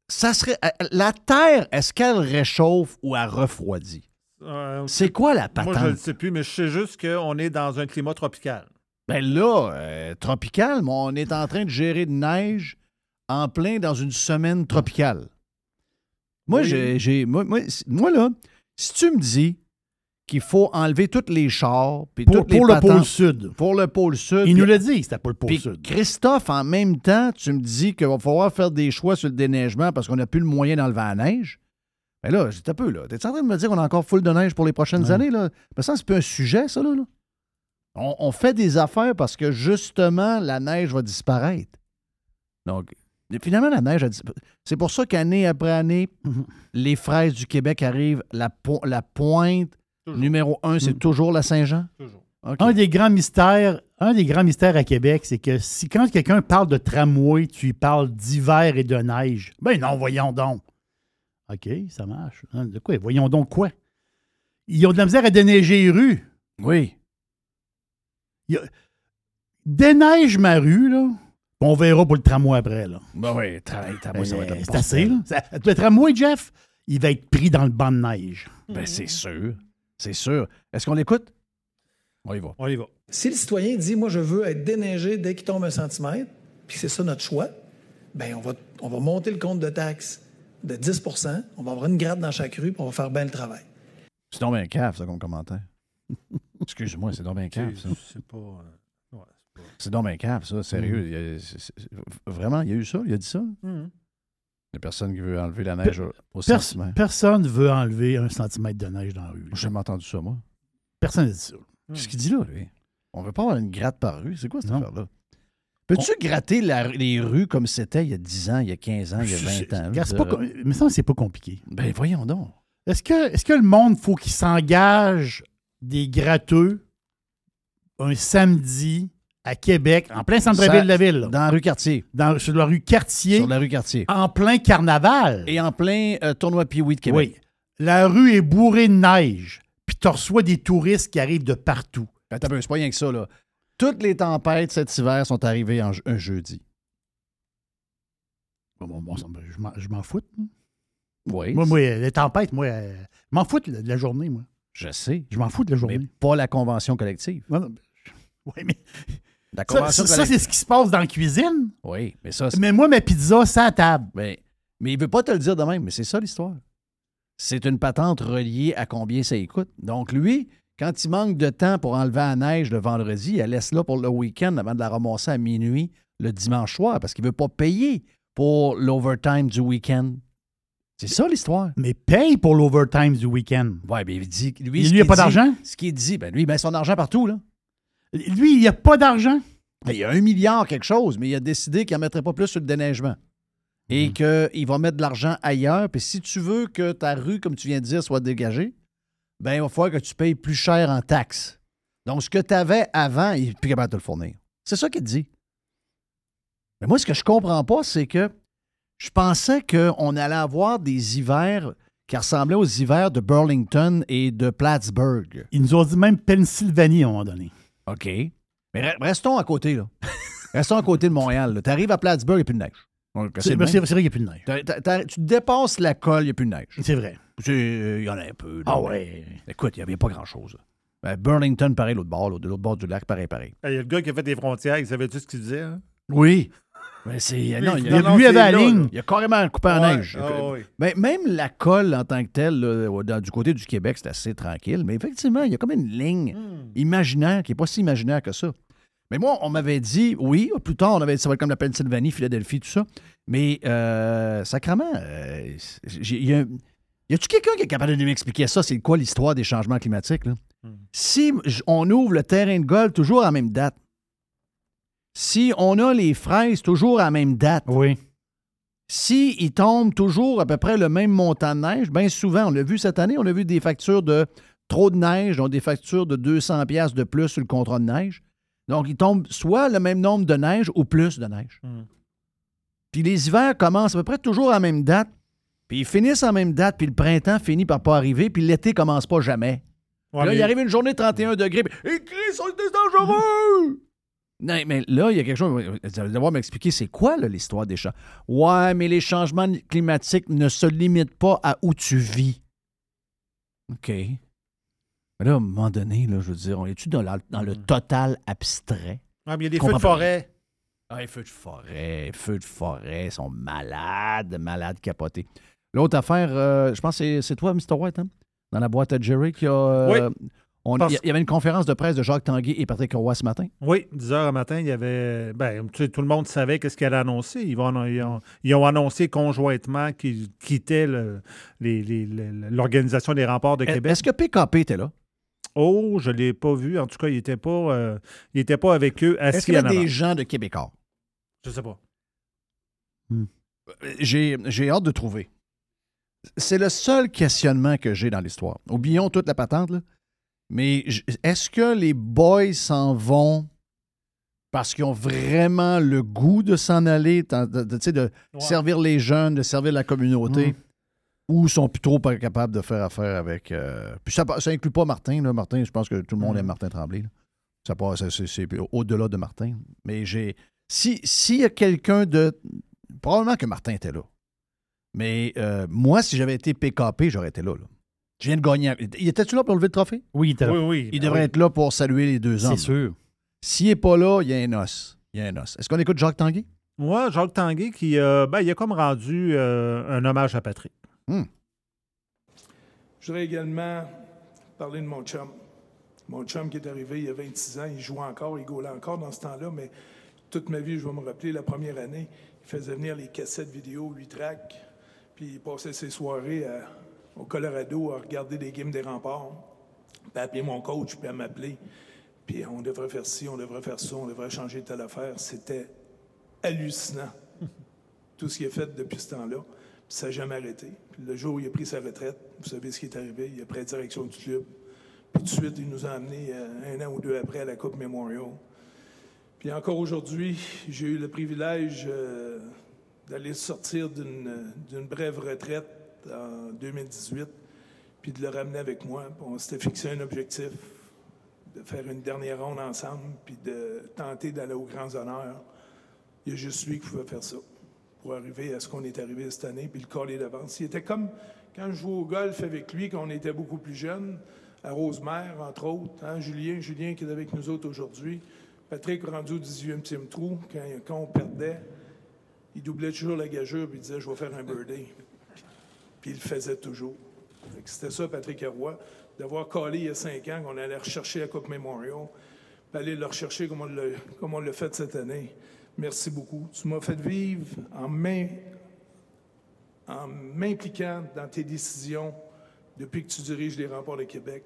Ça serait. euh, La Terre, est-ce qu'elle réchauffe ou elle refroidit? Euh, C'est quoi la Moi, je ne patente? le sais plus, mais je sais juste qu'on est dans un climat tropical. Ben là, euh, tropical, mais on est en train de gérer de neige en plein dans une semaine tropicale. Moi, Oui. j'ai, j'ai- moi, moi, moi, là, si tu me dis qu'il faut enlever tous les chars, puis Pour, toutes les le pôle sud. pour le pôle sud, Il nous l'a dit, c'était pas le pôle puis sud. Christophe, en même temps, tu me dis qu'il va falloir faire des choix sur le déneigement parce qu'on n'a plus le moyen d'enlever la neige. Mais là, j'étais un peu là. T'es en train de me dire qu'on a encore full de neige pour les prochaines Ouais. années? Là? Mais ça, c'est plus un sujet, ça, là. là. On, on fait des affaires parce que justement, la neige va disparaître. Donc, finalement, la neige a disparu. C'est pour ça qu'année après année, Mhm. les fraises du Québec arrivent. La, po- la pointe Toujours. numéro un, c'est Mhm. toujours la Saint-Jean? Toujours. Un des grands mystères, un des grands mystères à Québec, c'est que si quand quelqu'un parle de tramway, tu lui parles d'hiver et de neige. Ben non, voyons donc. OK, ça marche. Hein, De quoi? Voyons donc quoi? Ils ont de la misère à déneiger les rues. Oui. Il y a- Déneige ma rue, là. On verra pour le tramway après, là. Ben oui, travail, travail, ça va être le C'est assez, là. Ça- Le tramway, Jeff, il va être pris dans le banc de neige. Ben, c'est sûr. C'est sûr. Est-ce qu'on l'écoute? On y va. On y va. Si le citoyen dit, moi, je veux être déneigé dès qu'il tombe un centimètre, puis c'est ça notre choix, ben on va, on va monter le compte de taxes de 10% on va avoir une gratte dans chaque rue, puis on va faire bien le travail. C'est donc bien cave, ça, comme commentaire. [laughs] Excuse-moi, c'est donc bien cave, ça. C'est pas. euh, ouais, c'est pas- C'est donc bien cave, ça. Sérieux. il a- c'est- c'est- vraiment, il y a eu ça? Il a dit ça? Mhm. Il n'y a personne qui veut enlever la neige au- au Pers- centimètre. personne ne veut enlever un centimètre de neige dans la rue. J'ai jamais entendu ça, moi. Personne n'a dit ça. Qu'est-ce qu'il dit là, lui? On veut pas avoir une gratte par rue. C'est quoi cette affaire-là? Peux-tu gratter la- les rues comme c'était il y a 10 ans, il y a 15 ans, il y a 20 ans? Regarde, pas com- mais ça, c'est pas compliqué. Ben, voyons donc. Est-ce que, est-ce que le monde faut qu'il s'engage des gratteux un samedi à Québec, en plein centre-ville de la ville. là. Dans la rue Cartier. Dans, sur la rue Cartier. Sur la rue Cartier. En plein carnaval. Et en plein euh, tournoi Pee-Wee de Québec. Oui. La rue est bourrée de neige. Puis tu reçois des touristes qui arrivent de partout. Attends, un peu, c'est pas rien que ça, là. Toutes les tempêtes cet hiver sont arrivées en, un jeudi. Bon, bon, bon, ça me- je m'en- je m'en fous. hein. Oui. Moi, moi, les tempêtes, moi, euh, je m'en fous de la, de la journée, moi. Je sais. Je m'en fous de la journée. Mais pas la convention collective. [laughs] Oui, mais La ça, convention ça, ça, c'est ce qui se passe dans la cuisine. Oui, mais ça, Mais moi, ma pizza, c'est à table. Mais, mais il veut pas te le dire de même, mais c'est ça l'histoire. C'est une patente reliée à combien ça coûte. Donc, lui, quand il manque de temps pour enlever la neige le vendredi, il la laisse là pour le week-end avant de la ramasser à minuit le dimanche soir parce qu'il veut pas payer pour l'overtime du week-end. C'est ça l'histoire. Mais paye pour l'overtime du week-end. Oui, mais il dit. Lui, ce lui, il a pas d'argent? Ce qu'il dit, ben lui, il met son argent partout, là. Lui, il n'y a pas d'argent. Il y a un milliard quelque chose, mais il a décidé qu'il n'en mettrait pas plus sur le déneigement. Et qu'il va mettre de l'argent ailleurs. Puis si tu veux que ta rue, comme tu viens de dire, soit dégagée, ben il va falloir que tu payes plus cher en taxes. Donc, ce que tu avais avant, il n'est plus capable de te le fournir. C'est ça qu'il dit. Mais moi, ce que je comprends pas, c'est que je pensais qu'on allait avoir des hivers qui ressemblaient aux hivers de Burlington et de Plattsburgh. Ils nous ont dit même Pennsylvanie à un moment donné. OK. Mais re- restons à côté, là. [laughs] restons à côté de Montréal. Tu arrives à Plattsburgh, il n'y a plus de neige. C'est vrai qu'il n'y a plus de neige. Tu dépasses la colle, il n'y a plus de neige. C'est vrai. Euh, Il y en a un peu. là, Ah mais- ouais. Écoute, il n'y avait pas grand-chose. Ben, Burlington, pareil, l'autre bord, là, de l'autre bord du lac, pareil, pareil. Il y a le gars qui a fait des frontières, il savait tout ce qu'il disait. hein? Oui. Mais c'est. Lui, non, il- non, lui avait la ligne. là. Il a carrément coupé en Ouais, neige. ah oui. Même la colle en tant que telle, là, au- dans- du côté du Québec, c'est assez tranquille. Mais effectivement, il y a comme une ligne Hmm. imaginaire qui n'est pas si imaginaire que ça. Mais moi, on m'avait dit, oui, plus tard, on avait dit ça va être comme la Pennsylvanie, Philadelphie, tout ça. Mais, euh, sacrement, euh, y a, y a-tu quelqu'un qui est capable de m'expliquer ça? C'est quoi l'histoire des changements climatiques? Là? Si j- on ouvre le terrain de golf toujours à la même date, si on a les fraises toujours à la même date, Oui. si il tombe toujours à peu près le même montant de neige, bien souvent, on l'a vu cette année, on a vu des factures de trop de neige, donc des factures de 200 pièces de plus sur le contrat de neige. Donc, il tombe soit le même nombre de neige ou plus de neige. Hmm. Puis les hivers commencent à peu près toujours à la même date, puis ils finissent à la même date, puis le printemps finit par pas arriver, puis l'été commence pas jamais. Ouais, là, mais- il arrive une journée de 31 degrés, puis « Écris, c'est dangereux! » Non, mais là, il y a quelque chose. Vous allez devoir m'expliquer, c'est quoi l'histoire des champs? Ouais, mais les changements climatiques ne se limitent pas à où tu vis. OK. Mais là, à un moment donné, là, je veux dire, on est-tu dans, la- dans le total abstrait? Ah, mais il y a des feux de forêt. Ah, les feux de forêt, les feux de forêt sont malades, malades capotés. L'autre affaire, euh, je pense que c'est- c'est toi, Mr. White, hein? dans la boîte à Jerry, qui a. euh, Oui. Parce- Il y avait une conférence de presse de Jacques Tanguay et Patrick Roy ce matin. Oui, 10 heures le matin, il y avait. Ben, tu sais, tout le monde savait qu'est-ce qu'elle a annoncé. Ils, vont, ils, ont, ils ont annoncé conjointement qu'ils quittaient le- l'Organisation des remparts de Québec. Est-ce que PKP était là? Oh, je ne l'ai pas vu. En tout cas, il n'était pas, euh, il était pas avec eux Est-ce qu'il y a des gens de Québécois? Je sais pas. J'ai j'ai hâte de trouver. C'est le seul questionnement que j'ai dans l'histoire. Oublions toute la patente, là. Mais est-ce que les boys s'en vont parce qu'ils ont vraiment le goût de s'en aller, de, servir les jeunes, de servir la communauté, Mm. ou sont plutôt pas capables de faire affaire avec. euh, Puis ça, ça inclut pas Martin. Là. Martin, je pense que tout le monde Mm. aime Martin Tremblay. là. Ça passe, c'est- au-delà de Martin. Mais j'ai. Si s'il y a quelqu'un de. Probablement que Martin était là. Mais euh, moi, si j'avais été PKP, j'aurais été là. là. Je viens de gagner. Il était-tu là pour lever le trophée? Oui, il était là. Oui, oui. Il devrait oui. être là pour saluer les deux hommes. C'est sûr. S'il n'est pas là, il y a un os. Il y a un os. Est-ce qu'on écoute Jacques Tanguay? Moi, Jacques Tanguay, qui, euh, ben, il a comme rendu euh, un hommage à Patrick. Je voudrais également parler de mon chum. Mon chum qui est arrivé il y a 26 ans, il jouait encore, il gaulait encore dans ce temps-là, mais toute ma vie, je vais me rappeler, la première année, il faisait venir les cassettes vidéo, 8 tracks, puis il passait ses soirées à- au Colorado à regarder des games des remparts, puis à appeler mon coach, puis à m'appeler, puis on devrait faire ci, on devrait faire ça, on devrait changer telle affaire. C'était hallucinant, [laughs] tout ce qu'il a fait depuis ce temps-là. Puis ça n'a jamais arrêté. Puis le jour où il a pris sa retraite, vous savez ce qui est arrivé, il a pris la direction du club. Puis tout de suite, il nous a amenés euh, un an ou deux après à la Coupe Memorial. Puis encore aujourd'hui, j'ai eu le privilège euh, d'aller sortir d'une d'une brève retraite en 2018, puis de le ramener avec moi. On s'était fixé un objectif de faire une dernière ronde ensemble, puis de tenter d'aller aux grands honneurs. Il y a juste lui qui pouvait faire ça pour arriver à ce qu'on est arrivé cette année, puis le coller d'avance. Il était comme quand je jouais au golf avec lui, quand on était beaucoup plus jeunes, à Rosemère, entre autres. hein, Julien, Julien qui est avec nous autres aujourd'hui. Patrick rendu au 18e trou, quand, quand on perdait, il doublait toujours la gageure, puis il disait « Je vais faire un birdie ». Il le faisait toujours. C'était ça, Patrick Roy, d'avoir collé il y a cinq ans qu'on allait rechercher la Coupe Memorial, puis aller le rechercher comme on l'a, fait cette année. Merci beaucoup. Tu m'as fait vivre en m'impliquant dans tes décisions depuis que tu diriges les remparts de Québec.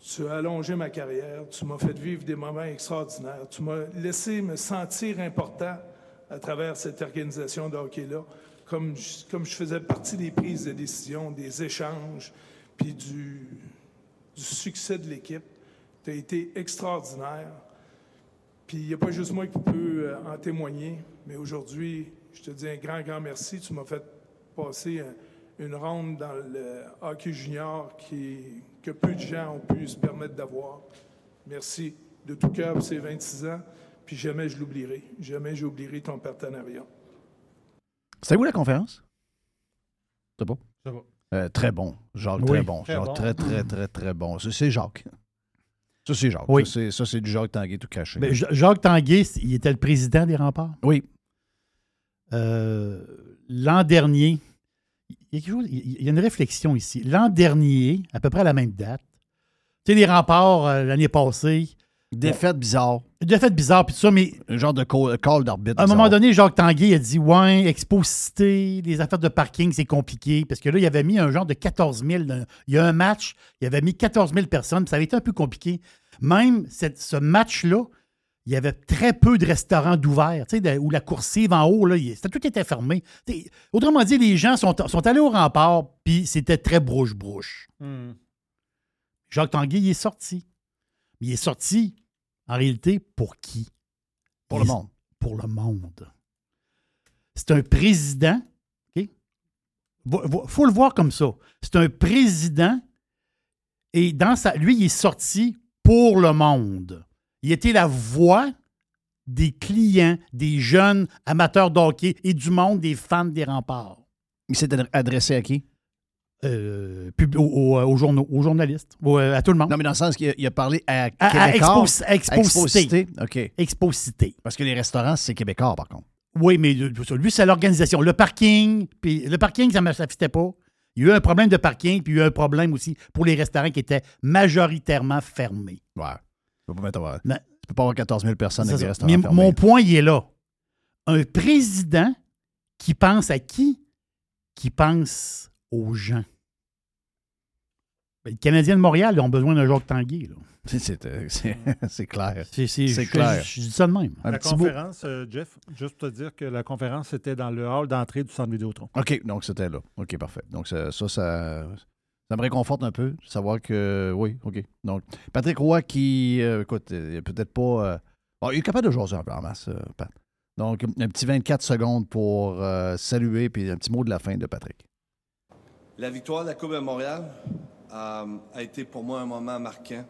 Tu as allongé ma carrière, tu m'as fait vivre des moments extraordinaires, tu m'as laissé me sentir important à travers cette organisation de hockey-là, comme je, comme je faisais partie des prises de décision, des échanges, puis du, succès de l'équipe. Tu as été extraordinaire. Puis il n'y a pas juste moi qui peux euh, en témoigner, mais aujourd'hui, je te dis un grand, grand merci. Tu m'as fait passer un- une ronde dans le hockey junior que peu de gens ont pu se permettre d'avoir. Merci de tout cœur pour ces 26 ans, puis jamais je l'oublierai. Jamais j'oublierai ton partenariat. C'était où la conférence? C'est pas? Ça va. Euh, très bon. Jacques, Oui. très bon. Très Jacques, bon. très, très, très, très bon. Ça, c'est Jacques. Ça, c'est Jacques. Oui. Ça, c'est- Ça, c'est du Jacques Tanguay tout caché. Ben, Ja- Jacques Tanguay, il était le président des remparts. Oui. Euh, L'an dernier, il y, a quelque chose- il y a une réflexion ici. L'an dernier, à peu près à la même date, tu sais, les remparts euh, l'année passée. Défaite bizarre. Défaite bizarre, puis tout ça, mais. Un genre de call, call d'arbitre. À un moment donné, Jacques Tanguay a dit Ouais, exposité, les affaires de parking, c'est compliqué. Parce que là, il avait mis un genre de 14 000. dans- Il y a un match, il avait mis 14 000 personnes, puis ça avait été un peu compliqué. Même cette- ce match-là, il y avait très peu de restaurants d'ouverts, tu sais, de- où la coursive en haut, là, il- tout était fermé. Autrement dit, les gens sont, sont allés au rempart, puis c'était très brouche-brouche. Hmm. Jacques Tanguay, il est sorti. Mais il est sorti, en réalité, pour qui? Pour le monde. Pour le monde. C'est un président, OK? Il faut le voir comme ça. C'est un président et dans sa, lui, il est sorti pour le monde. Il était la voix des clients, des jeunes amateurs d'hockey et du monde des fans des remparts. Il s'est adre- adressé à qui? Euh, pub- aux, aux- aux journaux, aux journalistes, aux- à tout le monde. Non, mais dans le sens qu'il a, il a parlé à, À- à. Expos- Exposité. OK. Exposité. Parce que les restaurants, c'est québécois, par contre. Oui, mais euh, lui, c'est l'organisation. Le parking, puis le parking, ça ne fitait pas. Il y a eu un problème de parking, puis il y a eu un problème aussi pour les restaurants qui étaient majoritairement fermés. Ouais. Tu peux pas, euh, Mais- tu peux pas avoir 14 000 personnes dans des restaurants Mais fermés. mon point, il est là. Un président qui pense à qui? Qui pense aux gens. Ben, les Canadiens de Montréal ils ont besoin d'un Jacques Tanguay. là. [laughs] [laughs] C'est- clair. C'est clair. Je, je dis ça de même. Un La conférence, euh, Jeff, juste pour te dire que la conférence était dans le hall d'entrée du centre Vidéotron. OK, donc c'était là. OK, parfait. Donc ça, ça, ça, ça me réconforte un peu, de savoir que, oui, OK. Donc, Patrick Roy qui, euh, écoute, il peut-être pas... euh, bon, il est capable de jaser un peu en masse, euh, Pat. Donc, un petit 24 secondes pour euh, saluer, puis un petit mot de la fin de Patrick. La victoire de la Coupe de Montréal euh, a été pour moi un moment marquant.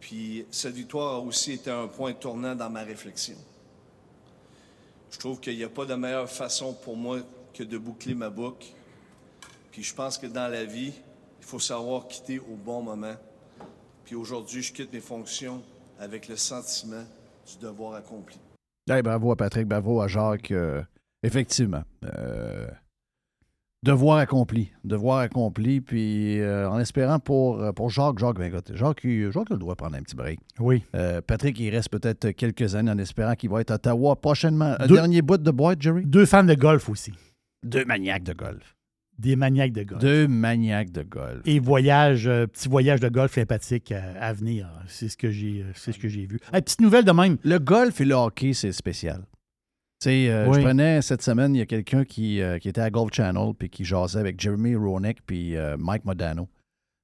Puis cette victoire a aussi été un point tournant dans ma réflexion. Je trouve qu'il n'y a pas de meilleure façon pour moi que de boucler ma boucle. Puis je pense que dans la vie, il faut savoir quitter au bon moment. Puis aujourd'hui, je quitte mes fonctions avec le sentiment du devoir accompli. Bravo à Patrick, bravo à Jacques. euh, effectivement. euh, devoir accompli. Devoir accompli. Puis euh, en espérant pour, euh, pour Jacques, Jacques, ben, écoute, Jacques, il- Jacques droit de prendre un petit break. Oui. Euh, Patrick, il reste peut-être quelques années en espérant qu'il va être à Ottawa prochainement. Un Deux- dernier bout de boîte, Jerry? Deux fans de golf aussi. Deux maniaques de golf. Des maniaques de golf. Deux maniaques de golf. Et voyage, euh, petit voyage de golf sympathique à, à venir. C'est ce que j'ai, c'est ce que j'ai vu. Hey, petite nouvelle de même. Le golf et le hockey, c'est spécial. Euh, Oui. je prenais cette semaine, il y a quelqu'un qui, euh, qui était à Golf Channel puis qui jasait avec Jeremy Roenick puis euh, Mike Modano.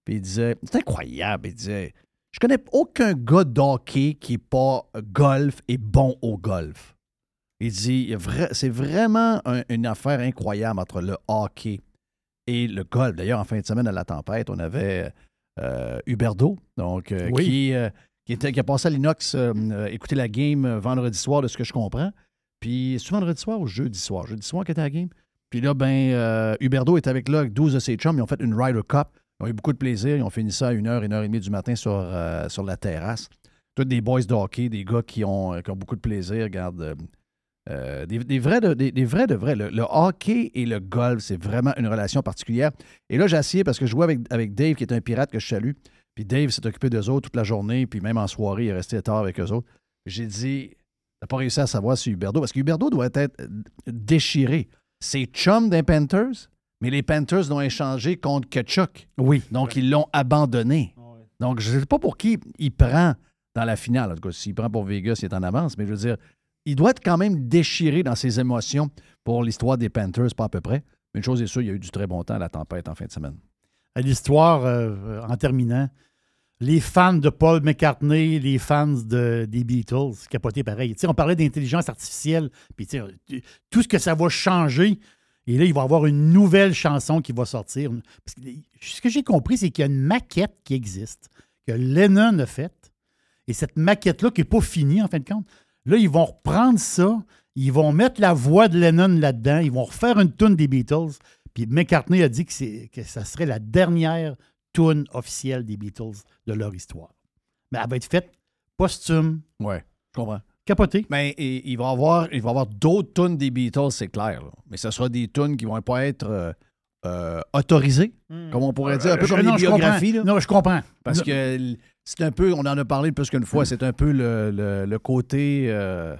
Puis il disait, c'est incroyable, il disait, je connais aucun gars d'hockey qui n'est pas golf et bon au golf. Il dit, c'est vraiment un- une affaire incroyable entre le hockey et le golf. D'ailleurs, en fin de semaine à la tempête, on avait Huberdo, donc, Oui. qui, qui, était, qui a passé à l'inox écouter la game vendredi soir, de ce que je comprends. Puis, c'est vendredi soir ou jeudi soir? Jeudi soir qui était à la game? Puis là, ben, euh, Huberdo est avec là avec 12 de ses chums. Ils ont fait une Ryder Cup. Ils ont eu beaucoup de plaisir. Ils ont fini ça à 1h, 1h30 du matin sur, euh, sur la terrasse. Tous des boys de des gars qui ont, euh, qui ont beaucoup de plaisir. Regarde, euh, des, vrais de, des, vrais de vrais. Le, le hockey et le golf, c'est vraiment une relation particulière. Et là, j'ai essayé parce que je jouais avec, avec Dave, qui est un pirate que je salue. Puis Dave s'est occupé d'eux autres toute la journée. Puis même en soirée, il est resté tard avec eux autres. J'ai dit, t'as pas réussi à savoir si Huberdo, parce que Huberdo doit être euh, déchiré. C'est chum des Panthers, mais les Panthers l'ont échangé contre Kachuk. Oui. Donc, ils l'ont abandonné. Donc, je ne sais pas pour qui il prend dans la finale. En tout cas, s'il prend pour Vegas, il est en avance. Mais je veux dire, il doit être quand même déchiré dans ses émotions pour l'histoire des Panthers, pas à peu près. Mais une chose est sûre, il y a eu du très bon temps à la tempête en fin de semaine. à l'histoire, euh, en terminant, les fans de Paul McCartney, les fans de, des Beatles, capoté pareil. Tu sais, on parlait d'intelligence artificielle, puis tout ce que ça va changer. Et là, il va y avoir une nouvelle chanson qui va sortir. Ce que j'ai compris, c'est qu'il y a une maquette qui existe, que Lennon a faite. Et cette maquette-là, qui n'est pas finie, en fin de compte, là, ils vont reprendre ça, ils vont mettre la voix de Lennon là-dedans, ils vont refaire une tune des Beatles. Puis McCartney a dit que ça serait la dernière tune officielle des Beatles de leur histoire. Mais elle va être faite posthume. Ouais, je comprends. Capoté. Mais et- il va y avoir, il va y avoir d'autres tunes des Beatles, c'est clair. là. Mais ce sera des tunes qui vont pas être euh, euh, autorisées, comme on pourrait dire, un peu Euh, je- comme non, les biographies. là. Non, je comprends. Parce Non. que c'est un peu, on en a parlé plus qu'une fois, c'est un peu le, le- le côté. euh,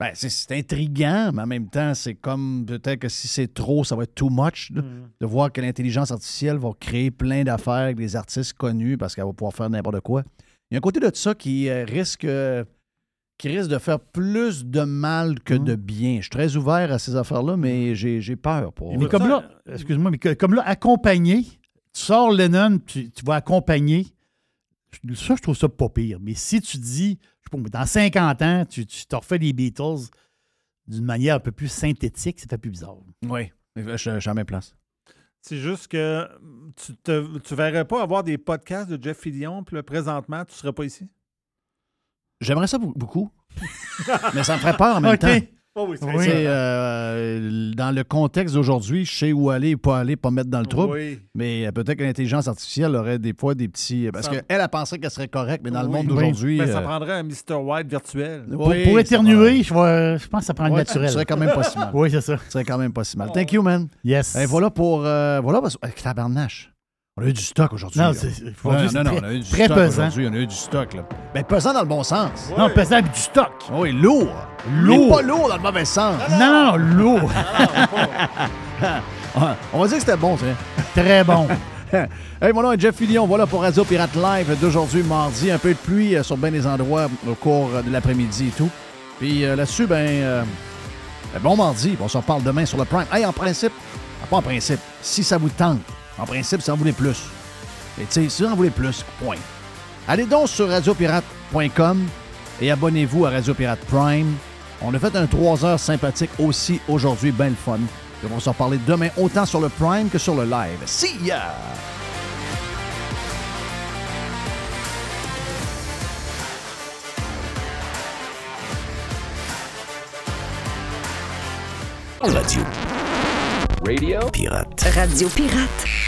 ben, c'est- intriguant, mais en même temps, c'est comme peut-être que si c'est trop, ça va être too much. là, De voir que l'intelligence artificielle va créer plein d'affaires avec des artistes connus parce qu'elle va pouvoir faire n'importe quoi. Il y a un côté de ça qui euh, risque. euh, qui risque de faire plus de mal que de bien. Je suis très ouvert à ces affaires-là, mais j'ai j'ai peur pour. Mais comme là, excuse-moi, mais comme là, accompagné, tu sors Lennon, tu, tu vas accompagner. Ça, je trouve ça pas pire. Mais si tu dis, je sais pas, dans 50 ans, tu, tu te refais les Beatles d'une manière un peu plus synthétique, ça fait plus bizarre. Oui, je, je suis à ma place. C'est juste que tu ne tu verrais pas avoir des podcasts de Jeff Fillion, puis présentement, tu ne serais pas ici? J'aimerais ça beaucoup. [laughs] mais ça me ferait peur en même temps. Oh oui, c'est Tu vrai. sais, euh, dans le contexte d'aujourd'hui, je sais où aller et pas aller, pas mettre dans le trouble. Oui. Mais euh, peut-être que l'intelligence artificielle aurait des fois des petits. Parce Ça- qu'elle, elle penserait qu'elle serait correcte, mais dans le Oui. monde d'aujourd'hui. Ben, ça euh, prendrait un Mr. White virtuel. Pour, Oui, éternuer, je, vais- je pense que ça prend le Ouais, naturel. Ce serait quand même pas si mal. Oui, c'est ça. Ce serait quand même pas si mal. Thank you, man. Yes. Et voilà pour. euh, voilà, parce que. tabarnache. On a eu du stock aujourd'hui. Non, c'est- non, non, on a eu du très stock pesant. aujourd'hui. On a eu du stock, là. Ben, pesant dans le bon sens. Non, pesant avec du stock. Oui, lourd. Lourd. Mais pas lourd dans le mauvais sens. Non, non, non, lourd. [laughs] On va dire que c'était bon, sais. Très bon. [laughs] hey, mon nom est Jeff Fillion. Voilà pour Radio Pirate Live d'aujourd'hui, mardi. Un peu de pluie euh, sur bien des endroits au cours euh, de l'après-midi et tout. Puis euh, là-dessus, ben, euh, ben, bon mardi. On s'en parle demain sur le Prime. Hey, en principe, ah, pas en principe, si ça vous tente, en principe, si vous en voulez plus. Mais tu sais, si vous en voulez plus, point. Allez donc sur radiopirate.com et abonnez-vous à Radio Pirate Prime. On a fait un 3 heures sympathique aussi aujourd'hui, bien le fun. Et on va s'en parler demain, autant sur le Prime que sur le live. See ya! Radio. Radio. Pirate. Radio Pirate.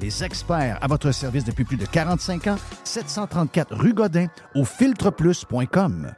les experts à votre service depuis plus de 45 ans, 734 rue Godin au filtreplus.com.